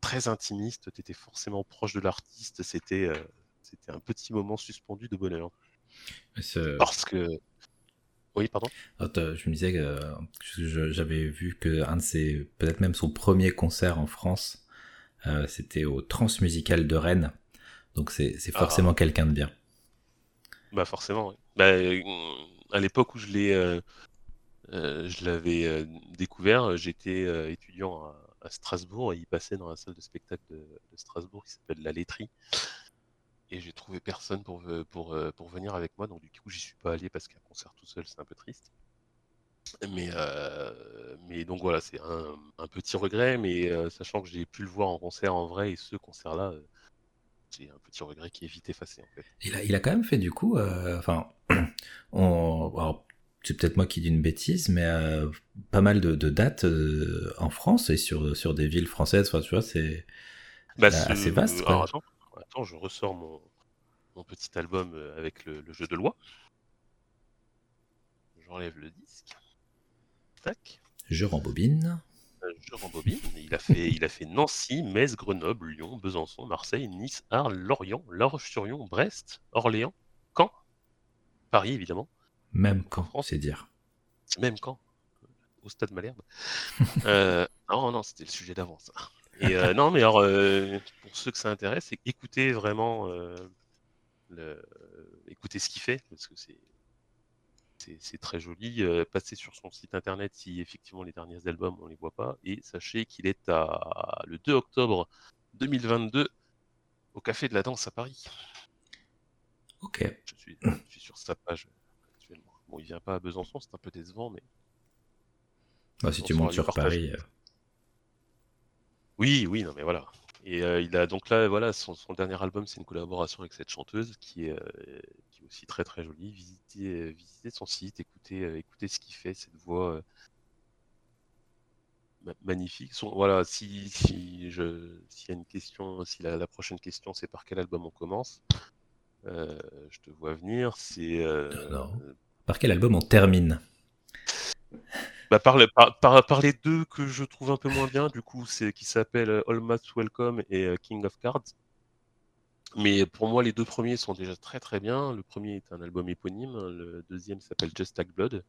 très intimiste. T'étais forcément proche de l'artiste. C'était, euh, c'était un petit moment suspendu de bonheur. Ce- Parce que, oui, pardon? Attends, je me disais que euh, je- j'avais vu que un de ses, peut-être même son premier concert en France, euh, c'était au Transmusical de Rennes. Donc c'est Ah. forcément quelqu'un de bien. Bah forcément. oui. Bah, euh, à l'époque où je l'ai, euh, euh, je l'avais euh, découvert, j'étais étudiant à, à Strasbourg et il passait dans la salle de spectacle de, de Strasbourg qui s'appelle la Laiterie. Et j'ai trouvé personne pour, pour, pour venir avec moi, donc du coup j'y suis pas allé parce qu'un concert tout seul c'est un peu triste. Mais, mais donc voilà, c'est un, un petit regret, mais sachant que j'ai pu le voir en concert en vrai et ce concert-là, c'est un petit regret qui est vite effacé en fait. Il a, il a quand même fait du coup, euh, enfin, on, c'est peut-être moi qui dis une bêtise, mais euh, pas mal de, dates euh, en France et sur, sur des villes françaises. Enfin, tu vois, c'est bah, assez vaste. attends, attends, je ressors mon, mon petit album avec le, jeu de loi. J'enlève le disque. Tac. Je rembobine. Je rembobine. Il a fait, il a fait Nancy, Metz, Grenoble, Lyon, Besançon, Marseille, Nice, Arles, Lorient, La Roche-sur-Yon, Brest, Orléans, Caen, Paris évidemment. Même quand, c'est dire. Même quand Au stade Malherbe. euh, non, non, c'était le sujet d'avance. Et euh, non, mais alors, euh, pour ceux que ça intéresse, écoutez vraiment, le... écoutez ce qu'il fait, parce que c'est c'est très joli. passez sur son site internet si effectivement les derniers albums on les voit pas. Et sachez qu'il est à le 2 octobre 2022 au Café de la Danse à Paris. Ok. Je suis, je suis sur sa page. Bon, il vient pas à Besançon, c'est un peu décevant, mais. Bah, si tu montes sur Paris. Euh. Oui, oui, non, mais voilà. Et euh, il a donc là, voilà, son, dernier album, c'est une collaboration avec cette chanteuse qui est, euh, qui est aussi très très jolie. Visitez, visitez son site, écoutez, écoutez ce qu'il fait, cette voix magnifique. Voilà, si, si je, s'il y a une question, si la, la prochaine question c'est par quel album on commence, je te vois venir. C'est par quel album on termine? Bah, par, les deux que je trouve un peu moins bien, du coup, c'est qui s'appelle euh, All Welcome et euh, King of Cards. Mais pour moi, les deux premiers sont déjà très très bien. Le premier est un album éponyme, le deuxième s'appelle Just Tag Blood.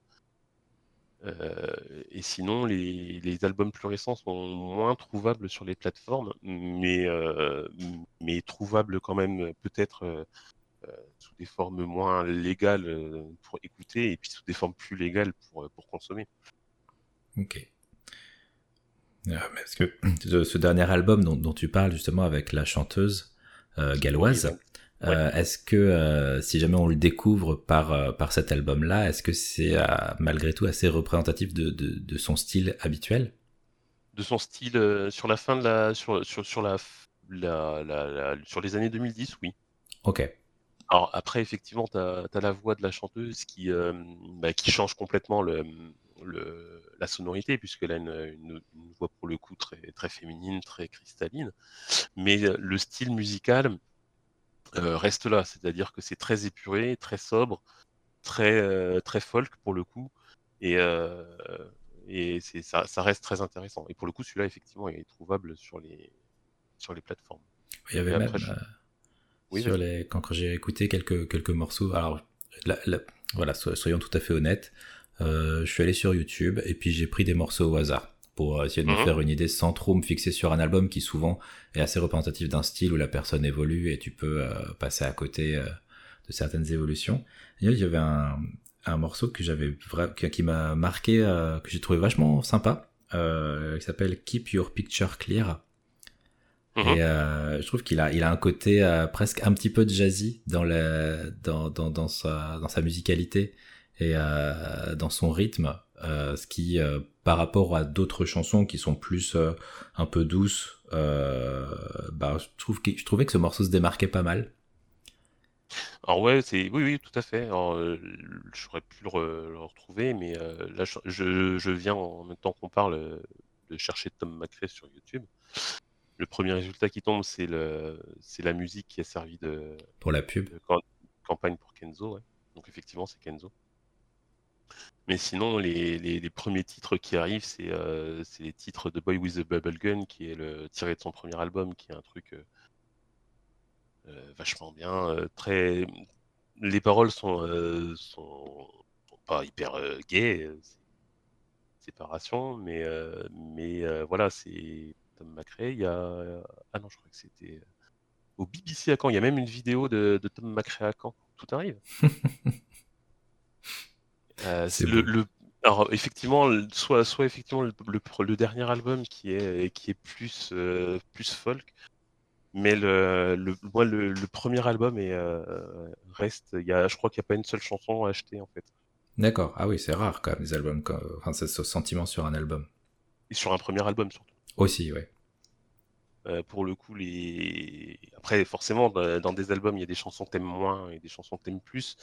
Euh, et sinon, les, albums plus récents sont moins trouvables sur les plateformes, mais, trouvables quand même peut-être sous des formes moins légales pour écouter et puis sous des formes plus légales pour consommer. Ok. parce que ce dernier album dont, tu parles justement avec la chanteuse galloise, est-ce que si jamais on le découvre par, par cet album-là, est-ce que c'est malgré tout assez représentatif de, de, son style habituel? De son style sur la fin de la sur, sur, sur la, la, la, sur les années 2010, oui. Ok. Alors après, effectivement, tu as, la voix de la chanteuse qui, euh, bah, qui change complètement le, le, la sonorité, puisqu'elle a une, une, voix pour le coup très, très féminine, très cristalline. Mais euh, le style musical euh, reste là, c'est-à-dire que c'est très épuré, très sobre, très, très folk pour le coup. Et, et ça, ça reste très intéressant. Et pour le coup, celui-là, effectivement, il est trouvable sur les, sur les plateformes. Il y avait même, sur les, quand, quand j'ai écouté quelques, quelques morceaux. Alors, voilà, soyons tout à fait honnêtes. Euh, je suis allé sur YouTube et puis j'ai pris des morceaux au hasard pour essayer de me mhm. faire une idée sans trop me fixer sur un album qui souvent est assez représentatif d'un style où la personne évolue et tu peux euh, passer à côté euh, de certaines évolutions. il y avait un, un morceau que j'avais qui m'a marqué, que j'ai trouvé vachement sympa, qui s'appelle Keep Your Picture Clear. Mhm. Et euh, je trouve qu'il a, il a un côté euh, presque un petit peu de jazzy dans, la, dans, dans, dans, sa, dans sa musicalité et euh, dans son rythme, euh, ce qui, euh, par rapport à d'autres chansons qui sont plus un peu douces, bah, je, trouve que, je trouvais que ce morceau se démarquait pas mal. Alors ouais, c'est oui, oui, tout à fait. J'aurais pu le, le, retrouver, mais là, je, je, viens en même temps qu'on parle de chercher Tom McRae sur YouTube le premier résultat qui tombe, c'est le, c'est la musique qui a servi de pour la pub, campagne pour Kenzo. Donc effectivement, c'est Kenzo. Mais sinon, les, les, premiers titres qui arrivent, c'est, euh, les titres de Boy with a Bubble Gun, qui est le tiré de son premier album, qui est un truc euh, euh, vachement bien, très. Les paroles sont, sont, pas hyper gays, séparation, mais mais voilà, c'est Tom McRae. Il y a... Ah non, je crois que c'était euh, au BBC à Caen. Il y a même une vidéo de, Tom McRae à Caen. Tout arrive. euh, c'est le, Alors effectivement, soit, soit effectivement le, le, dernier album qui est, qui est plus, euh, plus folk, mais le, le, moi, le, premier album est, euh, reste. Il y a, je crois qu'il n'y a pas une seule chanson à acheter en fait. D'accord. Ah oui, c'est rare quand même des albums. Enfin, c'est ce sentiment sur un album. Et sur un premier album surtout. Aussi, ouais. Pour le coup, les... après, forcément, dans des albums, il y a des chansons que t'aimes moins et des chansons que t'aimes plus,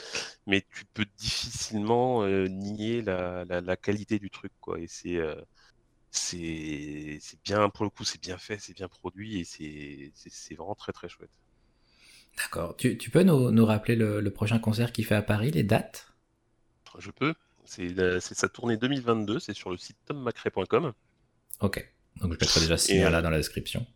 mais tu peux difficilement nier la, la, qualité du truc, quoi. Et c'est c'est bien, pour le coup, c'est bien fait, c'est bien produit et c'est vraiment très très chouette. D'accord. Tu, tu, peux nous, nous rappeler le, le, prochain concert qu'il fait à Paris, les dates? Je peux. C'est sa tournée 2022, c'est sur le site tommacray.com. Ok. Donc je mettrai déjà ce lien-là dans la description.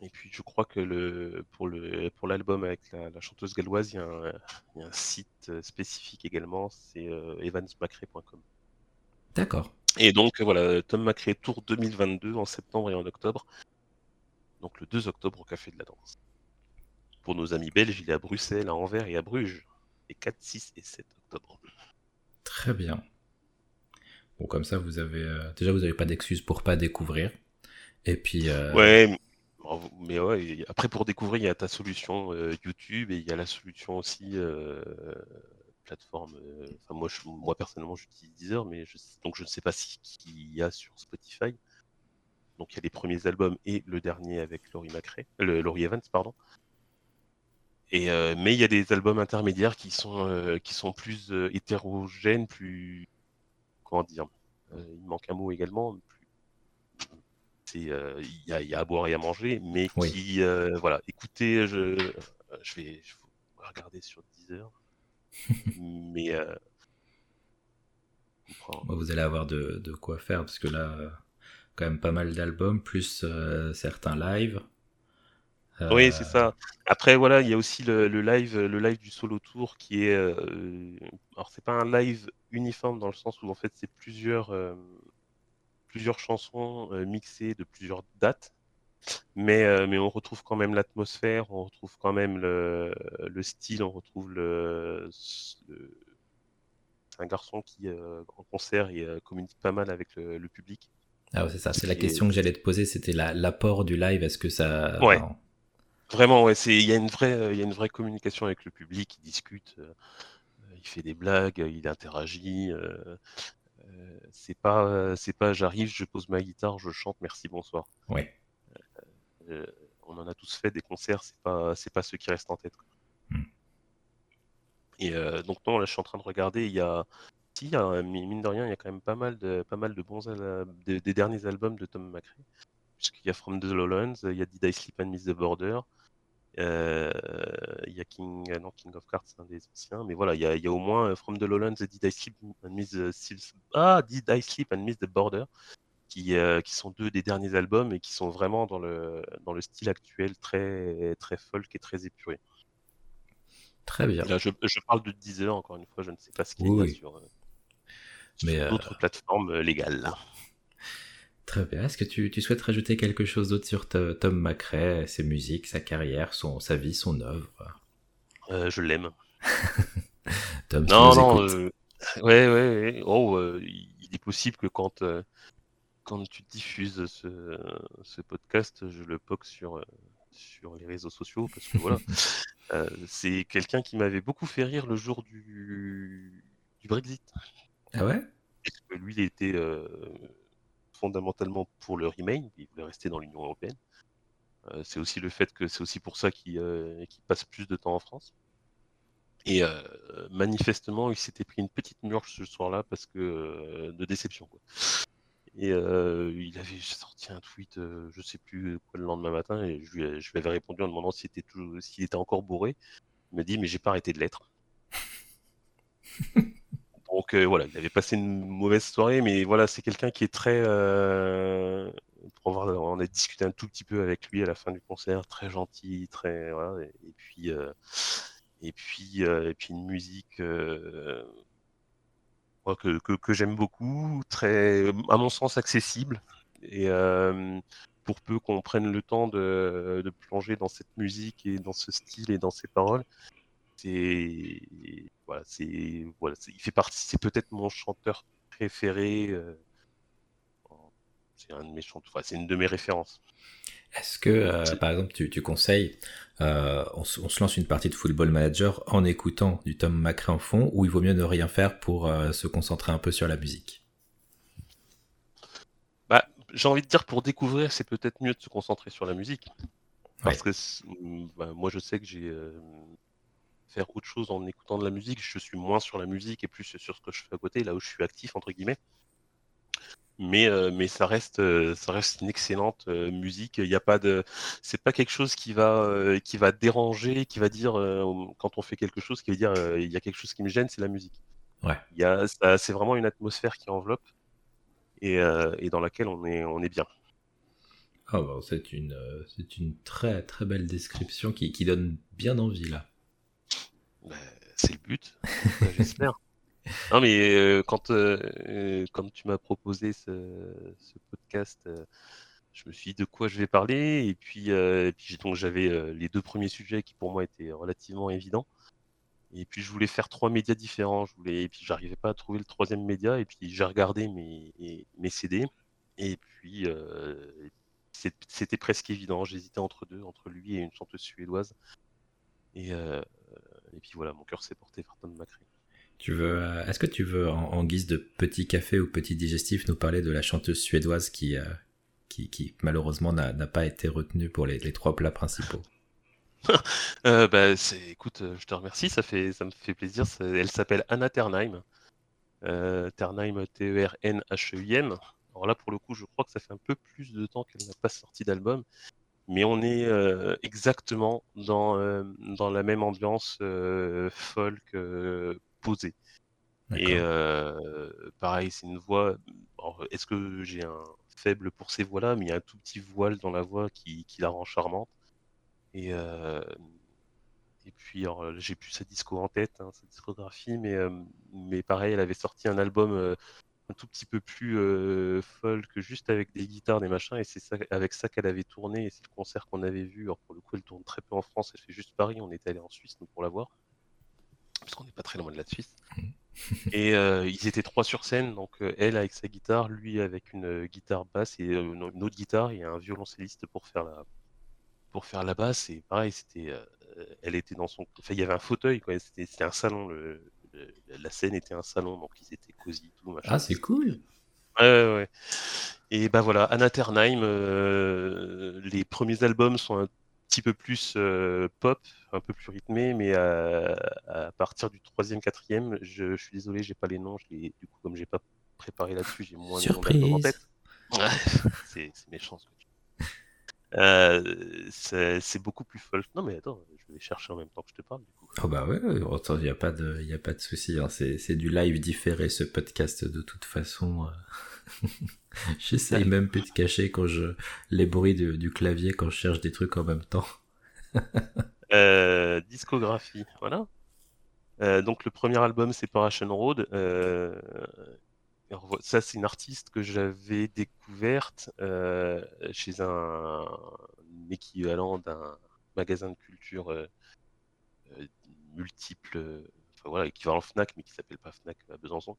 Et puis je crois que le, pour l'album avec la, chanteuse galloise, il y, a un, site spécifique également, c'est euh, evansmacray.com. D'accord. Et donc voilà, Tom Macray Tour 2022 en septembre et en octobre. Donc le 2 octobre au Café de la Danse. Pour nos amis belges, il est à Bruxelles, à Anvers et à Bruges. Les 4, 6 et 7 octobre. Très bien. Bon, comme ça, vous avez. Euh, déjà, vous n'avez pas d'excuses pour pas découvrir. Et puis. Euh, ouais, mais après, pour découvrir, il y a ta solution euh, YouTube et il y a la solution aussi plateforme. Enfin, moi, personnellement, j'utilise Deezer, mais donc je ne sais pas si qu'il y a sur Spotify. Donc, il y a les premiers albums et le dernier avec Laurie Macrae, le, Laurie Evans, pardon. Euh, mais il y a des albums intermédiaires qui sont, euh, plus euh, hétérogènes, plus. Comment dire Il manque un mot également. Il y, a, y, a, à boire et à manger, mais qui. voilà, écoutez, je, je vais je vais regarder sur Deezer. mais. Vous allez avoir de, de, quoi faire, parce que là, quand même pas mal d'albums, plus certains lives. Oui, c'est ça. Après, voilà, il y a aussi le, live, le live du solo tour qui est. Euh, alors, c'est pas un live uniforme dans le sens où en fait c'est plusieurs, euh, plusieurs chansons euh, mixées de plusieurs dates, mais, mais on retrouve quand même l'atmosphère, on retrouve quand même le, le style, on retrouve le. un garçon qui, en concert, il communique pas mal avec le, public. Ah, c'est ça, c'est la question que j'allais te poser, c'était l'apport du live, est-ce que ça. Ouais. Vraiment, ouais, il y a une vraie, euh, il y a une vraie communication avec le public. Il discute, euh, il fait des blagues, il interagit. Euh, c'est pas, c'est pas, j'arrive, je pose ma guitare, je chante, merci, bonsoir. Ouais. on en a tous fait des concerts, c'est pas, c'est pas ceux qui restent en tête. Hmm. Et donc non, là, je suis en train de regarder. Il y a, si, mine de rien, il y a quand même pas mal de, pas mal de bons, des, des derniers albums de Tom McRae puisqu'il y a From the Lowlands, il y a Did I Sleep and Miss the Border, euh, il y a King, euh, non, King of Cards, c'est un des anciens, mais voilà, il y a, il y a au moins euh, From the Lowlands et Did I Sleep and Miss the, ah, Did I Sleep and Miss the Border, qui, qui sont deux des derniers albums et qui sont vraiment dans le, dans le style actuel très, très folk et très épuré. Très bien. Là, je, je, parle de Deezer, encore une fois, je ne sais pas ce qu'il y a sur, sur d'autres plateformes légales. Très bien. Est-ce que tu, tu, souhaites rajouter quelque chose d'autre sur Tom McRae, ses musiques, sa carrière, son, sa vie, son œuvre? Euh, Je l'aime. Tom, non, non. Euh, ouais, ouais, Oh, euh, il est possible que quand, quand tu diffuses ce, ce, podcast, je le poque sur, sur les réseaux sociaux parce que voilà, c'est quelqu'un qui m'avait beaucoup fait rire le jour du, du Brexit. Ah ouais? Parce que lui, il était fondamentalement pour le Remain, il voulait rester dans l'Union européenne. Euh, c'est aussi le fait que c'est aussi pour ça qu'il euh, passe plus de temps en France. Et euh, manifestement, il s'était pris une petite murge ce soir-là parce que de déception. Quoi. Et il avait sorti un tweet, je sais plus quoi, le lendemain matin, et je lui, avais répondu en demandant s'il était, était encore bourré. Il m'a dit, mais j'ai pas arrêté de l'être. Donc euh, voilà, il avait passé une mauvaise soirée, mais voilà, c'est quelqu'un qui est très. Euh, on a discuté un tout petit peu avec lui à la fin du concert, très gentil, très voilà, et, puis euh, et puis et puis une musique que, que, j'aime beaucoup, très à mon sens accessible et pour peu qu'on prenne le temps de, de, plonger dans cette musique et dans ce style et dans ces paroles, c'est voilà, c'est voilà, il fait partie, c'est peut-être mon chanteur préféré. Euh, c'est un de mes chanteurs, c'est une de mes références. Est-ce que, euh, par exemple, tu, tu conseilles, euh, on, se lance une partie de Football Manager en écoutant du Tom Macrae en fond, ou il vaut mieux ne rien faire pour se concentrer un peu sur la musique? Bah, j'ai envie de dire pour découvrir, c'est peut-être mieux de se concentrer sur la musique. Parce que bah, moi, je sais que j'ai faire autre chose en écoutant de la musique. Je suis moins sur la musique et plus sur ce que je fais à côté, là où je suis actif entre guillemets. Mais, mais ça reste ça reste une excellente musique. Il n'y a pas de c'est pas quelque chose qui va qui va déranger, qui va dire quand on fait quelque chose, qui va dire il y a quelque chose qui me gêne, c'est la musique. Ouais. Il y a c'est vraiment une atmosphère qui enveloppe et, et dans laquelle on est on est bien. Ah c'est une, c'est une très très belle description qui, qui donne bien envie là. Bah, c'est le but, j'espère. non mais quand, quand tu m'as proposé ce, podcast, je me suis dit de quoi je vais parler et puis, et puis donc j'avais les deux premiers sujets qui pour moi étaient relativement évidents. Et puis je voulais faire trois médias différents. Je voulais, et puis j'arrivais pas à trouver le troisième média. Et puis j'ai regardé mes, mes CD. Et puis c'était presque évident. J'hésitais entre deux, entre lui et une chanteuse suédoise. Et, euh, et puis voilà, mon cœur s'est porté vers Tom McRae. Tu veux, euh, est-ce que tu veux, en, guise de petit café ou petit digestif, nous parler de la chanteuse suédoise qui, euh, qui, qui, malheureusement n'a pas été retenue pour les, les trois plats principaux? Euh, bah, écoute, je te remercie, ça, fait, ça me fait plaisir. Elle s'appelle Anna Ternheim. Euh, Ternheim, T-E-R-N-H-E-I-M. Alors là, pour le coup, je crois que ça fait un peu plus de temps qu'elle n'a pas sorti d'album, mais on est euh, exactement dans, euh, dans la même ambiance euh, folk posée. Et pareil, c'est une voix. Est-ce que j'ai un faible pour ces voix-là? Mais il y a un tout petit voile dans la voix qui, qui la rend charmante. Et, et puis, j'ai plus sa disco en tête, hein, sa discographie, mais, mais pareil, elle avait sorti un album un tout petit peu plus euh, folk, juste avec des guitares, des machins, et c'est ça, avec ça qu'elle avait tourné, et c'est le concert qu'on avait vu. Alors pour le coup, elle tourne très peu en France, elle fait juste Paris, on était allé en Suisse, nous, pour la voir, parce qu'on n'est pas très loin de la Suisse. et euh, ils étaient trois sur scène, donc euh, elle avec sa guitare, lui avec une guitare basse et une autre guitare, et un violoncelliste pour faire la, pour faire la basse, et pareil, c'était, elle était dans son, enfin il y avait un fauteuil, quoi, c'était un salon, le, la scène était un salon, donc ils étaient cosy, tout machin. Ah, c'est cool. Ouais, ouais, Et bah voilà, Anna Ternheim, euh, les premiers albums sont un petit peu plus euh, pop, un peu plus rythmé, mais à, partir du troisième, quatrième, je, je suis désolé, j'ai pas les noms. Je du coup, comme j'ai pas préparé là-dessus, j'ai moins de noms en tête. c'est méchant. Ce que euh, c'est beaucoup plus folk. Non mais attends, je vais chercher en même temps que je te parle. Du coup. Oh bah ouais, il n'y a pas de, y a pas de souci. Hein. C'est du live différé ce podcast de toute façon. Euh. J'essaye même plus de cacher quand je les bruits du, clavier quand je cherche des trucs en même temps. euh, discographie, voilà. Euh, donc le premier album c'est Paration Road. Euh, ça, c'est une artiste que j'avais découverte euh, chez un, équivalent d'un magasin de culture euh, euh, multiple, enfin voilà, équivalent Fnac, mais qui s'appelle pas Fnac à Besançon.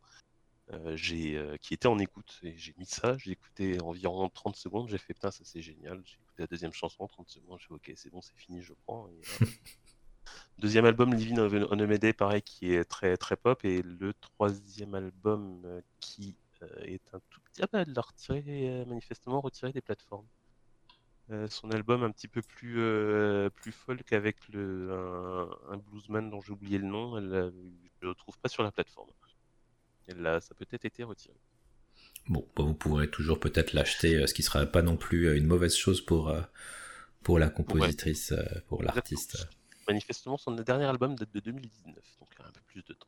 qui était en écoute. Et j'ai mis ça, j'ai écouté environ 30 secondes, j'ai fait putain ça c'est génial, j'ai écouté la deuxième chanson 30 secondes, j'ai fait ok c'est bon c'est fini je prends Deuxième album, Living on a Mayday, pareil, qui est très très pop. Et le troisième album euh, qui euh, est un tout petit. Ah bah, elle l'a retiré, euh, manifestement retiré des plateformes. son album un petit peu plus, plus folk avec le, un, bluesman dont j'ai oublié le nom, elle, je ne le trouve pas sur la plateforme. Elle a, ça a peut-être été retiré. Bon, bah, vous pourrez toujours peut-être l'acheter, ce qui ne sera pas non plus une mauvaise chose pour, pour la compositrice, pour l'artiste manifestement, son dernier album date de 2019, donc y a un peu plus de temps.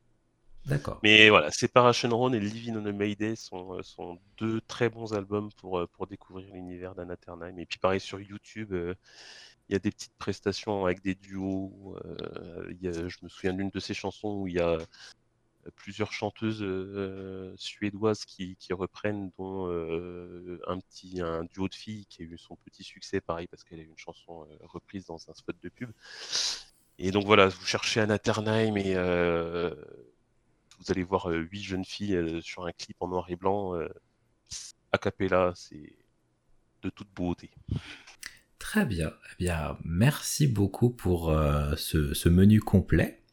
D'accord. Mais voilà, Separation Run et Living on a Mayday sont, euh, sont deux très bons albums pour, euh, pour découvrir l'univers d'Anna Ternheim. Et puis pareil sur YouTube, euh, il y a des petites prestations avec des duos. je me souviens d'une de ces chansons où il y a plusieurs chanteuses suédoises qui, qui, reprennent, dont un petit un duo de filles qui a eu son petit succès, pareil parce qu'elle a eu une chanson reprise dans un spot de pub. Et donc voilà, vous cherchez Anna Ternheim et euh, vous allez voir euh, huit jeunes filles euh, sur un clip en noir et blanc. a cappella, c'est de toute beauté. Très bien. Eh bien, merci beaucoup pour ce, menu complet.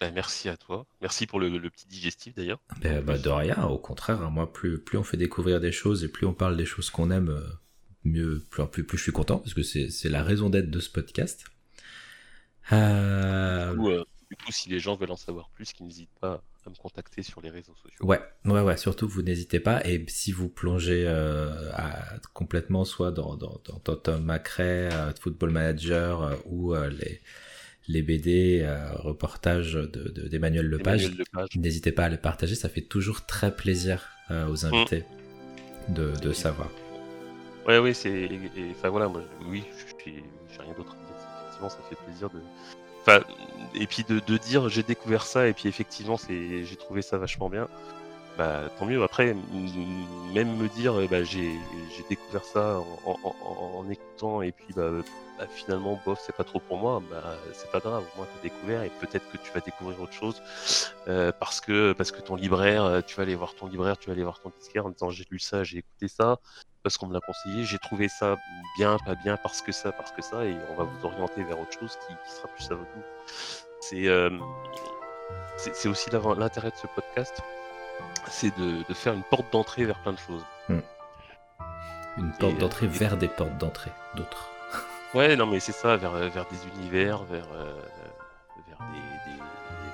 Bah, merci à toi. Merci pour le, petit digestif d'ailleurs. Ben, bah, de rien, au contraire. Hein. moi, plus, plus on fait découvrir des choses et plus on parle des choses qu'on aime, mieux, plus, plus, plus je suis content parce que c'est la raison d'être de ce podcast. Euh... Du, coup, si les gens veulent en savoir plus, qu'ils n'hésitent pas à me contacter sur les réseaux sociaux. Ouais, ouais, ouais. Surtout, vous n'hésitez pas. Et si vous plongez euh, complètement, soit dans, dans, dans, Tom Macrae, euh, Football Manager ou les les BD, euh, reportages d'Emmanuel de, Lepage. N'hésitez pas à les partager, ça fait toujours très plaisir euh, aux invités de, savoir. Ouais, oui, c'est. Enfin voilà, moi, oui, j'ai rien d'autre. Ça fait plaisir de. Et puis de, dire j'ai découvert ça et puis effectivement c'est j'ai trouvé ça vachement bien. Bah tant mieux. Après même me dire bah, j'ai découvert ça en, en, écoutant et puis bah, bah, finalement, bof, c'est pas trop pour moi, bah, c'est pas grave, moi t'as découvert et peut-être que tu vas découvrir autre chose euh, parce que parce que ton libraire, euh, tu vas aller voir ton libraire, tu vas aller voir ton disquaire en disant j'ai lu ça, j'ai écouté ça, parce qu'on me l'a conseillé, j'ai trouvé ça bien, pas bien, parce que ça, parce que ça, et on va vous orienter vers autre chose qui, sera plus à votre goût. C'est euh, c'est aussi l'intérêt de ce podcast, c'est de, de, faire une porte d'entrée vers plein de choses. Hmm. Une porte d'entrée vers des portes d'entrée, d'autres. Ouais, non, mais c'est ça, vers, euh, vers des univers, vers, euh, vers, des, des,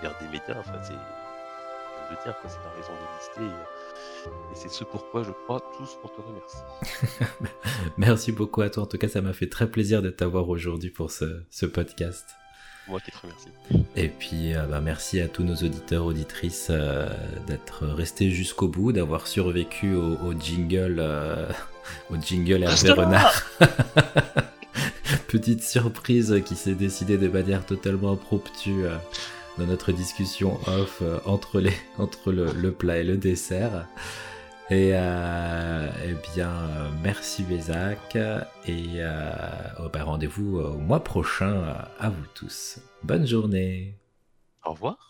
vers des médias. Enfin, c'est de dire, quoi, c'est la raison d'exister. Et, c'est ce pourquoi je crois tous on te remercie. Merci beaucoup à toi. En tout cas, ça m'a fait très plaisir de t'avoir aujourd'hui pour ce, ce podcast. Moi qui te remercie. Et puis, euh, bah, merci à tous nos auditeurs, auditrices d'être restés jusqu'au bout, d'avoir survécu au, au jingle, au jingle Hervé Renard. petite surprise qui s'est décidée de manière totalement impromptue euh, dans notre discussion off euh, entre, le, plat et le dessert. Et euh, eh bien, merci Bézac et oh, bah, rendez-vous au mois prochain à vous tous. Bonne journée. Au revoir.